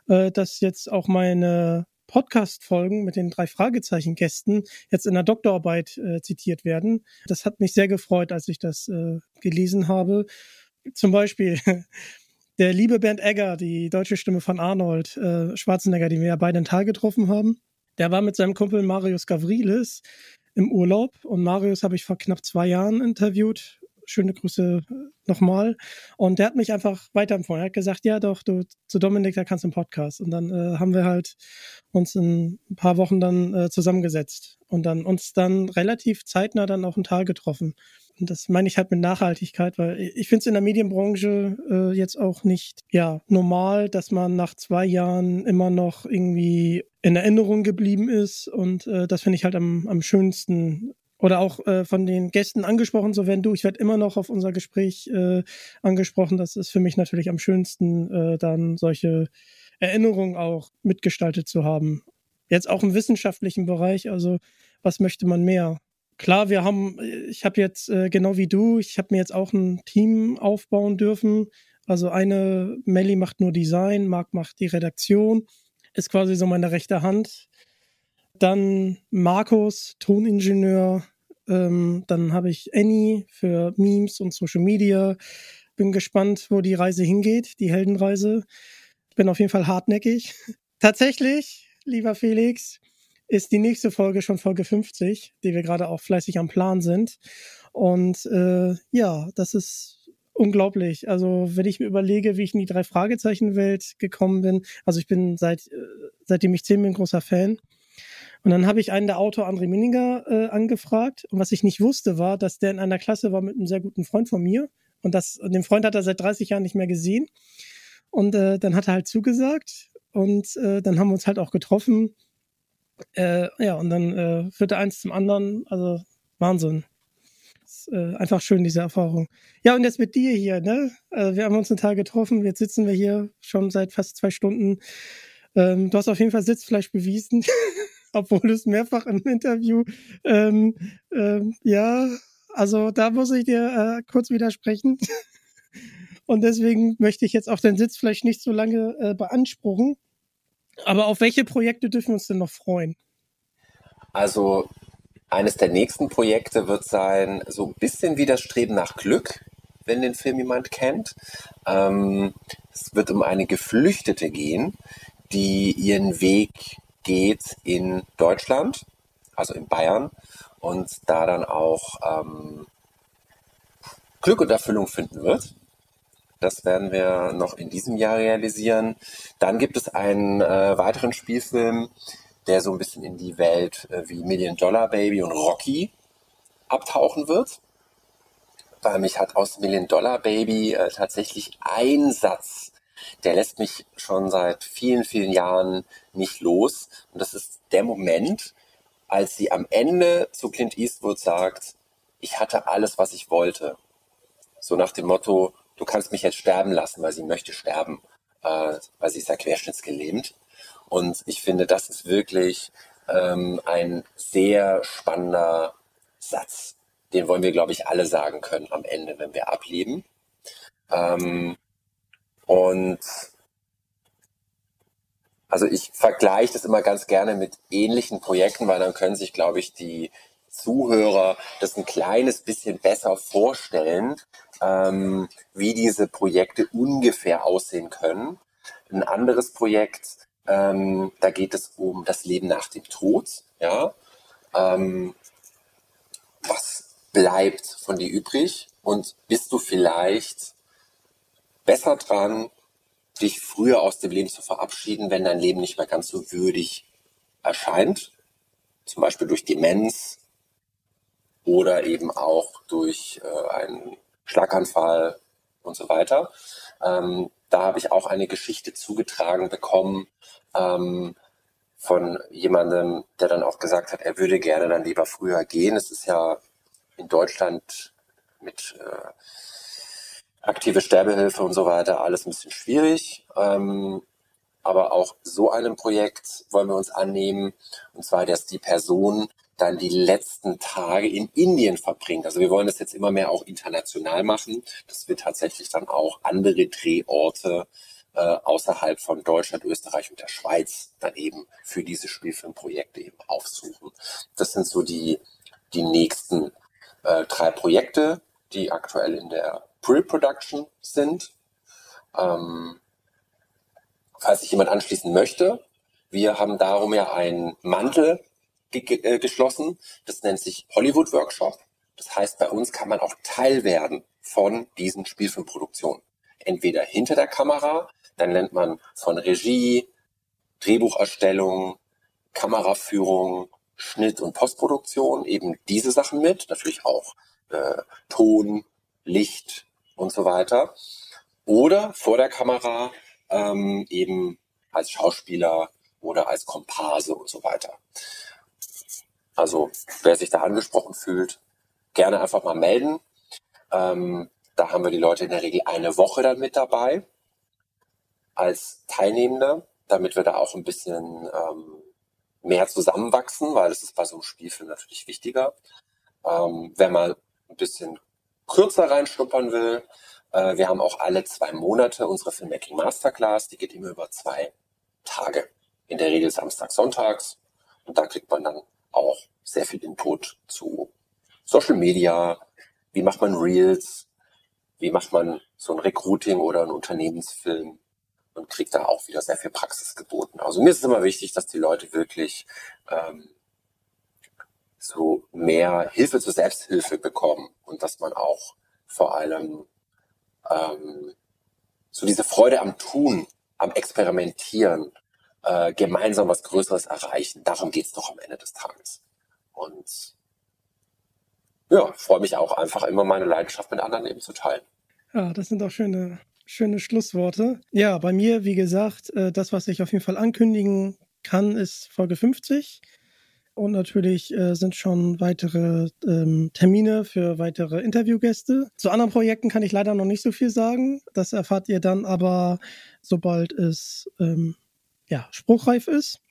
äh, dass jetzt auch meine Podcast-Folgen mit den drei Fragezeichen-Gästen jetzt in der Doktorarbeit äh, zitiert werden. Das hat mich sehr gefreut, als ich das äh, gelesen habe. Zum Beispiel der liebe Bernd Egger, die deutsche Stimme von Arnold äh, Schwarzenegger, den wir ja beide in Tal getroffen haben. Der war mit seinem Kumpel Marius Gavrilis im Urlaub. Und Marius habe ich vor knapp zwei Jahren interviewt schöne Grüße äh, nochmal. Und der hat mich einfach weiterempfohlen. Er hat gesagt, ja doch, du zu Dominik, da kannst du einen Podcast. Und dann äh, haben wir halt uns in ein paar Wochen dann äh, zusammengesetzt und dann uns dann relativ zeitnah dann auch ein Tal getroffen. Und das meine ich halt mit Nachhaltigkeit, weil ich finde es in der Medienbranche äh, jetzt auch nicht ja normal, dass man nach zwei Jahren immer noch irgendwie in Erinnerung geblieben ist. Und äh, das finde ich halt am, am schönsten oder auch äh, von den Gästen angesprochen, so wenn du, ich werde immer noch auf unser Gespräch äh, angesprochen. Das ist für mich natürlich am schönsten, äh, dann solche Erinnerungen auch mitgestaltet zu haben. Jetzt auch im wissenschaftlichen Bereich, also was möchte man mehr? Klar, wir haben, ich habe jetzt äh, genau wie du, ich habe mir jetzt auch ein Team aufbauen dürfen. Also eine Melli macht nur Design, Marc macht die Redaktion, ist quasi so meine rechte Hand dann Markus, Toningenieur. Ähm, dann habe ich Annie für Memes und Social Media. Bin gespannt, wo die Reise hingeht, die Heldenreise. Bin auf jeden Fall hartnäckig. Tatsächlich, lieber Felix, ist die nächste Folge schon Folge 50, die wir gerade auch fleißig am Plan sind. Und äh, ja, das ist unglaublich. Also wenn ich mir überlege, wie ich in die drei Fragezeichen Welt gekommen bin, also ich bin seit äh, seitdem ich zehn bin großer Fan und dann habe ich einen der Autor, André Minninger, äh, angefragt. Und was ich nicht wusste, war, dass der in einer Klasse war mit einem sehr guten Freund von mir. Und das, den Freund hat er seit 30 Jahren nicht mehr gesehen. Und äh, dann hat er halt zugesagt. Und äh, dann haben wir uns halt auch getroffen. Äh, ja, und dann äh, führte eins zum anderen. Also Wahnsinn. Ist, äh, einfach schön, diese Erfahrung. Ja, und jetzt mit dir hier, ne? Äh, wir haben uns einen Tag getroffen. Jetzt sitzen wir hier schon seit fast zwei Stunden. Ähm, du hast auf jeden Fall Sitzfleisch bewiesen. obwohl es mehrfach im Interview, ähm, ähm, ja, also da muss ich dir äh, kurz widersprechen. Und deswegen möchte ich jetzt auch den Sitz vielleicht nicht so lange äh, beanspruchen. Aber auf welche Projekte dürfen wir uns denn noch freuen? Also eines der nächsten Projekte wird sein, so ein bisschen wie das Streben nach Glück, wenn den Film jemand kennt. Ähm, es wird um eine Geflüchtete gehen, die ihren Weg geht in Deutschland, also in Bayern, und da dann auch ähm, Glück und Erfüllung finden wird. Das werden wir noch in diesem Jahr realisieren. Dann gibt es einen äh, weiteren Spielfilm, der so ein bisschen in die Welt äh, wie Million Dollar Baby und Rocky abtauchen wird. Weil mich hat aus Million Dollar Baby äh, tatsächlich ein Satz der lässt mich schon seit vielen, vielen Jahren nicht los. Und das ist der Moment, als sie am Ende zu Clint Eastwood sagt, ich hatte alles, was ich wollte. So nach dem Motto, du kannst mich jetzt sterben lassen, weil sie möchte sterben, äh, weil sie ist ja querschnittsgelähmt. Und ich finde, das ist wirklich ähm, ein sehr spannender Satz. Den wollen wir, glaube ich, alle sagen können am Ende, wenn wir ableben. Ähm, und also ich vergleiche das immer ganz gerne mit ähnlichen Projekten, weil dann können sich, glaube ich, die Zuhörer das ein kleines bisschen besser vorstellen, ähm, wie diese Projekte ungefähr aussehen können. Ein anderes Projekt, ähm, da geht es um das Leben nach dem Tod. Ja, ähm, was bleibt von dir übrig und bist du vielleicht besser dran, dich früher aus dem Leben zu verabschieden, wenn dein Leben nicht mehr ganz so würdig erscheint. Zum Beispiel durch Demenz oder eben auch durch äh, einen Schlaganfall und so weiter. Ähm, da habe ich auch eine Geschichte zugetragen bekommen ähm, von jemandem, der dann auch gesagt hat, er würde gerne dann lieber früher gehen. Es ist ja in Deutschland mit äh, aktive Sterbehilfe und so weiter, alles ein bisschen schwierig. Ähm, aber auch so einem Projekt wollen wir uns annehmen. Und zwar, dass die Person dann die letzten Tage in Indien verbringt. Also wir wollen das jetzt immer mehr auch international machen, dass wir tatsächlich dann auch andere Drehorte äh, außerhalb von Deutschland, Österreich und der Schweiz dann eben für diese Spielfilmprojekte eben aufsuchen. Das sind so die, die nächsten äh, drei Projekte, die aktuell in der Pre-Production sind. Ähm, falls sich jemand anschließen möchte, wir haben darum ja einen Mantel ge äh, geschlossen. Das nennt sich Hollywood Workshop. Das heißt, bei uns kann man auch Teil werden von diesen Spielfilmproduktionen. Entweder hinter der Kamera, dann lernt man von Regie, Drehbucherstellung, Kameraführung, Schnitt und Postproduktion eben diese Sachen mit, natürlich auch äh, Ton, Licht und so weiter. Oder vor der Kamera ähm, eben als Schauspieler oder als Komparse und so weiter. Also wer sich da angesprochen fühlt, gerne einfach mal melden. Ähm, da haben wir die Leute in der Regel eine Woche dann mit dabei als Teilnehmende, damit wir da auch ein bisschen ähm, mehr zusammenwachsen, weil es ist bei so einem Spielfilm natürlich wichtiger. Ähm, wer mal ein bisschen kürzer reinschnuppern will, äh, wir haben auch alle zwei Monate unsere Filmmaking Masterclass, die geht immer über zwei Tage. In der Regel Samstag, Sonntags. Und da kriegt man dann auch sehr viel Input zu Social Media, wie macht man Reels, wie macht man so ein Recruiting oder ein Unternehmensfilm und kriegt da auch wieder sehr viel Praxis geboten. Also mir ist es immer wichtig, dass die Leute wirklich ähm, so mehr Hilfe zur Selbsthilfe bekommen und dass man auch vor allem ähm, so diese Freude am Tun, am Experimentieren, äh, gemeinsam was Größeres erreichen. Darum geht's doch am Ende des Tages. Und ja, freue mich auch einfach immer meine Leidenschaft mit anderen eben zu teilen. Ja, das sind auch schöne, schöne Schlussworte. Ja, bei mir, wie gesagt, äh, das, was ich auf jeden Fall ankündigen kann, ist Folge 50. Und natürlich äh, sind schon weitere ähm, Termine für weitere Interviewgäste. Zu anderen Projekten kann ich leider noch nicht so viel sagen. Das erfahrt ihr dann aber, sobald es ähm, ja, spruchreif ist.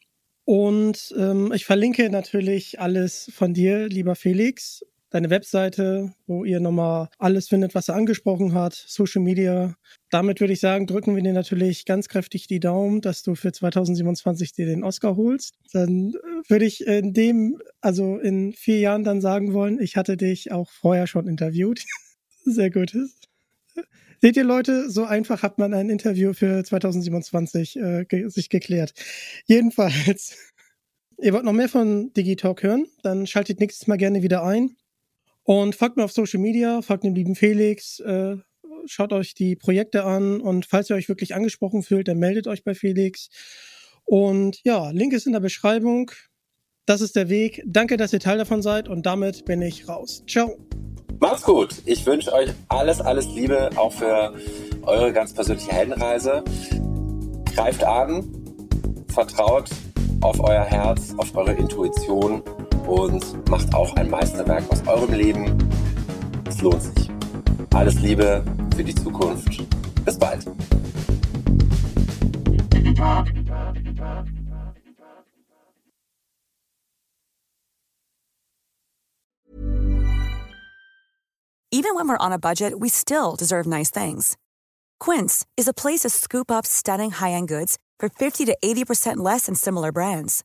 Und ähm, ich verlinke natürlich alles von dir, lieber Felix. Deine Webseite, wo ihr nochmal alles findet, was er angesprochen hat, Social Media. Damit würde ich sagen, drücken wir dir natürlich ganz kräftig die Daumen, dass du für 2027 dir den Oscar holst. Dann äh, würde ich in dem, also in vier Jahren dann sagen wollen, ich hatte dich auch vorher schon interviewt. Sehr gut. Seht ihr Leute, so einfach hat man ein Interview für 2027 äh, ge sich geklärt. Jedenfalls, ihr wollt noch mehr von Digitalk hören, dann schaltet nächstes Mal gerne wieder ein. Und folgt mir auf Social Media, folgt dem lieben Felix, äh, schaut euch die Projekte an und falls ihr euch wirklich angesprochen fühlt, dann meldet euch bei Felix. Und ja, Link ist in der Beschreibung. Das ist der Weg. Danke, dass ihr Teil davon seid und damit bin ich raus. Ciao. Macht's gut. Ich wünsche euch alles, alles Liebe, auch für eure ganz persönliche Heldenreise. Greift an, vertraut auf euer Herz, auf eure Intuition und macht auch ein Meisterwerk aus eurem Leben. Es lohnt sich. Alles Liebe für die Zukunft. Bis bald. Even when we're on a budget, we still deserve nice things. Quince is a place to scoop up stunning high-end goods for 50 to 80% less than similar brands.